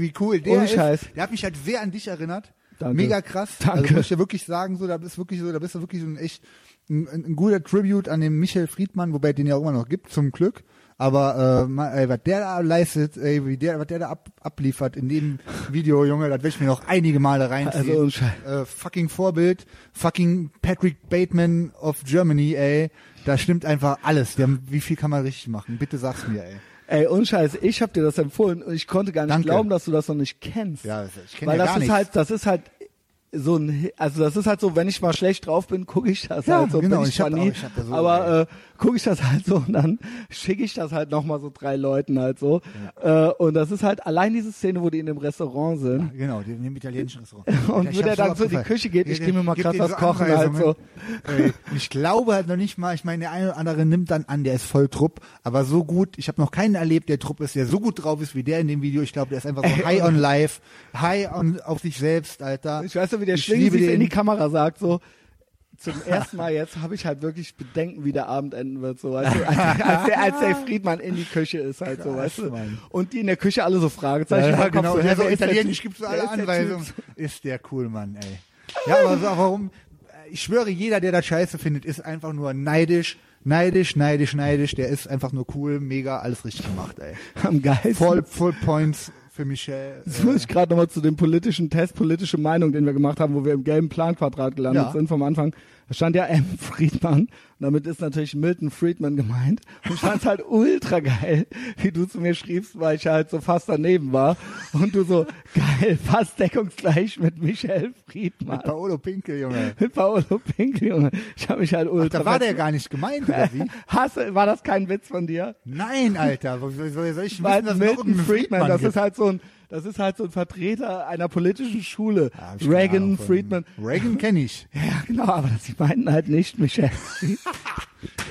wie cool der Ohne ist. Der hat mich halt sehr an dich erinnert. Danke. Mega krass. Danke. Also muss ich dir wirklich sagen, so, da bist du wirklich so, da bist du wirklich so ein echt, ein, ein, guter Tribute an den Michael Friedmann, wobei den ja auch immer noch gibt, zum Glück. Aber äh, ma- ey, was der da leistet, ey, wie der, was der da ab, abliefert in dem Video, Junge, das werde ich mir noch einige Male reinziehen. Also, äh, fucking Vorbild, fucking Patrick Bateman of Germany, ey. Da stimmt einfach alles. Haben, wie viel kann man richtig machen? Bitte sag's mir, ey. Ey, unscheiß, ich hab dir das empfohlen und ich konnte gar nicht Danke. glauben, dass du das noch nicht kennst. Ja, ich kenn Weil ja das gar ist nichts. halt, das ist halt so ein, also das ist halt so, wenn ich mal schlecht drauf bin, gucke ich das Ja, halt so. genau, bin ich ich hab nie, ich hab so- aber äh, gucke ich das halt so und dann schicke ich das halt nochmal so drei Leuten halt so. Äh, und das ist halt allein diese Szene, wo die in dem Restaurant sind. Genau, die in dem italienischen Restaurant. Und wo der hab dann so in die. Küche geht, ich Der- geh mir mal dir was so kochen halt. Ey, Ich glaube halt noch nicht mal, ich meine, der eine oder andere nimmt dann an, der ist voll Trupp, aber so gut, ich habe noch keinen erlebt, der Trupp ist, der so gut drauf ist wie der in dem Video. Ich glaube, der ist einfach so high on life, high on auf sich selbst, Alter. Ich weiß noch, wie der liebe sich in die Kamera sagt, so, zum ersten Mal jetzt habe ich halt wirklich Bedenken, wie der Abend enden wird, so weißt du, als, als, der, als der Friedmann in die Küche ist halt so, weißt du. Und die in der Küche alle so Fragezeichen Ja, Kopf, genau, so, ja, so italienisch Wer alle ist der Typ? Anweisungen. Ist der cool, Mann, ey. Ja, aber so, warum? Ich schwöre, jeder, der das scheiße findet, ist einfach nur neidisch, neidisch, neidisch, neidisch. Der ist einfach nur cool, mega, alles richtig gemacht, ey. Am geilsten. Voll, voll Points für Michelle. Jetzt muss ich gerade nochmal zu dem politischen Test, politische Meinung, den wir gemacht haben, wo wir im gelben Planquadrat gelandet Ja. sind vom Anfang. Da stand ja M. Friedmann. Und damit ist natürlich Milton Friedman gemeint. Und ich fand's halt ultra geil, wie du zu mir schriebst, weil ich halt so fast daneben war. Und du so, geil, fast deckungsgleich mit Michael Friedmann. Paolo Pinkel, Junge. Mit Paolo Pinkel, Junge. Ich habe mich halt Ach, ultra... da war der gar nicht gemeint, oder wie? Hast, war das kein Witz von dir? Nein, Alter. Soll ich wissen, dass Milton irgendeinen Friedman, das gibt? ist halt so ein, das ist halt so ein Vertreter einer politischen Schule. Ja, Reagan. Friedman. Reagan kenne ich. Ja, genau, aber sie meinten halt nicht Michelle.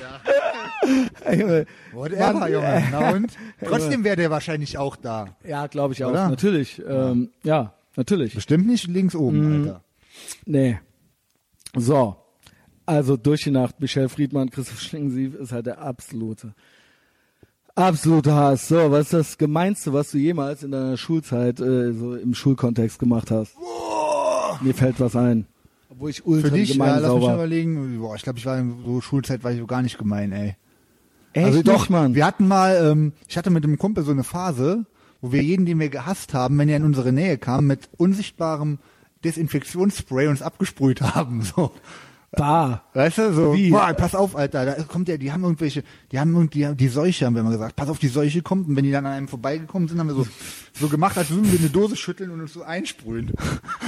ja. Whatever, Mann, Junge. äh, Na und? Trotzdem wäre der wahrscheinlich auch da. Ja, glaube ich auch. Oder? Natürlich. Ähm, ja, natürlich. Bestimmt nicht links oben, Mhm. Alter. Nee. So. Also durch die Nacht, Michelle Friedmann, Christoph Schlingensief ist halt der absolute, absolute Hass. So, was ist das Gemeinste, was du jemals in deiner Schulzeit äh, so im Schulkontext gemacht hast? Mir fällt was ein. Obwohl ich ultra Für dich, gemein ja, lass mich sauber. überlegen. Boah, ich glaube, ich war in so Schulzeit war ich so gar nicht gemein, ey. Echt also nicht, doch, Mann. Wir hatten mal, ähm, ich hatte mit einem Kumpel so eine Phase, wo wir jeden, den wir gehasst haben, wenn er in unsere Nähe kam, mit unsichtbarem Desinfektionsspray uns abgesprüht haben. So. Bah. Weißt du, so, Wie? boah, pass auf, Alter, da kommt ja, die haben irgendwelche, die haben irgendwie, die Seuche, haben wir immer gesagt, pass auf, die Seuche kommt, und wenn die dann an einem vorbeigekommen sind, haben wir so, so gemacht, als würden wir eine Dose schütteln und uns so einsprühen.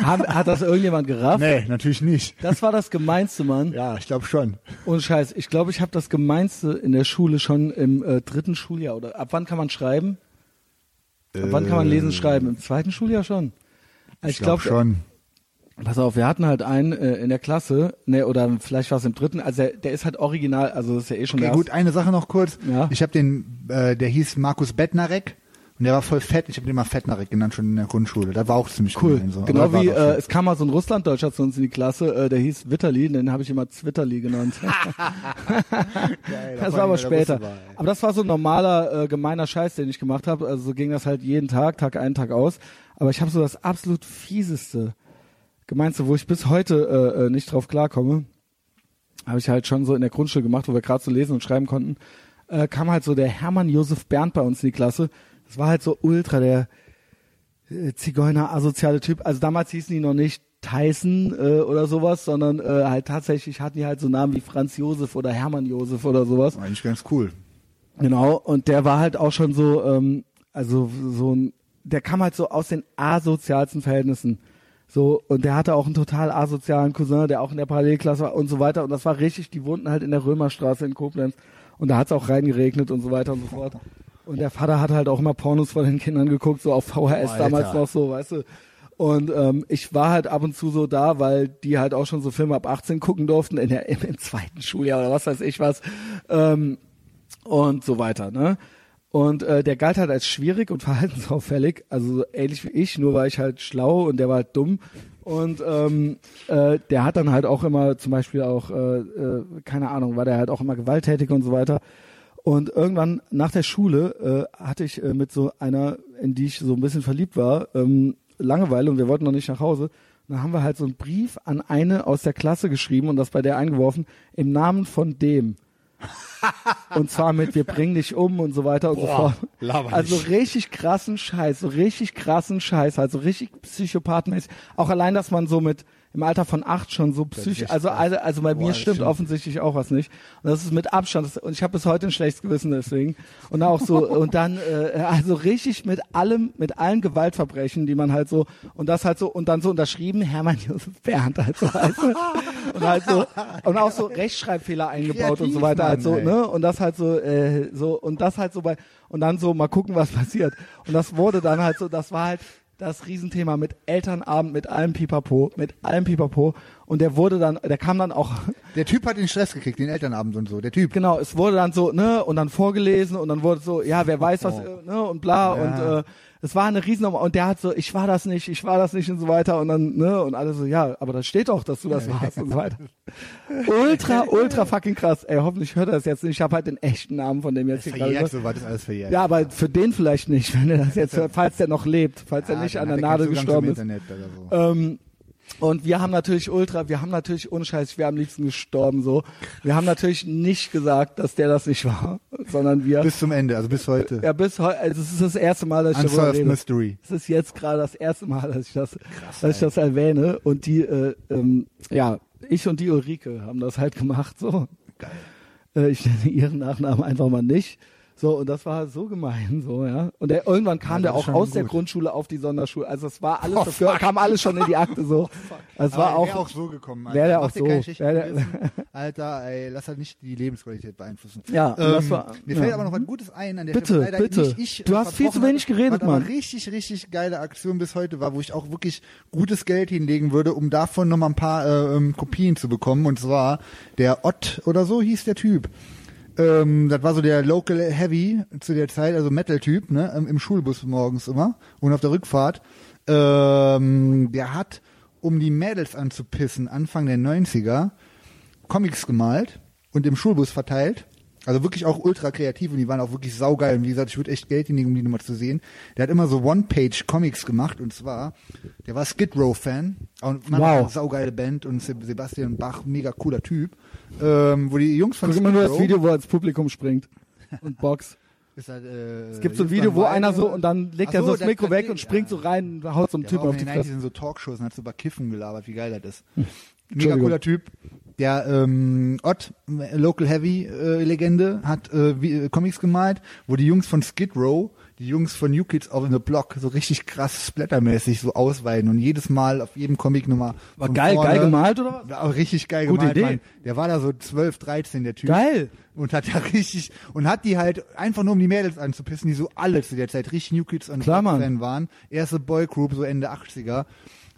Hat, hat das irgendjemand gerafft? Nee, natürlich nicht. Das war das Gemeinste, Mann. Ja, ich glaube schon. Und Scheiß, ich glaube, ich habe das Gemeinste in der Schule schon im äh, dritten Schuljahr. Oder ab wann kann man schreiben? Ab wann kann man lesen, schreiben? Im zweiten Schuljahr schon. Also Ich glaube glaub, schon. Pass auf, wir hatten halt einen äh, in der Klasse, ne, oder vielleicht war es im dritten, also der, der ist halt original, also das ist ja eh schon Okay, gut, eine Sache noch kurz. Ja. Ich habe den, äh, der hieß Markus Bettnarek und der war voll fett. Ich habe den mal Fettnarek genannt schon in der Grundschule. Das war auch ziemlich Cool. gemein, so. Genau war wie äh, es kam mal so ein Russlanddeutscher zu uns in die Klasse, äh, der hieß Witterli, den habe ich immer Zwitterli genannt. das war aber später. aber das war so ein normaler, äh, gemeiner Scheiß, den ich gemacht habe. Also so ging das halt jeden Tag, Tag ein, Tag aus. Aber ich habe so das absolut fieseste, gemeinste, wo ich bis heute äh, äh, nicht drauf klarkomme, habe ich halt schon so in der Grundschule gemacht, wo wir gerade so lesen und schreiben konnten, äh, kam halt so der Hermann Josef Bernd bei uns in die Klasse. Das war halt so ultra der äh, Zigeuner asoziale Typ. Also damals hießen die noch nicht Tyson äh, oder sowas, sondern äh, halt tatsächlich hatten die halt so Namen wie Franz Josef oder Hermann Josef oder sowas. Eigentlich ganz cool. Genau, und der war halt auch schon so, ähm, also so ein, der kam halt so aus den asozialsten Verhältnissen. So, und der hatte auch einen total asozialen Cousin, der auch in der Parallelklasse war und so weiter. Und das war richtig, die wohnten halt in der Römerstraße in Koblenz. Und da hat es auch reingeregnet und so weiter und so fort. Und der Vater hat halt auch immer Pornos von den Kindern geguckt, so auf VHS Alter. damals noch so, weißt du. Und ähm, ich war halt ab und zu so da, weil die halt auch schon so Filme ab 18 gucken durften, in der, im, im zweiten Schuljahr oder was weiß ich was. Ähm, und so weiter, ne? Und äh, der galt halt als schwierig und verhaltensauffällig, also so ähnlich wie ich, nur war ich halt schlau und der war halt dumm. Und ähm, äh, der hat dann halt auch immer zum Beispiel auch, äh, äh, keine Ahnung, war der halt auch immer gewalttätig und so weiter. Und irgendwann nach der Schule äh, hatte ich äh, mit so einer, in die ich so ein bisschen verliebt war, ähm, Langeweile und wir wollten noch nicht nach Hause. Und dann haben wir halt so einen Brief an eine aus der Klasse geschrieben und das bei der eingeworfen, im Namen von dem. Und zwar mit wir bringen dich um und so weiter und so Boah, fort. laber Also richtig krassen Scheiß, so richtig krassen Scheiß, halt so richtig psychopathenmäßig. Auch allein, dass man so mit im Alter von acht schon so psychisch, also, also, also bei Boah, mir stimmt stimmt. offensichtlich auch was nicht. Und das ist mit Abstand, das, und ich habe bis heute ein schlechtes Gewissen deswegen. Und auch so, und dann, äh, also richtig mit allem, mit allen Gewaltverbrechen, die man halt so, und das halt so, und dann so unterschrieben, Hermann Josef Bernd halt so, du? Und halt so, und auch so Rechtschreibfehler eingebaut und so Kreativ, weiter, halt so, Mann, ey. ne? Und das halt so, äh, so, und das halt so bei, und dann so mal gucken, was passiert. Und das wurde dann halt so, das war halt das Riesenthema mit Elternabend, mit allem Pipapo, mit allem Pipapo. Und der wurde dann, der kam dann auch, Der Typ hat den Stress gekriegt, den Elternabend und so. Der Typ. genau, es wurde dann so, ne, und dann vorgelesen und dann wurde so, ja, wer weiß was, äh, ne, und bla, Ja. und äh, es war eine Riesennummer und der hat so, ich war das nicht, ich war das nicht und so weiter und dann, ne, und alle so, ja, aber da steht doch, dass du das warst und so weiter. Ultra, ultra fucking krass. Ey, hoffentlich hört er das jetzt nicht. Ich habe halt den echten Namen von dem jetzt hier gerade. So war das alles verjährt. Ja, aber für den vielleicht nicht, wenn er das jetzt hört, falls der noch lebt, falls er Ja, nicht dann an der er Nadel gestorben ist. Internet oder so. Ähm, und wir haben natürlich ultra, wir haben natürlich ohne Scheiß, wir am liebsten gestorben so. Wir haben natürlich nicht gesagt, dass der das nicht war, sondern wir. bis zum Ende, also bis heute. ja, bis heute, also es ist das erste Mal, dass ich darüber Unsolved rede. Mystery. Es ist jetzt gerade das erste Mal, dass ich das, dass ich das erwähne. Und die, äh, ähm, ja, ich und die Ulrike haben das halt gemacht so. Geil. Äh, ich nenne ihren Nachnamen einfach mal nicht. So, und das war so gemein, so, ja. Und der, irgendwann kam Ja, der auch aus der gut. Grundschule auf die Sonderschule. Also es war alles, Oh, das fuck. kam alles schon in die Akte, so. Also es war auch, auch so gekommen. Alter. Wär der auch so. der-. Alter, ey, lass halt nicht die Lebensqualität beeinflussen. Ja, ähm, war- mir ja. fällt aber noch was Gutes ein an der Bitte, Stelle. Bitte. Nicht ich, Du äh, hast viel zu wenig geredet, Mann. richtig, richtig geile Aktion bis heute war, wo ich auch wirklich gutes Geld hinlegen würde, um davon nochmal ein paar äh, ähm, Kopien zu bekommen. Und zwar der Ott oder so hieß der Typ. Ähm, das war so der Local Heavy zu der Zeit, also Metal-Typ, ne, im Schulbus morgens immer und auf der Rückfahrt. Ähm, der hat, um die Mädels anzupissen, Anfang der 90er, Comics gemalt und im Schulbus verteilt. Also wirklich auch ultra kreativ und die waren auch wirklich saugeil. Und wie gesagt, ich würde echt Geld hinlegen, um die nochmal zu sehen. Der hat immer so One-Page-Comics gemacht und zwar, der war Skid Row-Fan. Und man Wow. wow. saugeile Band und Se- Sebastian Bach, mega cooler Typ. Ähm, wo die Jungs von guck immer nur das Video, wo er ins Publikum springt und. Ist halt, äh, Es gibt so ein Video, wo einer so, und dann legt er Ach so das Mikro weg und springt ja. so rein und haut so einem Der Typ war auch auf die Fresse. 90s in so Talkshows und hat so über Kiffen gelabert, wie geil das ist. Mega cooler Typ. Der ähm, Ott, äh, Local Heavy äh, Legende, hat äh, wie, äh, Comics gemalt, wo die Jungs von Skid Row, die Jungs von New Kids on the Block so richtig krass splattermäßig so ausweiden und jedes Mal auf jedem Comic Nummer War geil, vorne, geil gemalt oder was? War richtig geil Gute gemalt, Idee. Mann. Der war da so 12, 13, der Typ. Geil. Und hat da richtig, und hat die halt einfach nur um die Mädels anzupissen, die so alle zu der Zeit richtig New Kids on the Block. Fan waren. Erste Boygroup, so Ende 80er.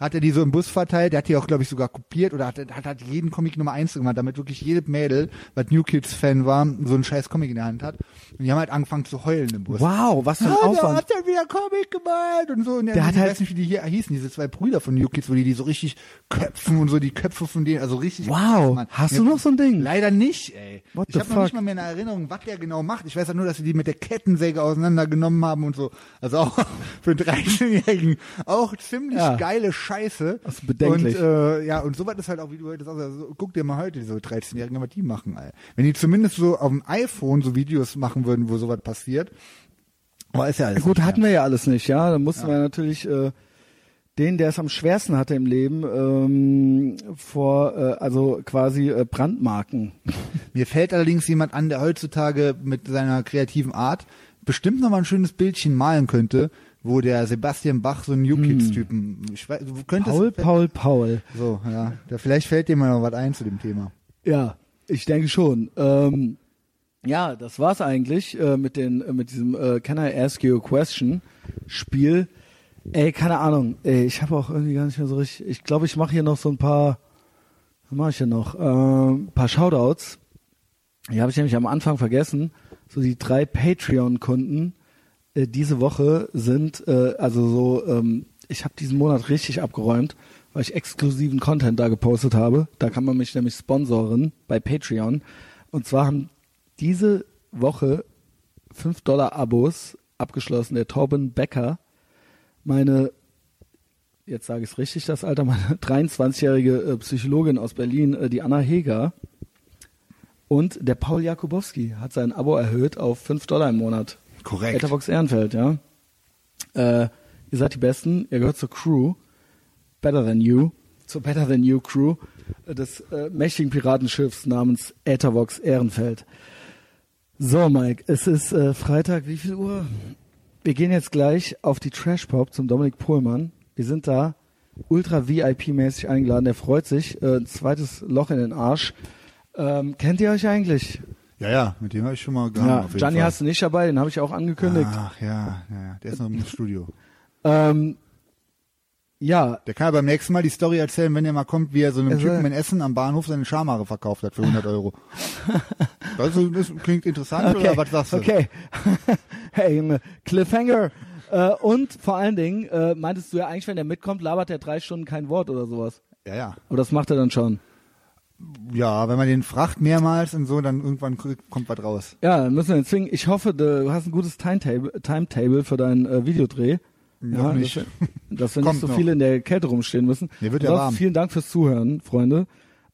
Hat er die so im Bus verteilt, der hat die auch, glaube ich, sogar kopiert oder hat, hat, hat jeden Comic Nummer eins gemacht, damit wirklich jede Mädel, was New Kids Fan war, so einen scheiß Comic in der Hand hat. Und die haben halt angefangen zu heulen im Bus. Wow, was für ein der Aufwand. hat dann wieder Comic gemalt und so. Und Der ich hat weiß halt- nicht, wie die hier hießen, diese zwei Brüder von New Kids, wo die die so richtig köpfen und so die Köpfe von denen, also richtig. Wow, krass, hast du noch so ein Ding? Leider nicht, ey. What ich habe noch nicht mal mehr eine Erinnerung, was der genau macht. Ich weiß ja nur, dass sie die mit der Kettensäge auseinandergenommen haben und so. Also auch für einen 13-Jährigen auch ziemlich Ja. geile Scheiße. Das ist bedenklich. Und äh, ja, und sowas ist halt auch, wie du heute sagst, also, guck dir mal heute diese 13-Jährigen, was die machen, ey. Wenn die zumindest so auf dem iPhone so Videos machen würden, wo sowas passiert. Aber ist ja alles Gut, hatten mehr. wir ja alles nicht, ja. Da mussten wir natürlich äh, den, der es am schwersten hatte im Leben, ähm, vor, äh, also quasi äh, Brandmarken. Mir fällt allerdings jemand an, der heutzutage mit seiner kreativen Art bestimmt noch mal ein schönes Bildchen malen könnte, wo der Sebastian Bach so einen New Kids-Typen, könntest, Paul, Paul, Paul. so, ja, da, vielleicht fällt dir mal noch was ein zu dem Thema. Ja, ich denke schon. Ähm, ja, das war's eigentlich äh, mit den äh, mit diesem äh, Can I Ask You a Question Spiel. Ey, keine Ahnung. Ey, ich habe auch irgendwie gar nicht mehr so richtig. Ich glaube, ich mache hier noch so ein paar. Was mache ich hier noch? Ähm, paar Shoutouts. Die habe ich nämlich am Anfang vergessen. So die drei Patreon-Kunden äh, diese Woche sind äh, also so. Ähm, ich habe diesen Monat richtig abgeräumt, weil ich exklusiven Content da gepostet habe. Da kann man mich nämlich sponsoren bei Patreon. Und zwar haben diese Woche 5 Dollar Abos abgeschlossen. Der Torben Becker, meine, jetzt sage ich es richtig, das Alter, meine 23-jährige äh, Psychologin aus Berlin, äh, die Anna Heger. Und der Paul Jakubowski hat sein Abo erhöht auf 5 Dollar im Monat. Korrekt. Etherbox Ehrenfeld, ja. Äh, ihr seid die Besten, ihr gehört zur Crew. Better Than You, zur Better Than You Crew des äh, mächtigen Piratenschiffs namens Ethervox Ehrenfeld. So, Mike, es ist äh, Freitag, wie viel Uhr? Wir gehen jetzt gleich auf die Trash Pop zum Dominik Pohlmann. Wir sind da ultra VIP-mäßig eingeladen. Der freut sich. Äh, ein zweites Loch in den Arsch. Ähm, kennt ihr euch eigentlich? Ja, ja, mit dem habe ich schon mal gehabt. Ja, Gianni Fall. hast du nicht dabei, den habe ich auch angekündigt. Ach ja, ja, ja, der ist noch im Studio. Ähm, ja, Der kann ja beim nächsten Mal die Story erzählen, wenn er mal kommt, wie er so einem Also- Typen in Essen am Bahnhof seine Schamhaare verkauft hat für 100 Euro. Das, ist, das klingt interessant, oder was sagst du? Okay. hey, Junge, Cliffhanger. Äh, und vor allen Dingen, äh, meintest du ja eigentlich, wenn der mitkommt, labert er drei Stunden kein Wort oder sowas. Ja, ja. Aber das macht er dann schon. Ja, wenn man den fragt mehrmals und so, dann irgendwann kommt was raus. Ja, dann müssen wir ihn zwingen. Ich hoffe, du hast ein gutes Timetable, Timetable für deinen äh, Videodreh. Noch nicht. Dass wir, dass wir nicht so noch. viele in der Kälte rumstehen müssen. Mir wird ja warm. Vielen Dank fürs Zuhören, Freunde.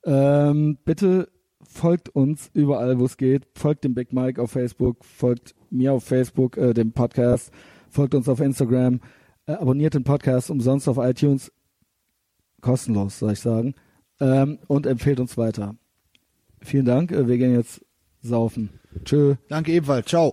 Ähm, bitte folgt uns überall, wo es geht. Folgt dem Big Mike auf Facebook, folgt mir auf Facebook, äh, dem Podcast, folgt uns auf Instagram, äh, abonniert den Podcast umsonst auf iTunes. Kostenlos, soll ich sagen. Ähm, und empfehlt uns weiter. Vielen Dank. Äh, wir gehen jetzt saufen. Tschö. Danke ebenfalls. Ciao.